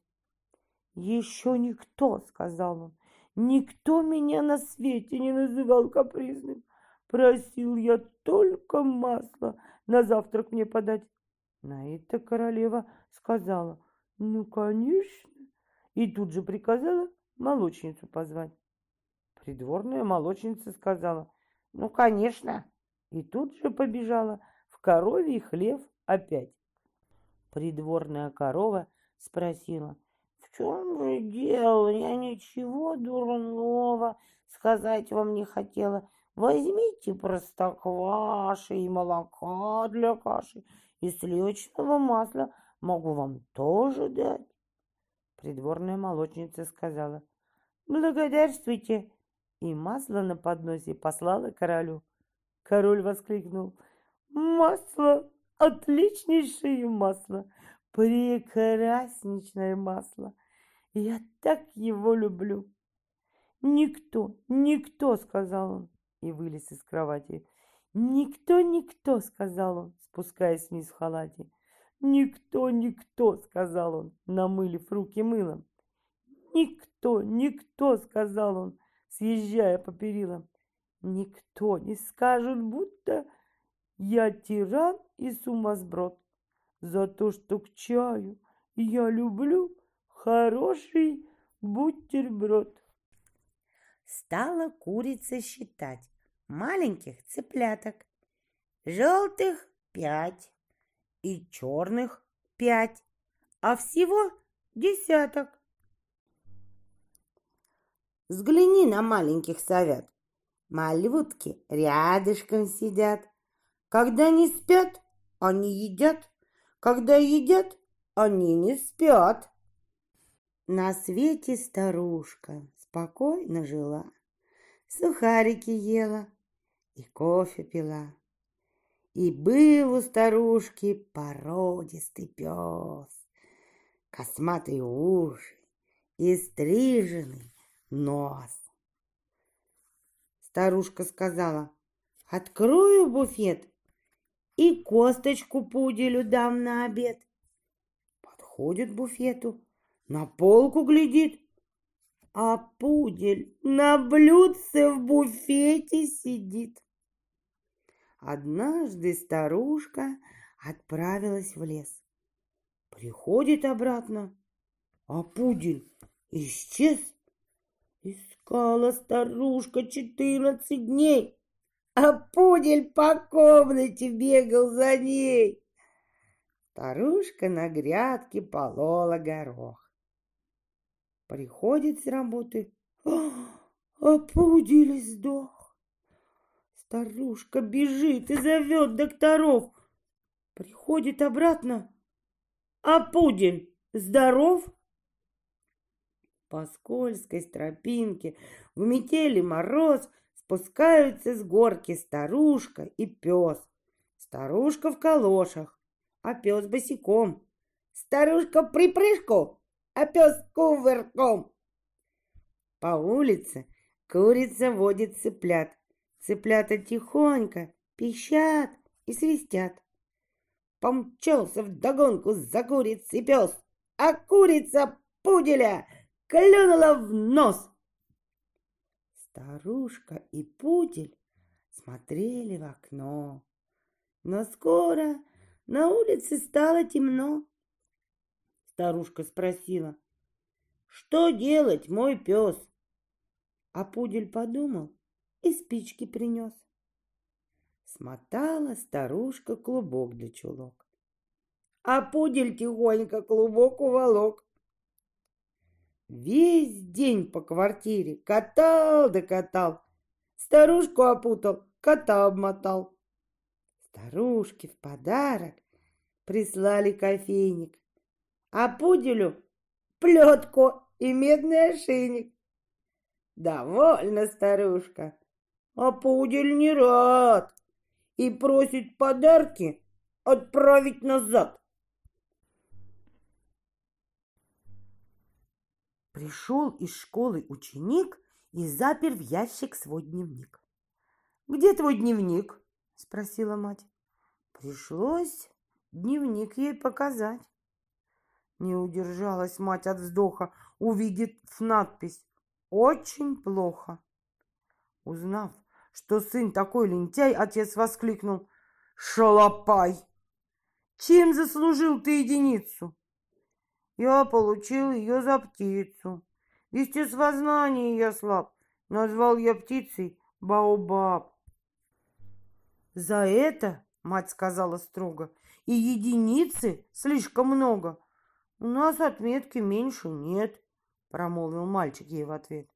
«Еще никто!» — сказал он. «Никто меня на свете не называл капризным. Просил я только масло на завтрак мне подать». На это королева сказала. «Ну, конечно!» И тут же приказала молочницу позвать. Придворная молочница сказала. «Ну, конечно!» И тут же побежала в коровий хлев опять. Придворная корова спросила. В чем же дело? Я ничего дурного сказать вам не хотела. Возьмите простокваши и молока для каши, и сливочного масла могу вам тоже дать. Придворная молочница сказала, благодарствуйте, и масло на подносе послала королю. Король воскликнул, масло, отличнейшее масло, прекраснейшее масло. Я так его люблю. Никто, никто, сказал он и вылез из кровати. Никто, никто, сказал он, спускаясь вниз в халате. Никто, никто, сказал он, намылив руки мылом. Никто, никто, сказал он, съезжая по перилам. Никто не скажет, будто я тиран и сумасброд. За то, что к чаю я люблю хороший бутерброд. Стала курица считать маленьких цыпляток. Желтых пять и черных пять, а всего десяток. Взгляни на маленьких совят. Малютки рядышком сидят. Когда не спят, они едят. Когда едят, они не спят. На свете старушка спокойно жила, Сухарики ела и кофе пила. И был у старушки породистый пес, Косматые уши и стриженный нос. Старушка сказала, открою буфет и косточку пуделю дам на обед. Подходит к буфету, на полку глядит, а пудель на блюдце в буфете сидит. Однажды старушка отправилась в лес. Приходит обратно, а пудель исчез. Искала старушка четырнадцать дней, а пудель по комнате бегал за ней. Старушка на грядке полола горох. Приходит с работы, а, а пудель сдох. Старушка бежит и зовет докторов. Приходит обратно, А пудель здоров? По скользкой тропинке в метели мороз спускаются с горки старушка и пес. Старушка в калошах, а пес босиком. Старушка припрыжку, а пес кувырком. По улице курица водит цыплят. Цыплята тихонько пищат и свистят. Помчался вдогонку за курицей пес, а курица пуделя клюнула в нос. Старушка и пудель смотрели в окно, но скоро на улице стало темно. Старушка спросила, что делать, мой пес? А пудель подумал и спички принес. Смотала старушка клубок для чулок. А пудель тихонько клубок уволок. Весь день по квартире катал да катал. Старушку опутал, кота обмотал. Старушке в подарок прислали кофейник, а пуделю плетку и медный ошейник. Довольна старушка, а пудель не рад и просит подарки отправить назад. Пришел из школы ученик и запер в ящик свой дневник. «Где твой дневник?» — спросила мать. Пришлось дневник ей показать. Не удержалась мать от вздоха, увидев надпись «Очень плохо». Узнав, что сын такой лентяй, отец воскликнул «Шалопай! Чем заслужил ты единицу?» Я получил ее за птицу. В естествознании я слаб. Назвал я птицей Баобаб. За это, мать сказала строго, и единицы слишком много. У нас отметки меньше нет, промолвил мальчик ей в ответ.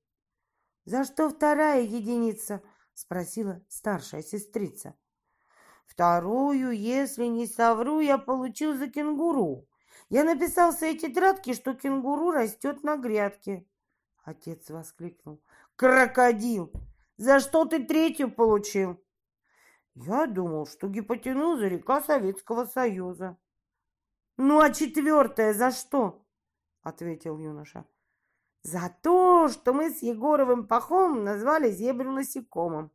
За что вторая единица? Спросила старшая сестрица. Вторую, если не совру, я получил за кенгуру. Я написал в своей тетрадке, что кенгуру растет на грядке. Отец воскликнул. Крокодил! За что ты третью получил? Я думал, что гипотенуза река Советского Союза. Ну, а четвертая за что? Ответил юноша. За то, что мы с Егоровым Пахом назвали зебру насекомым.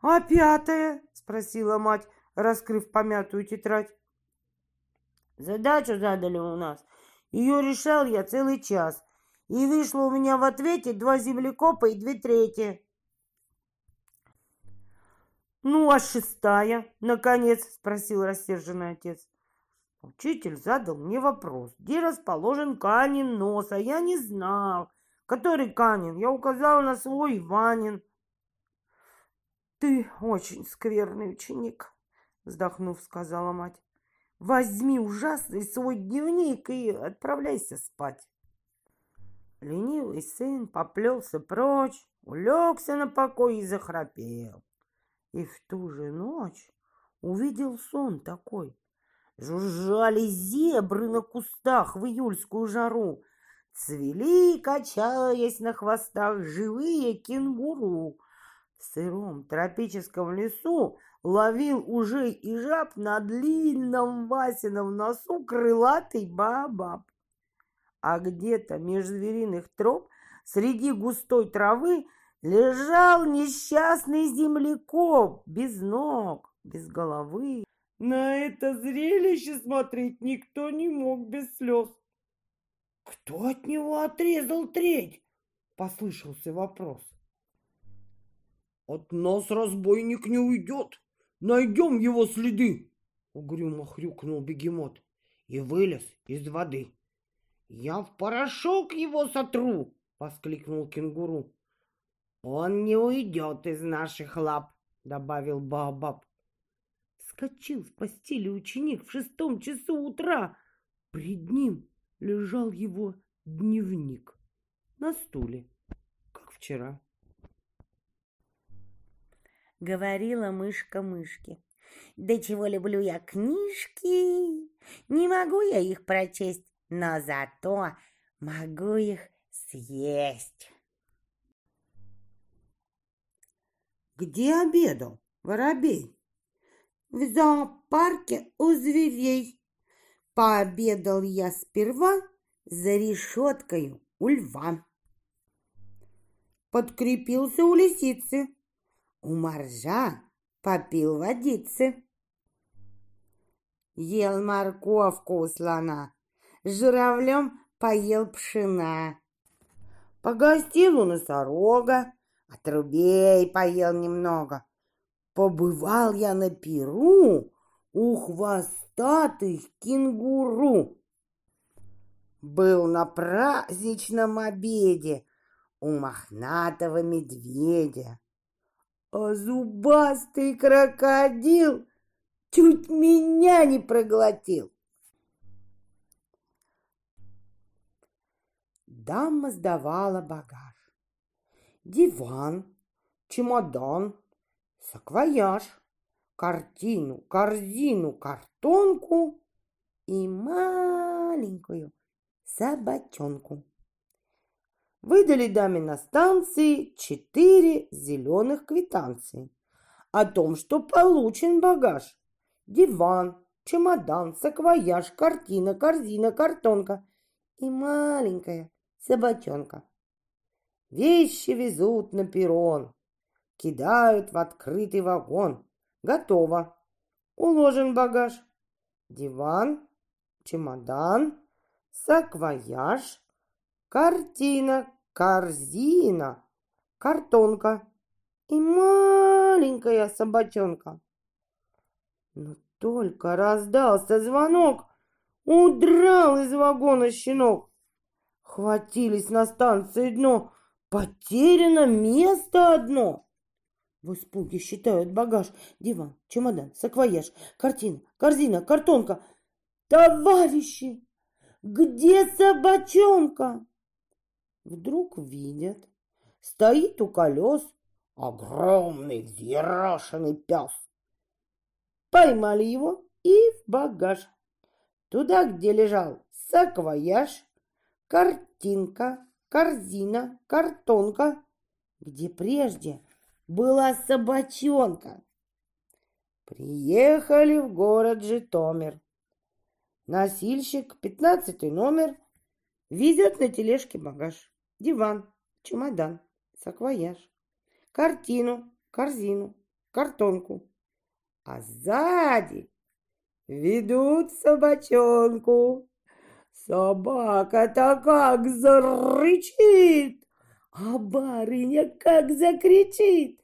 А пятая? Спросила мать, раскрыв помятую тетрадь. Задачу задали у нас. Ее решал я целый час. И вышло у меня в ответе два землекопа и две трети. «Ну, а шестая?» — наконец спросил рассерженный отец. Учитель задал мне вопрос, где расположен Канин нос, а я не знал, который Канин. Я указал на свой Иванин. «Ты очень скверный ученик», — вздохнув, сказала мать. Возьми ужасный свой дневник и отправляйся спать. Ленивый сын поплелся прочь, улегся на покой и захрапел. И в ту же ночь увидел сон такой. Жужжали зебры на кустах в июльскую жару, Цвели, качаясь на хвостах, живые кенгуру. В сыром тропическом лесу ловил уже и жаб на длинном Васином носу крылатый бабаб. А где-то меж звериных троп среди густой травы лежал несчастный землекоп без ног, без головы. На это зрелище смотреть никто не мог без слез. «Кто от него отрезал треть?» — послышался вопрос. «От нас разбойник не уйдет, Найдем его следы!» Угрюмо хрюкнул бегемот и вылез из воды. «Я в порошок его сотру!» — воскликнул кенгуру. «Он не уйдет из наших лап!» — добавил Баобаб. Вскочил с постели ученик в шестом часу утра. Пред ним лежал его дневник на стуле, как вчера говорила мышка мышке. Да чего люблю я книжки, Не могу я их прочесть, но зато могу их съесть. Где обедал воробей? В зоопарке у зверей. Пообедал я сперва за решеткой у льва. Подкрепился у лисицы, у моржа попил водицы. Ел морковку у слона, журавлем поел пшена. Погостил у носорога, отрубей поел немного. Побывал я на перу у хвостатых кенгуру. Был на праздничном обеде у мохнатого медведя. А зубастый крокодил чуть меня не проглотил. Дама сдавала багаж. Диван, чемодан, саквояж, картину, корзину, картонку и маленькую собачонку. Выдали даме на станции четыре зеленых квитанции о том, что получен багаж. Диван, чемодан, саквояж, картина, корзина, картонка и маленькая собачонка. Вещи везут на перрон, кидают в открытый вагон. Готово. Уложен багаж. Диван, чемодан, саквояж, картина, корзина, картонка и маленькая собачонка. Но только раздался звонок, удрал из вагона щенок. Хватились на станции дно, потеряно место одно. В испуге считают багаж, диван, чемодан, саквояж, картина, корзина, картонка. Товарищи, где собачонка? Вдруг видят, стоит у колес огромный взъерошенный пес. Поймали его и в багаж. Туда, где лежал саквояж, картинка, корзина, картонка, где прежде была собачонка. Приехали в город Житомир. Носильщик, пятнадцатый номер, везет на тележке багаж диван, чемодан, саквояж, картину, корзину, картонку. А сзади ведут собачонку. Собака-то как зарычит, а барыня как закричит.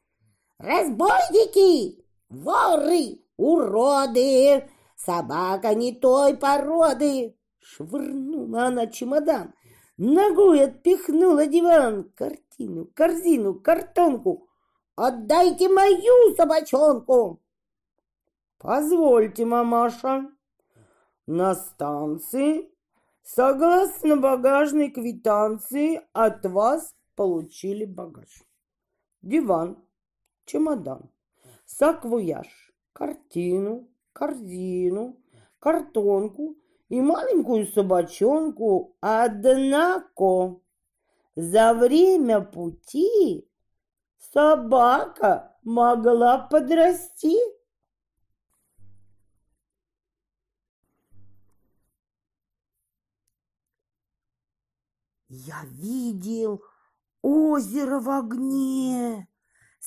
Разбойники, воры, уроды, собака не той породы. Швырнула она чемодан, Ногой отпихнула диван, картину, корзину, картонку. «Отдайте мою собачонку!» «Позвольте, мамаша, на станции, согласно багажной квитанции, от вас получили багаж. Диван, чемодан, саквояж, картину, корзину, картонку и маленькую собачонку, однако за время пути собака могла подрасти. Я видел озеро в огне,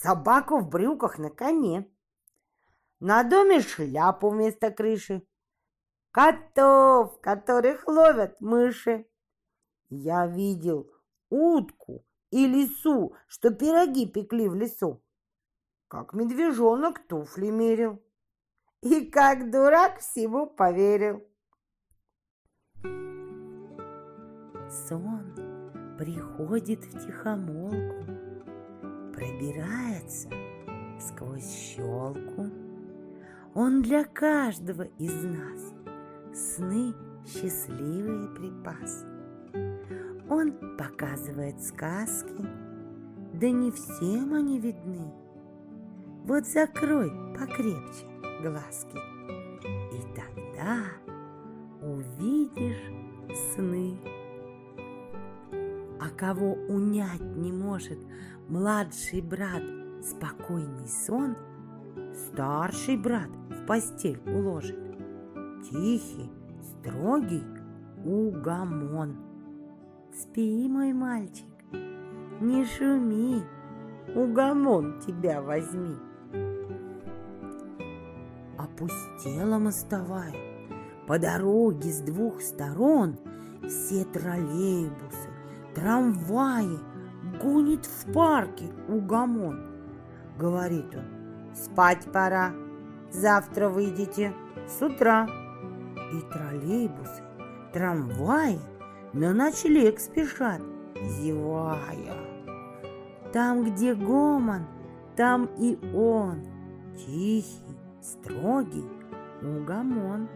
собаку в брюках на коне. На доме шляпу вместо крыши, котов, которых ловят мыши. Я видел утку и лису, что пироги пекли в лесу, как медвежонок туфли мерил. И как дурак всему поверил. Сон приходит в тихомолку, пробирается сквозь щелку. Он для каждого из нас сны счастливый припас. Он показывает сказки, да не всем они видны. Вот закрой покрепче глазки, и тогда увидишь сны. А кого унять не может младший брат спокойный сон, старший брат в постель уложит. Тихий, строгий угомон. Спи, мой мальчик, не шуми, угомон тебя возьми. Опустела мостовая, по дороге с двух сторон все троллейбусы, трамваи, гонит в парке угомон. Говорит он, спать пора, завтра выйдете с утра. И троллейбусы, трамваи на ночлег спешат, зевая. Там, где гомон, там и он, тихий, строгий, угомон.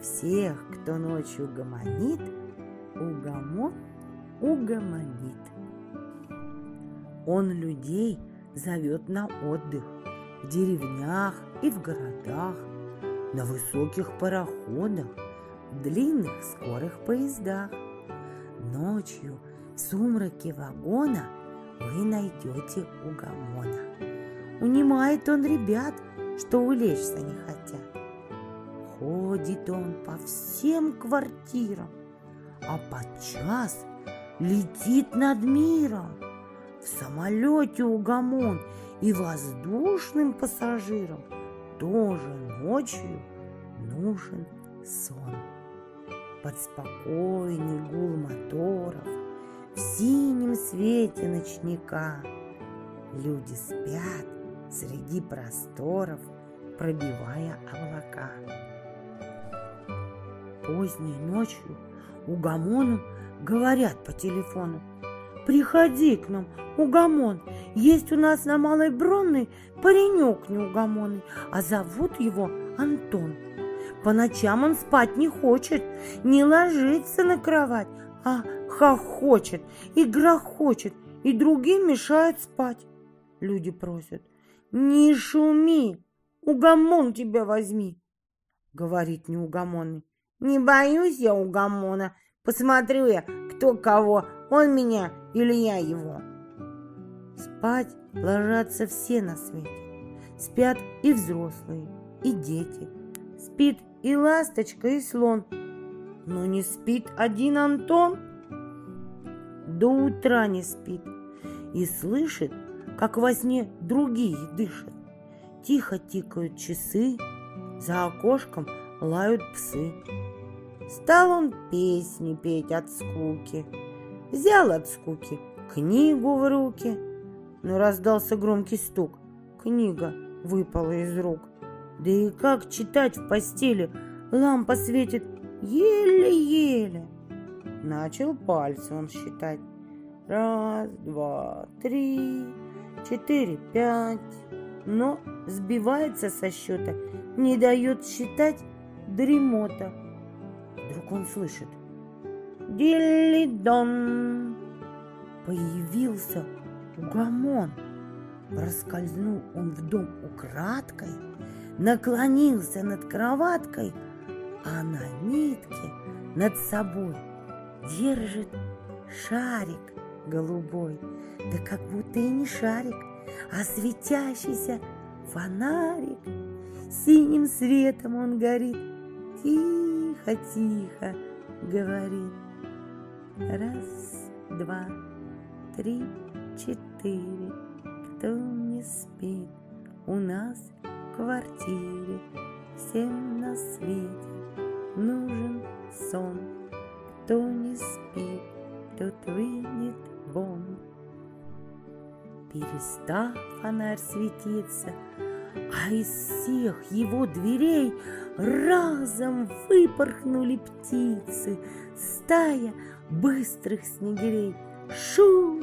Всех, кто ночью гомонит, угомон угомонит. Он людей зовет на отдых в деревнях и в городах, на высоких пароходах, в длинных скорых поездах. Ночью в сумраке вагона вы найдете угомона. Унимает он ребят, что улечься не хотят. Ходит он по всем квартирам, а подчас летит над миром. В самолете угомон и воздушным пассажирам тоже ночью нужен сон. Под спокойный гул моторов, в синем свете ночника Люди спят среди просторов, пробивая облака. Поздней ночью угомону говорят по телефону. Приходи к нам, угомон. Есть у нас на Малой Бронной паренек неугомонный, а зовут его Антон. По ночам он спать не хочет, не ложится на кровать, а хохочет и грохочет, и другим мешает спать. Люди просят, не шуми, угомон тебя возьми. Говорит неугомонный, не боюсь я угомона, посмотрю я, кто кого, он меня или я его. Спать ложатся все на свете. Спят и взрослые, и дети. Спит и ласточка, и слон. Но не спит один Антон. До утра не спит и слышит, как во сне другие дышат. Тихо тикают часы, за окошком лают псы. Стал он песни петь от скуки, взял от скуки книгу в руки, но раздался громкий стук. Книга выпала из рук. Да и как читать в постели? Лампа светит еле-еле. Начал пальцы он считать. Раз, два, три, четыре, пять. Но сбивается со счета, не дает считать дремота. Вдруг он слышит. Дилли-дон! Появился угомон. Проскользнул он в дом украдкой, наклонился над кроваткой, а на нитке над собой держит шарик голубой. Да как будто и не шарик, а светящийся фонарик. Синим светом он горит, тихо-тихо говорит. Раз, два, три, четыре. Кто не спит у нас в квартире? Всем на свете нужен сон. Кто не спит, тот выйдет вон. Перестал фонарь светиться, а из всех его дверей разом выпорхнули птицы, стая быстрых снегирей. Шум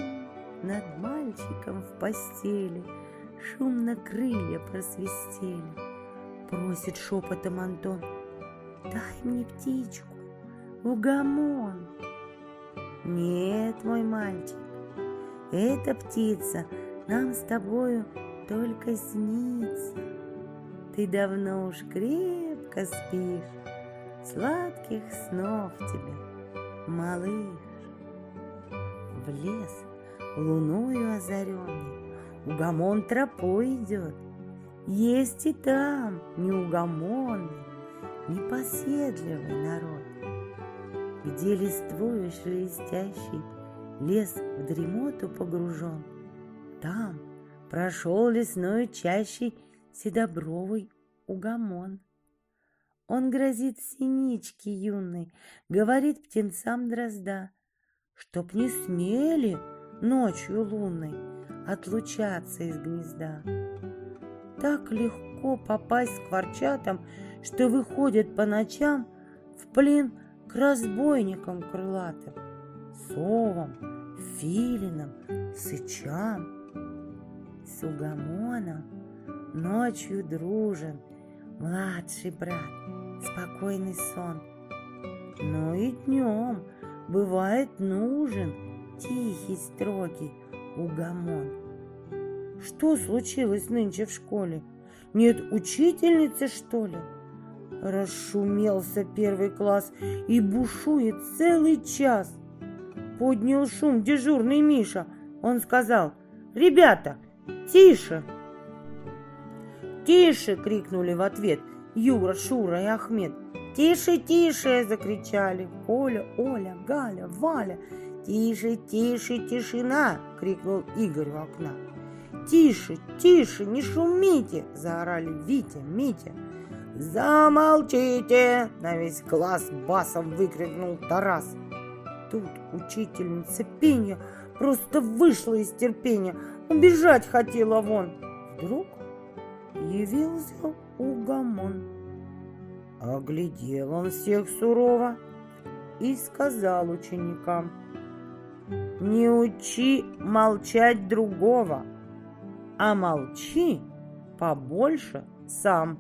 над мальчиком в постели, шумно крылья просвистели. Просит шепотом Антон, дай мне птичку, угомон. Нет, мой мальчик, эта птица нам с тобою только снится. Ты давно уж крепко спишь, Сладких снов тебе, малыш. В лес луною озаренный Угомон тропой идет. Есть и там неугомонный, Непоседливый народ, Где листвою шелестящий Лес в дремоту погружен. Там прошел лесной чащей Седобровый угомон. Он грозит синичке юной, Говорит птенцам дрозда, Чтоб не смели ночью лунной Отлучаться из гнезда. Так легко попасть к ворчатам, Что выходят по ночам В плен к разбойникам крылатым, Совам, филинам, сычам. С ночью дружен Младший брат, спокойный сон. Но и днем бывает нужен Тихий, строгий угомон. Что случилось нынче в школе? Нет учительницы, что ли? Расшумелся первый класс и бушует целый час. Поднял шум дежурный Миша. Он сказал, «Ребята, тише!» «Тише!» — крикнули в ответ Юра, Шура и Ахмед. «Тише, тише!» — закричали Коля, Оля, Галя, Валя. «Тише, тише, тишина!» — крикнул Игорь у окна. «Тише, тише, не шумите!» — заорали Витя, Митя. «Замолчите!» — на весь класс басом выкрикнул Тарас. Тут учительница пения просто вышла из терпения, убежать хотела вон. Вдруг явился угомон. Оглядел он всех сурово и сказал ученикам, «Не учи молчать другого, а молчи побольше сам».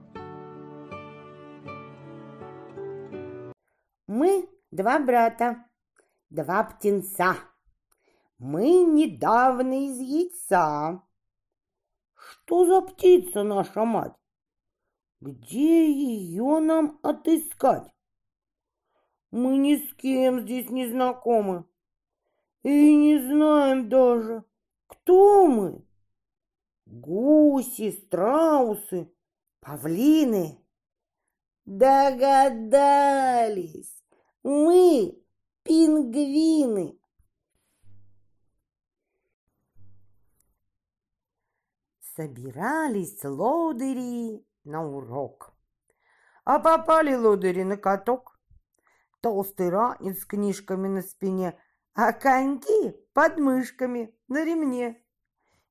Мы два брата, два птенца. Мы недавно из яйца. Что за птица наша мать? Где ее нам отыскать? Мы ни с кем здесь не знакомы и не знаем даже, кто мы. Гуси, страусы, павлины. Догадались, мы пингвины. Собирались лодыри на урок. А попали лодыри на каток. Толстый ранец с книжками на спине, а коньки под мышками на ремне.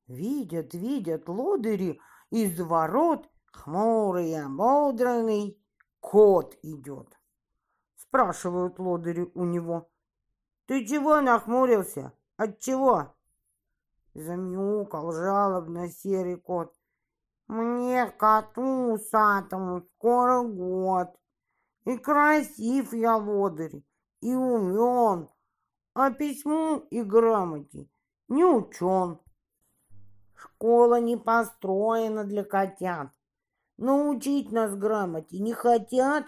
Видят, видят лодыри из ворот, хмурый, ободранный, кот идет. Спрашивают лодыри у него. Ты чего нахмурился? От чего? Замяукал жалобно серый кот. Мне, коту усатому, скоро год. И красив я лодырь, и умен, а письму и грамоте не учен. Школа не построена для котят. Научить нас грамоте не хотят,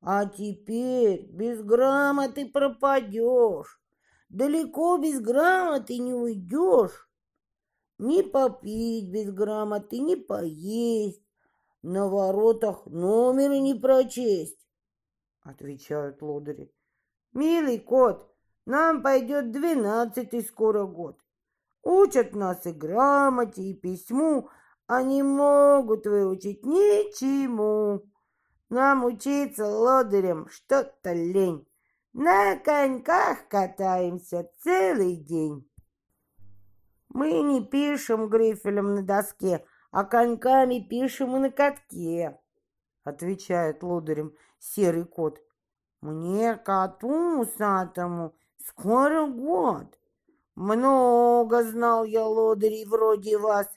а теперь без грамоты пропадешь. Далеко без грамоты не уйдешь. Ни попить без грамоты, ни поесть. На воротах номера не прочесть, отвечают лодыри. Милый кот, нам пойдет двенадцатый скоро год. Учат нас и грамоте, и письму, а не могут выучить ничему. Нам учиться лодырям что-то лень. На коньках катаемся целый день. Мы не пишем грифелем на доске, а коньками пишем и на катке, отвечает лодырем серый кот. Мне, коту усатому, скоро год. Много знал я лодырей вроде вас,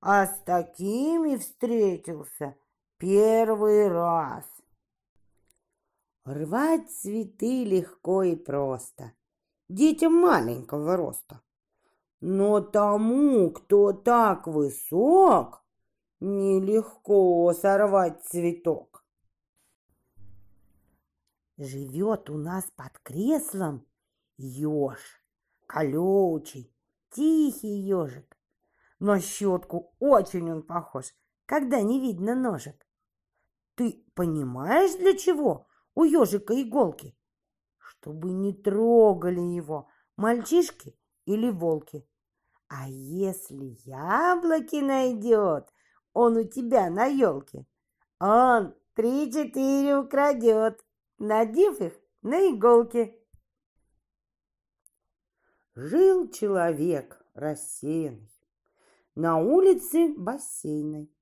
а с такими встретился первый раз. Рвать цветы легко и просто, детям маленького роста. Но тому, кто так высок, нелегко сорвать цветок. живет у нас под креслом еж, колючий, тихий ежик. На щетку очень он похож, когда не видно ножек. Ты понимаешь, для чего у ежика иголки? Чтобы не трогали его мальчишки или волки. А если яблоки найдет он у тебя на елке, он три-четыре украдет, надев их на иголки. Жил человек рассеянный на улице бассейной.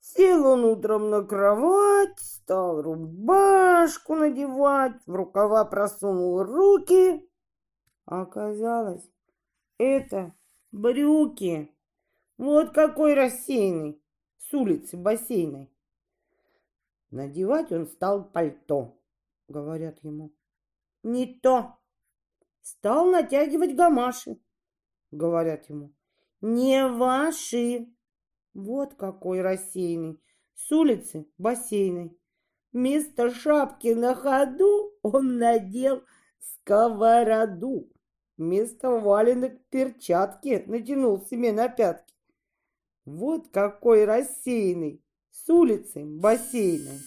Сел он утром на кровать, стал рубашку надевать, в рукава просунул руки. Оказалось, это брюки. Вот какой рассеянный с улицы бассейной. Надевать он стал пальто, говорят ему. Не то. Стал натягивать гамаши, говорят ему. Не ваши. Вот какой рассеянный. С улицы бассейной. Вместо шапки на ходу он надел сковороду. Вместо валенок перчатки натянул себе на пятки. Вот какой рассеянный с улицы бассейной.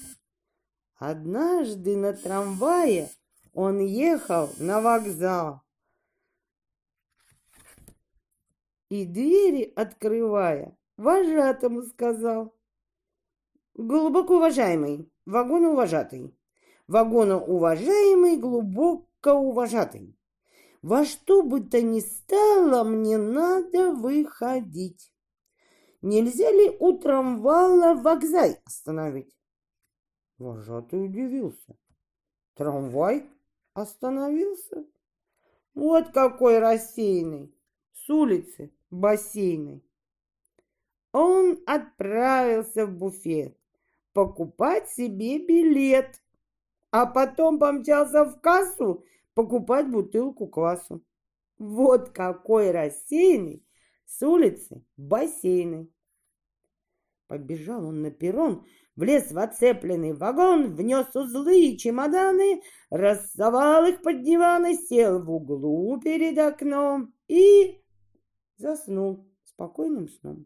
Однажды на трамвае он ехал на вокзал. И двери открывая, вожатому сказал. Глубоко уважаемый, вагоноуважатый, вагоноуважаемый, глубоко уважатый. Во что бы то ни стало, мне надо выходить. Нельзя ли у трамвая вокзай остановить? Вожатый удивился. Трамвай остановился? Вот какой рассеянный, с улицы бассейной. Он отправился в буфет покупать себе билет, а потом помчался в кассу покупать бутылку квасу. Вот какой рассеянный с улицы бассейны. Побежал он на перрон, влез в оцепленный вагон, внес узлы и чемоданы, рассовал их под диваны, сел в углу перед окном и заснул спокойным сном.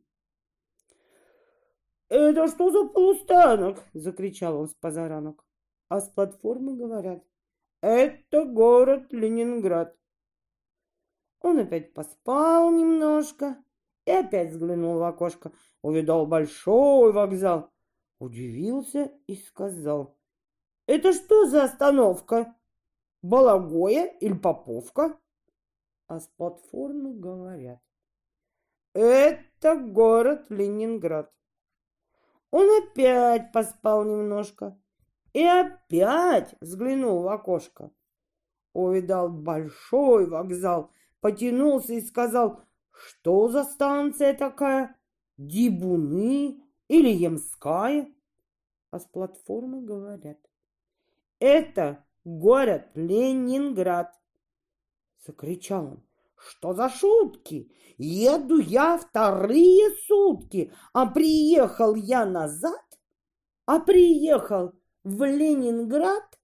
«Это что за полустанок?» — закричал он с позаранок. А с платформы говорят, «Это город Ленинград». Он опять поспал немножко и опять взглянул в окошко. Увидал большой вокзал. Удивился и сказал. Это что за остановка? Балагоя или Поповка? А с платформы говорят. Это город Ленинград. Он опять поспал немножко и опять взглянул в окошко. Увидал большой вокзал потянулся и сказал, что за станция такая? Дибуны или Ямская? А с платформы говорят, это город Ленинград. Закричал он, что за шутки? Еду я вторые сутки, а приехал я назад, а приехал в Ленинград.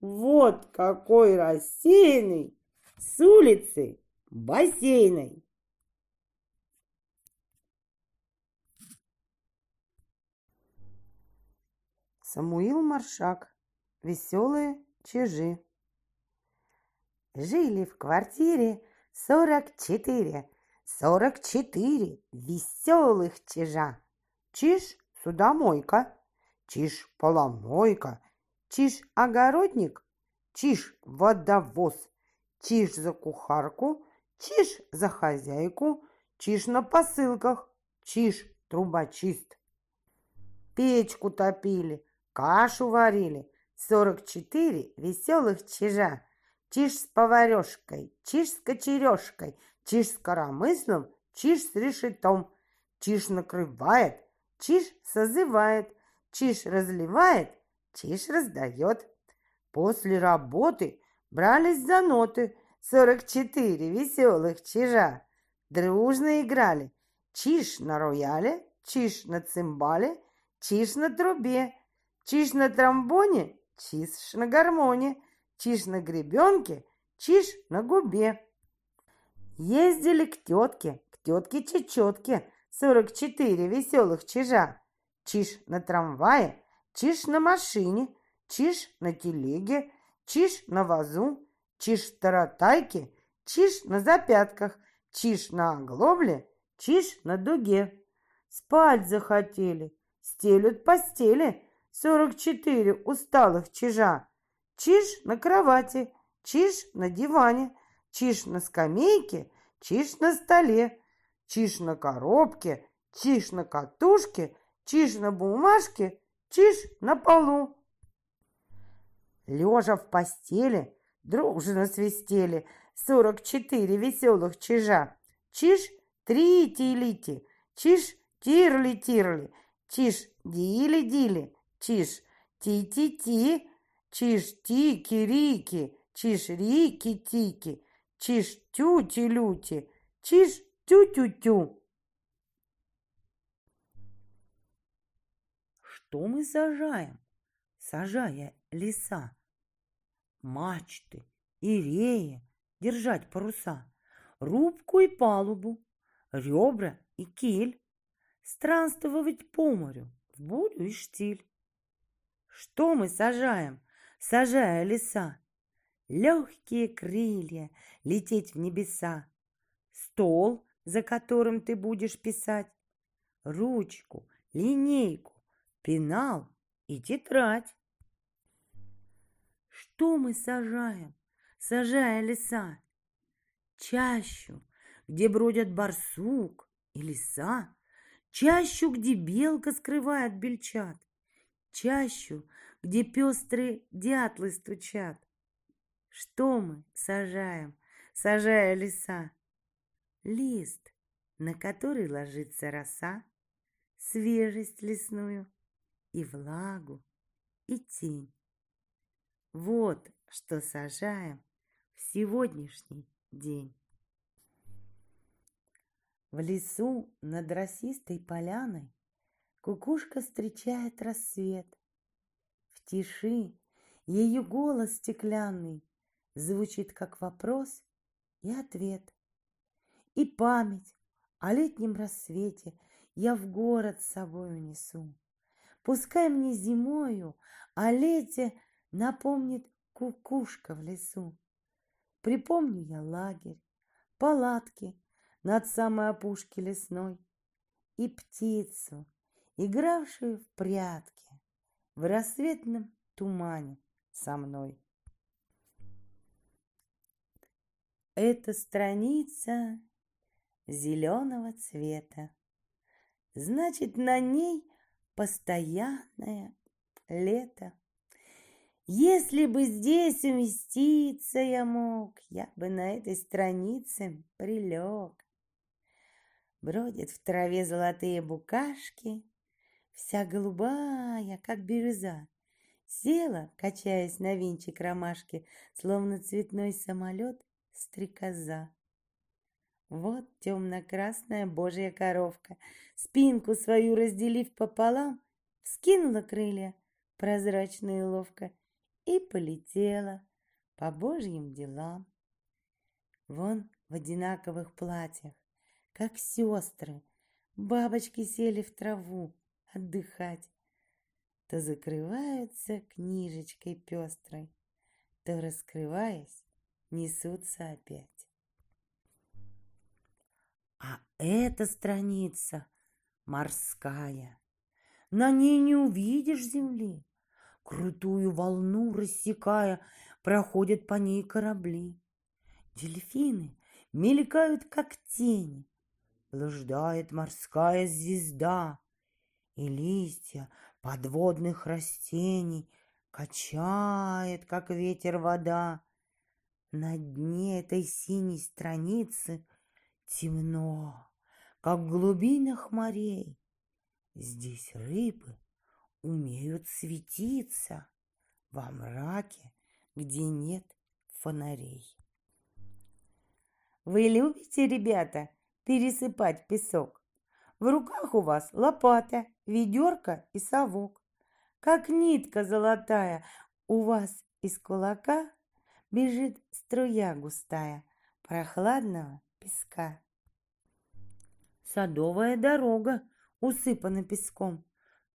Вот какой рассеянный с улицы бассейной. Самуил Маршак. Веселые чижи. Жили в квартире сорок четыре, сорок четыре веселых чижа. Чиж – судомойка, чиж – поломойка, чиж – огородник, чиж – водовоз, Чиж за кухарку, чиж за хозяйку, чиж на посылках, чиж трубочист. Печку топили, кашу варили, сорок четыре веселых чижа. Чиж с поварешкой, чиж с кочережкой, чиж с коромыслом, чиж с решетом. Чиж накрывает, чиж созывает, чиж разливает, чиж раздает. После работы брались за ноты. Сорок четыре веселых чижа. Дружно играли. Чиж на рояле, чиж на цимбале, чиж на трубе, чиж на тромбоне, чиш на гармоне, чиш на гребенке, чиш на губе. Ездили к тетке, к тетке Чечетке, сорок четыре веселых чижа. Чиж на трамвае, чиж на машине, чиж на телеге, чиж на вазу, чиж в таратайке, чиж на запятках, чиж на оглобле, чиж на дуге. Спать захотели, стелют постели, сорок четыре усталых чижа. Чиж на кровати, чиж на диване, чиж на скамейке, чиж на столе, чиж на коробке, чиж на катушке, чиж на бумажке, чиж на полу. Лежа в постели, дружно свистели сорок четыре веселых чижа. Чиж трити-лити, чиж тирли-тирли, чиж дили-дили, чиж ти-ти-ти, чиж тики-рики, чиж рики-тики, чиж тюти-люти, чиж тю-тю-тю. Что мы сажаем, сажая леса? Мачты и реи, держать паруса, рубку и палубу, ребра и киль, странствовать по морю в бурю и штиль. Что мы сажаем, сажая леса? Легкие крылья, лететь в небеса, стол, за которым ты будешь писать, ручку, линейку, пенал и тетрадь. Что мы сажаем, сажая леса? Чащу, где бродят барсук и лиса, чащу, где белка скрывает бельчат, чащу, где пестрые дятлы стучат. Что мы сажаем, сажая леса? Лист, на который ложится роса, свежесть лесную и влагу, и тень. Вот что сажаем в сегодняшний день. В лесу над росистой поляной Кукушка встречает рассвет. В тиши ее голос стеклянный Звучит как вопрос и ответ. И память о летнем рассвете Я в город с собой унесу. Пускай мне зимою о лете напомнит кукушка в лесу. Припомню я лагерь, палатки над самой опушки лесной и птицу, игравшую в прятки в рассветном тумане со мной. Эта страница зеленого цвета. Значит, на ней постоянное лето. Если бы здесь уместиться я мог, я бы на этой странице прилег. Бродят в траве золотые букашки, вся голубая, как бирюза. Села, качаясь на винчик ромашки, словно цветной самолет стрекоза. Вот темно-красная божья коровка, спинку свою разделив пополам, скинула крылья прозрачно и ловко и полетела по божьим делам. Вон в одинаковых платьях, как сестры, бабочки сели в траву отдыхать, то закрываются книжечкой пестрой, то, раскрываясь, несутся опять. А эта страница морская. На ней не увидишь земли. Крутую волну рассекая, проходят по ней корабли. Дельфины мелькают, как тени. Блуждает морская звезда, И листья подводных растений Качает, как ветер вода. На дне этой синей страницы Темно, как в глубинах морей. Здесь рыбы умеют светиться во мраке, где нет фонарей. Вы любите, ребята, пересыпать песок? В руках у вас лопата, ведерко и совок. Как нитка золотая, У вас из кулака бежит струя густая прохладного песка. Садовая дорога усыпана песком,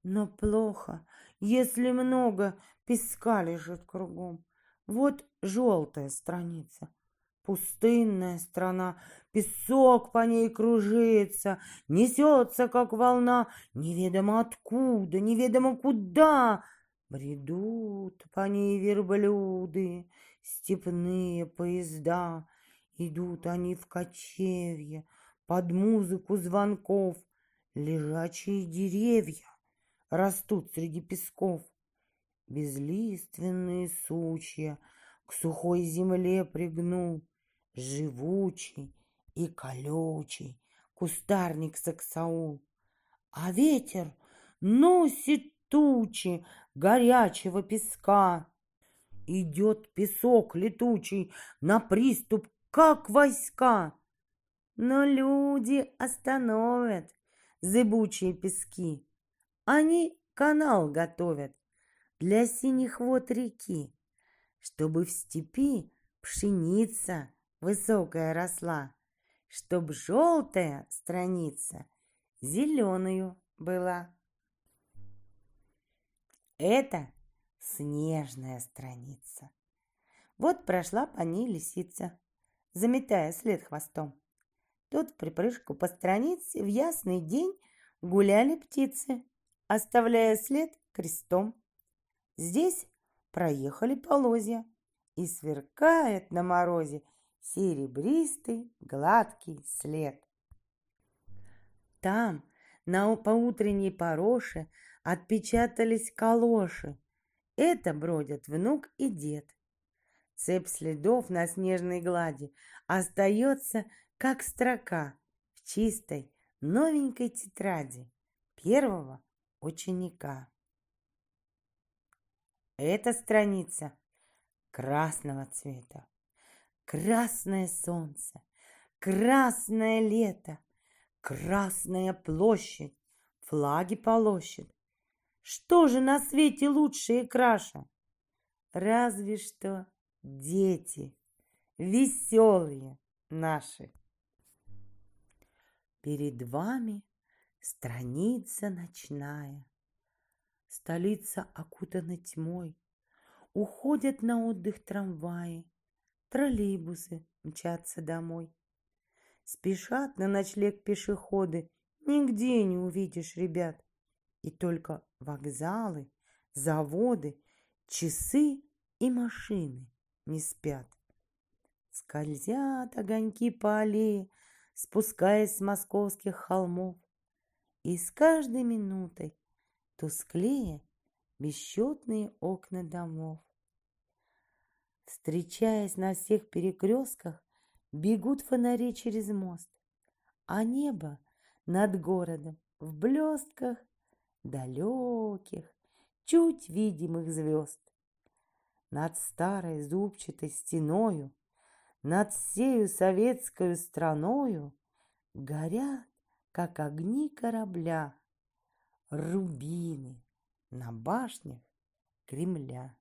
но плохо, если много песка лежит кругом. Вот желтая страница, пустынная страна, песок по ней кружится, несется, как волна, неведомо откуда, неведомо куда. Бредут по ней верблюды, степные поезда, идут они в кочевье, под музыку звонков, лежачие деревья растут среди песков. Безлиственные сучья к сухой земле пригнул, живучий и колючий кустарник саксаул. А ветер носит тучи горячего песка. Идет песок летучий на приступ, как войска. Но люди остановят зыбучие пески. Они канал готовят для синих вод реки, чтобы в степи пшеница высокая росла, чтоб желтая страница зеленую была. Это снежная страница. Вот прошла по ней лисица, заметая след хвостом. Тут в припрыжку по странице в ясный день гуляли птицы, оставляя след крестом. Здесь проехали полозья, и сверкает на морозе серебристый гладкий след. Там, на поутренней пороше, отпечатались калоши. Это бродят внук и дед. Цепь следов на снежной глади остается как строка в чистой новенькой тетради первого ученика. Эта страница красного цвета. Красное солнце, красное лето, красная площадь, флаги полощет. Что же на свете лучше и краше? Разве что дети, веселые наши. Перед вами страница ночная. Столица окутана тьмой. Уходят на отдых трамваи, троллейбусы мчатся домой. Спешат на ночлег пешеходы, нигде не увидишь ребят. И только вокзалы, заводы, часы и машины не спят. Скользят огоньки по аллее, спускаясь с московских холмов. И с каждой минутой тусклее бесчетные окна домов. Встречаясь на всех перекрестках, бегут фонари через мост, а небо над городом в блестках далеких, чуть видимых звезд. Над старой зубчатой стеною над всею советскую страною горят, как огни корабля, рубины на башнях Кремля.